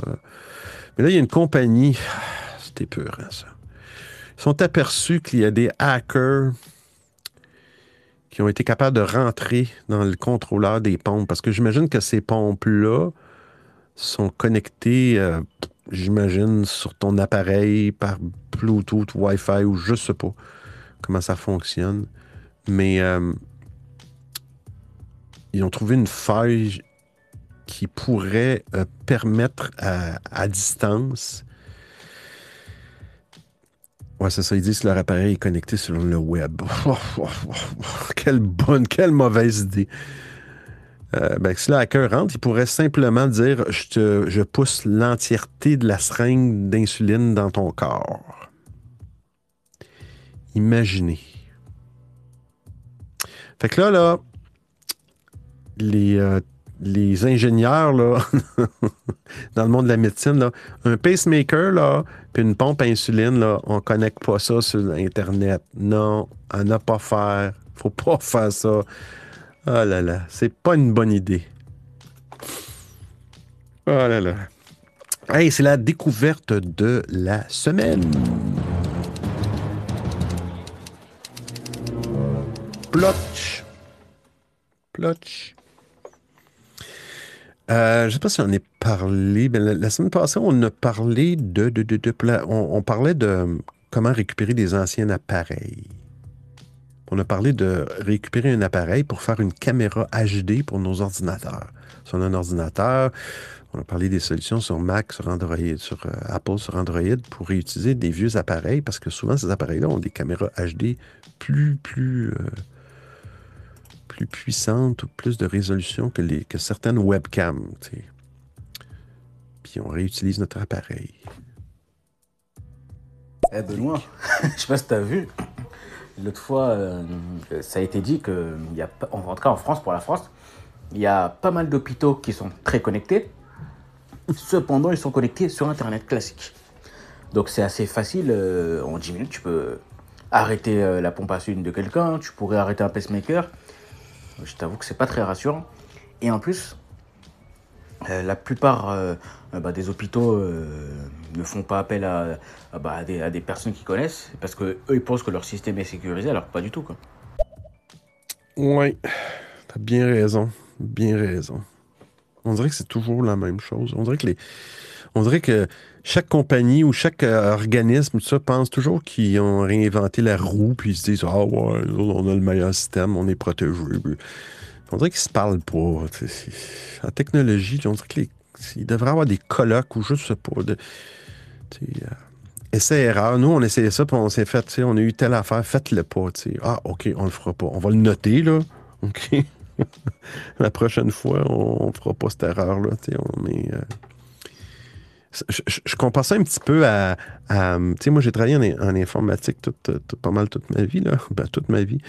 [SPEAKER 1] Mais là, il y a une compagnie, c'était peur, ça. Ils sont aperçus qu'il y a des hackers qui ont été capables de rentrer dans le contrôleur des pompes. Parce que j'imagine que ces pompes-là sont connectées, euh, j'imagine, sur ton appareil par Bluetooth, Wi-Fi ou je sais pas comment ça fonctionne. Mais euh, ils ont trouvé une faille qui pourrait euh, permettre à distance Ouais, c'est ça. Ils disent que leur appareil est connecté sur le web. [laughs] quelle bonne, quelle mauvaise idée. Euh, ben, si le hacker rentre, il pourrait simplement dire je, te, je pousse l'entièreté de la seringue d'insuline dans ton corps. Imaginez. Fait que là, là, les, euh, les ingénieurs, là, [laughs] dans le monde de la médecine, là, un pacemaker, là, puis une pompe à insuline, là, on connecte pas ça sur Internet. Non, à ne pas faire. Faut pas [laughs] faire ça. Oh là là, c'est pas une bonne idée. Oh là là. Hey, c'est la découverte de la semaine. Plotch. Plotch. Euh, je ne sais pas si on est parlé. mais la, semaine passée, on a parlé de. on, parlait de comment récupérer des anciens appareils. On a parlé de récupérer un appareil pour faire une caméra HD pour nos ordinateurs. Si on a un ordinateur, on a parlé des solutions sur Mac, sur Android, sur euh, Apple, sur Android pour réutiliser des vieux appareils parce que souvent ces appareils-là ont des caméras HD plus, plus, euh, plus puissantes ou plus de résolution que, les, que certaines webcams. Puis on réutilise notre appareil.
[SPEAKER 3] Eh Benoît, [laughs] je sais pas si t'as vu. l'autre fois, euh, ça a été dit que, y a, en tout cas en France, pour la France, il y a pas mal d'hôpitaux qui sont très connectés. Cependant, ils sont connectés sur Internet classique. Donc c'est assez facile. euh, en 10 minutes, tu peux arrêter euh, la pompe à insuline de quelqu'un, tu pourrais arrêter un pacemaker. Je t'avoue que c'est pas très rassurant. Et en plus, euh, la plupart euh, bah, des hôpitaux euh, ne font pas appel bah, à des personnes qui connaissent parce que eux ils pensent que leur système est sécurisé alors que pas du tout quoi.
[SPEAKER 1] Ouais, t'as bien raison. Bien raison. On dirait que c'est toujours la même chose. On dirait que les. On dirait que chaque compagnie ou chaque euh, organisme, ça, pense toujours qu'ils ont réinventé la roue, puis ils se disent Ah ouais, on a le meilleur système, on est protégé. On dirait qu'ils se parlent pas. En technologie, on dirait qu'il avoir des colloques ou sais pas. De, essai-erreur. Nous, on essayait ça, puis on s'est fait, on a eu telle affaire, faites-le pas. Ah, OK, on le fera pas. On va le noter, là. OK. [laughs] La prochaine fois, on ne fera pas cette erreur-là. Mais. euh, je, je- compare ça un petit peu à. tu sais, moi, j'ai travaillé en, informatique pas mal toute ma vie, là. Ben, toute ma vie.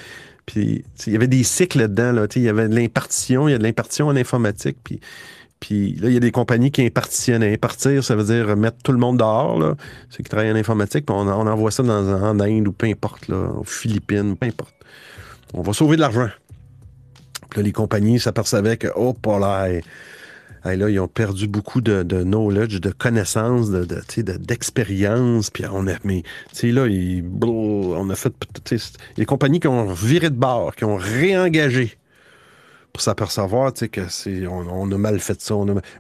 [SPEAKER 1] Puis, il y avait des cycles là-dedans, là. Il y avait de l'impartition, il y a de l'impartition en informatique. Puis, puis là, il y a des compagnies qui impartitionnent. Impartir, ça veut dire mettre tout le monde dehors, là. Ceux qui travaillent en informatique, puis on, on envoie ça dans, en Inde ou peu importe, là, aux Philippines, peu importe. On va sauver de l'argent. Puis là, les compagnies s'apercevaient que, oh, pas là, ils ont perdu beaucoup de, knowledge, de connaissances, de, d'expérience. Puis on a, mais, là, ils- on a fait, les compagnies qui ont viré de bord, qui ont réengagé pour s'apercevoir, que on, a mal fait ça.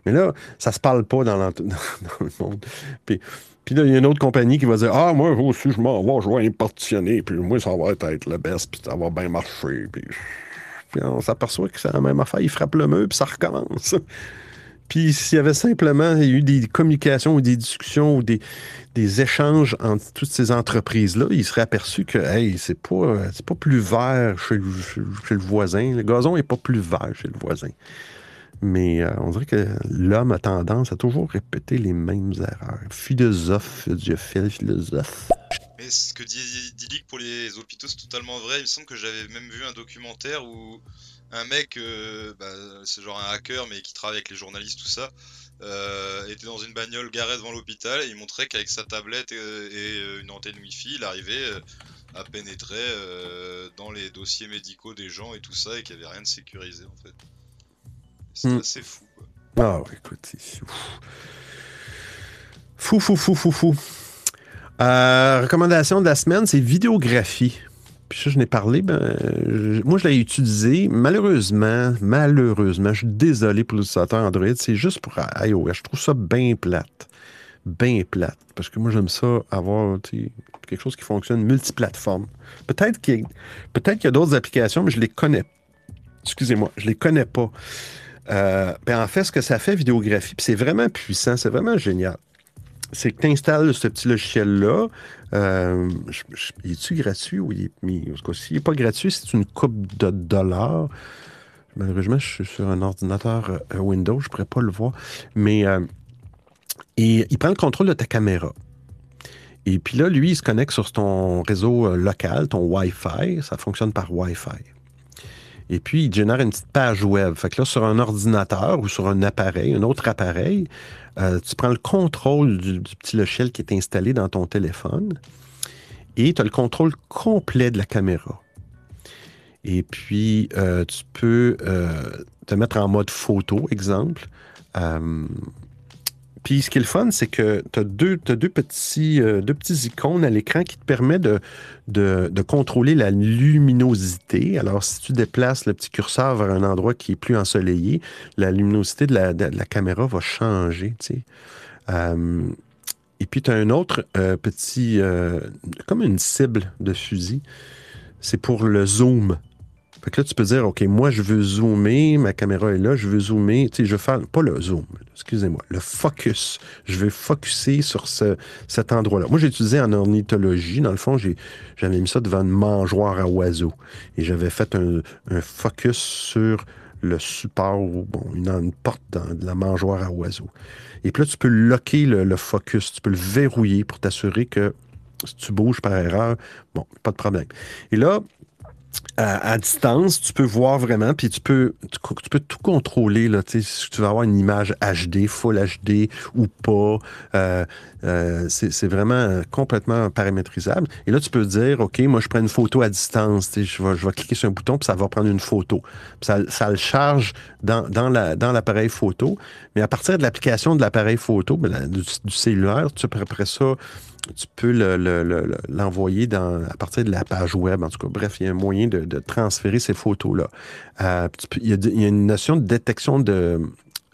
[SPEAKER 1] Mais là, ça se parle pas [laughs] dans, le monde. Puis, puis là, il y a une autre compagnie qui va dire Ah, moi aussi, je m'en vais, je vais impartitionner, puis moi, ça va être le best, puis ça va bien marcher. Puis, puis on s'aperçoit que c'est la même affaire, il frappe le mur, puis ça recommence. Puis s'il y avait simplement eu des communications ou des discussions ou des, des échanges entre toutes ces entreprises-là, il serait aperçu que hey, c'est pas, pas plus vert chez le, voisin. Le gazon n'est pas plus vert chez le voisin. Mais euh, on dirait que l'homme a tendance à toujours répéter les mêmes erreurs. Philosophe, philosophe, philosophe.
[SPEAKER 8] Mais ce que dit Dilik pour les hôpitaux, c'est totalement vrai. Il me semble que j'avais même vu un documentaire où un mec, euh, bah, c'est genre un hacker, mais qui travaille avec les journalistes, tout ça, euh, était dans une bagnole garée devant l'hôpital et il montrait qu'avec sa tablette et, et, euh, une antenne Wi-Fi, il arrivait à pénétrer dans les dossiers médicaux des gens et tout ça et qu'il n'y avait rien de sécurisé en fait. C'est
[SPEAKER 1] Hmm.
[SPEAKER 8] assez fou. Quoi.
[SPEAKER 1] Ah ouais, écoute, c'est fou. Fou, fou, fou, fou, fou. Euh, recommandation de la semaine, c'est vidéographie. Puis ça, je n'ai parlé. Ben, moi, je l'ai utilisé. Malheureusement, malheureusement, je suis désolé pour l'utilisateur Android. C'est juste pour iOS. Je trouve ça bien plate. Bien plate. Parce que moi, j'aime ça avoir quelque chose qui fonctionne multiplateforme. Peut-être qu'il y a, d'autres applications, mais je les connais. Excusez-moi, je les connais pas. Euh, ben, en fait, ce que ça fait, vidéographie, c'est vraiment puissant, c'est vraiment génial. C'est que tu installes ce petit logiciel-là. Euh, est-tu gratuit ou il est mis? En tout cas, s'il n'est pas gratuit, c'est une coupe de dollars. Malheureusement, je suis sur un ordinateur euh, Windows, je ne pourrais pas le voir. Mais euh, et il prend le contrôle de ta caméra. Et puis là, lui, il se connecte sur ton réseau euh, local, ton Wi-Fi. Ça fonctionne par Wi-Fi. Et puis, il génère une petite page web. Fait que là, sur un ordinateur ou sur un appareil, un autre appareil, euh, tu prends le contrôle du, petit logiciel qui est installé dans ton téléphone et tu as le contrôle complet de la caméra. Et puis, euh, tu peux euh, te mettre en mode photo, exemple. Puis, ce qui est le fun, c'est que tu as deux, t'as deux, petits, euh, deux petits icônes à l'écran qui te permettent de, de, contrôler la luminosité. Alors, si tu déplaces le petit curseur vers un endroit qui est plus ensoleillé, la luminosité de la, caméra va changer. Euh, et puis, tu as un autre euh, petit, comme une cible de fusil. C'est pour le zoom. Fait que là, tu peux dire, OK, moi, je veux zoomer, ma caméra est là, je veux zoomer, tu sais, je veux faire, pas le zoom, excusez-moi, le focus. Je veux focuser sur ce, cet endroit-là. Moi, j'ai utilisé en ornithologie. Dans le fond, j'avais mis ça devant une mangeoire à oiseaux. Et j'avais fait un, un focus sur le support, bon, une, une porte dans de la mangeoire à oiseaux. Et puis là, tu peux locker le, le focus, tu peux le verrouiller pour t'assurer que Si tu bouges par erreur, bon, pas de problème. Et là, à, distance, tu peux voir vraiment, puis tu peux, tout contrôler. Là, si tu vas avoir une image HD, Full HD ou pas. Euh, euh, c'est vraiment complètement paramétrisable. Et là, tu peux dire, OK, moi, je prends une photo à distance. Je vais, cliquer sur un bouton, puis ça va prendre une photo. Ça, le charge dans, dans la- dans l'appareil photo. Mais à partir de l'application de l'appareil photo, ben, du, du cellulaire, tu peux après ça tu peux le- le- le- le- l'envoyer à partir de la page web. En tout cas, bref, il y a un moyen de, transférer ces photos-là. Euh, il, y a, une notion de détection de,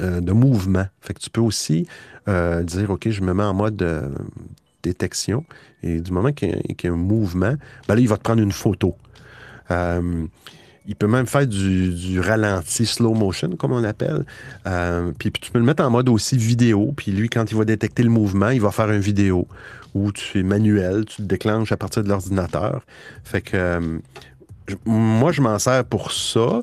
[SPEAKER 1] euh, mouvement. Fait que tu peux aussi euh, dire, OK, je me mets en mode détection. Et du moment qu'il y, y a un mouvement, ben là, il va te prendre une photo. Il peut même faire du, ralenti, slow motion, comme on appelle. Euh, puis, tu peux le mettre en mode aussi vidéo. Puis lui, quand il va détecter le mouvement, il va faire une vidéo où tu es manuel, tu le déclenches à partir de l'ordinateur. Fait que euh, moi, je m'en sers pour ça.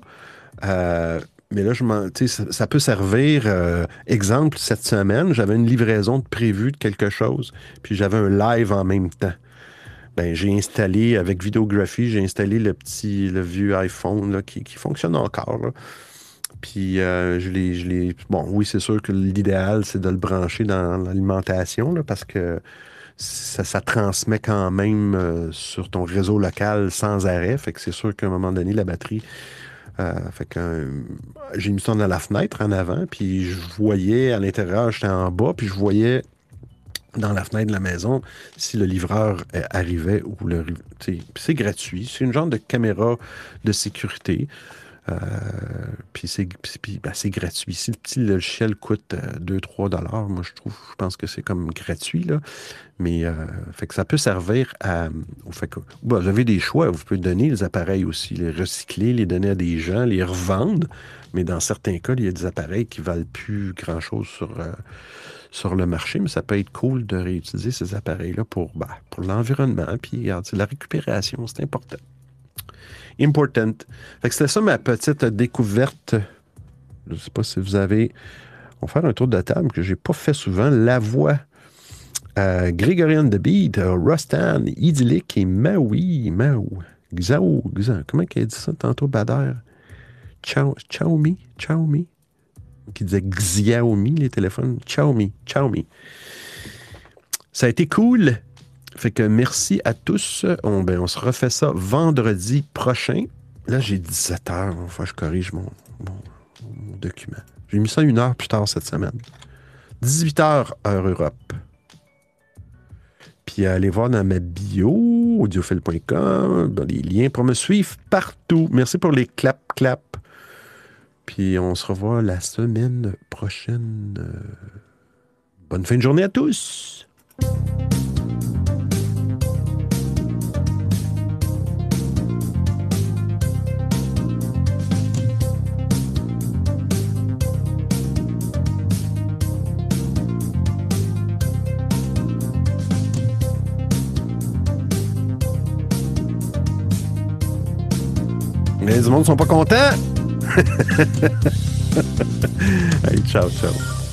[SPEAKER 1] Euh, mais là, je ça, ça peut servir. euh, exemple, cette semaine, j'avais une livraison de prévue de quelque chose, puis j'avais un live en même temps. Ben, j'ai installé, avec Videography, j'ai installé le petit, le vieux iPhone là, qui, qui fonctionne encore. là. Puis euh, je l'ai, Bon, oui, c'est sûr que l'idéal, c'est de le brancher dans l'alimentation, parce que ça, ça transmet quand même euh, sur ton réseau local sans arrêt. Fait que c'est sûr qu'à un moment donné, la batterie. euh, fait que euh, j'ai mis ça dans la fenêtre en avant, puis je voyais à l'intérieur, j'étais en bas, puis je voyais dans la fenêtre de la maison si le livreur euh, arrivait ou le. C'est gratuit. C'est une genre de caméra de sécurité. Euh, puis ben, c'est gratuit. Si le petit logiciel coûte euh, 2-3 dollars, moi je trouve, je pense que c'est comme gratuit. Là. Mais fait que ça peut servir à. fait vous avez des choix. Vous pouvez donner les appareils aussi, les recycler, les donner à des gens, les revendre. Mais dans certains cas, il y a des appareils qui valent plus grand-chose sur, euh, sur le marché. Mais ça peut être cool de réutiliser ces appareils-là pour, ben, pour l'environnement. Puis regarde, la récupération, c'est important. Important. Fait que c'était ça ma petite découverte. Je ne sais pas si vous avez. On va faire un tour de table que j'ai pas fait souvent. La voix. Euh, Grégorian Beat, euh, Rustan, Idyllic et Maui. Mau. Xao. Xao. Comment qu'elle dit ça tantôt, Bader? Chao. Xiaomi. Qui disait Xiaomi, les téléphones. Xiaomi. Xiaomi. Ça a été cool. Fait que merci à tous. On, ben, on se refait ça vendredi prochain. Là, j'ai 17 heures. Enfin, je corrige mon, document. J'ai mis ça une heure plus tard cette semaine. 18 heures, heure Europe. Puis allez voir dans ma bio, audiophile.com, dans les liens pour me suivre partout. Merci pour les clap clap. Puis on se revoit la semaine prochaine. Bonne fin de journée à tous. Les du monde sont pas contents. [laughs] ciao, ciao.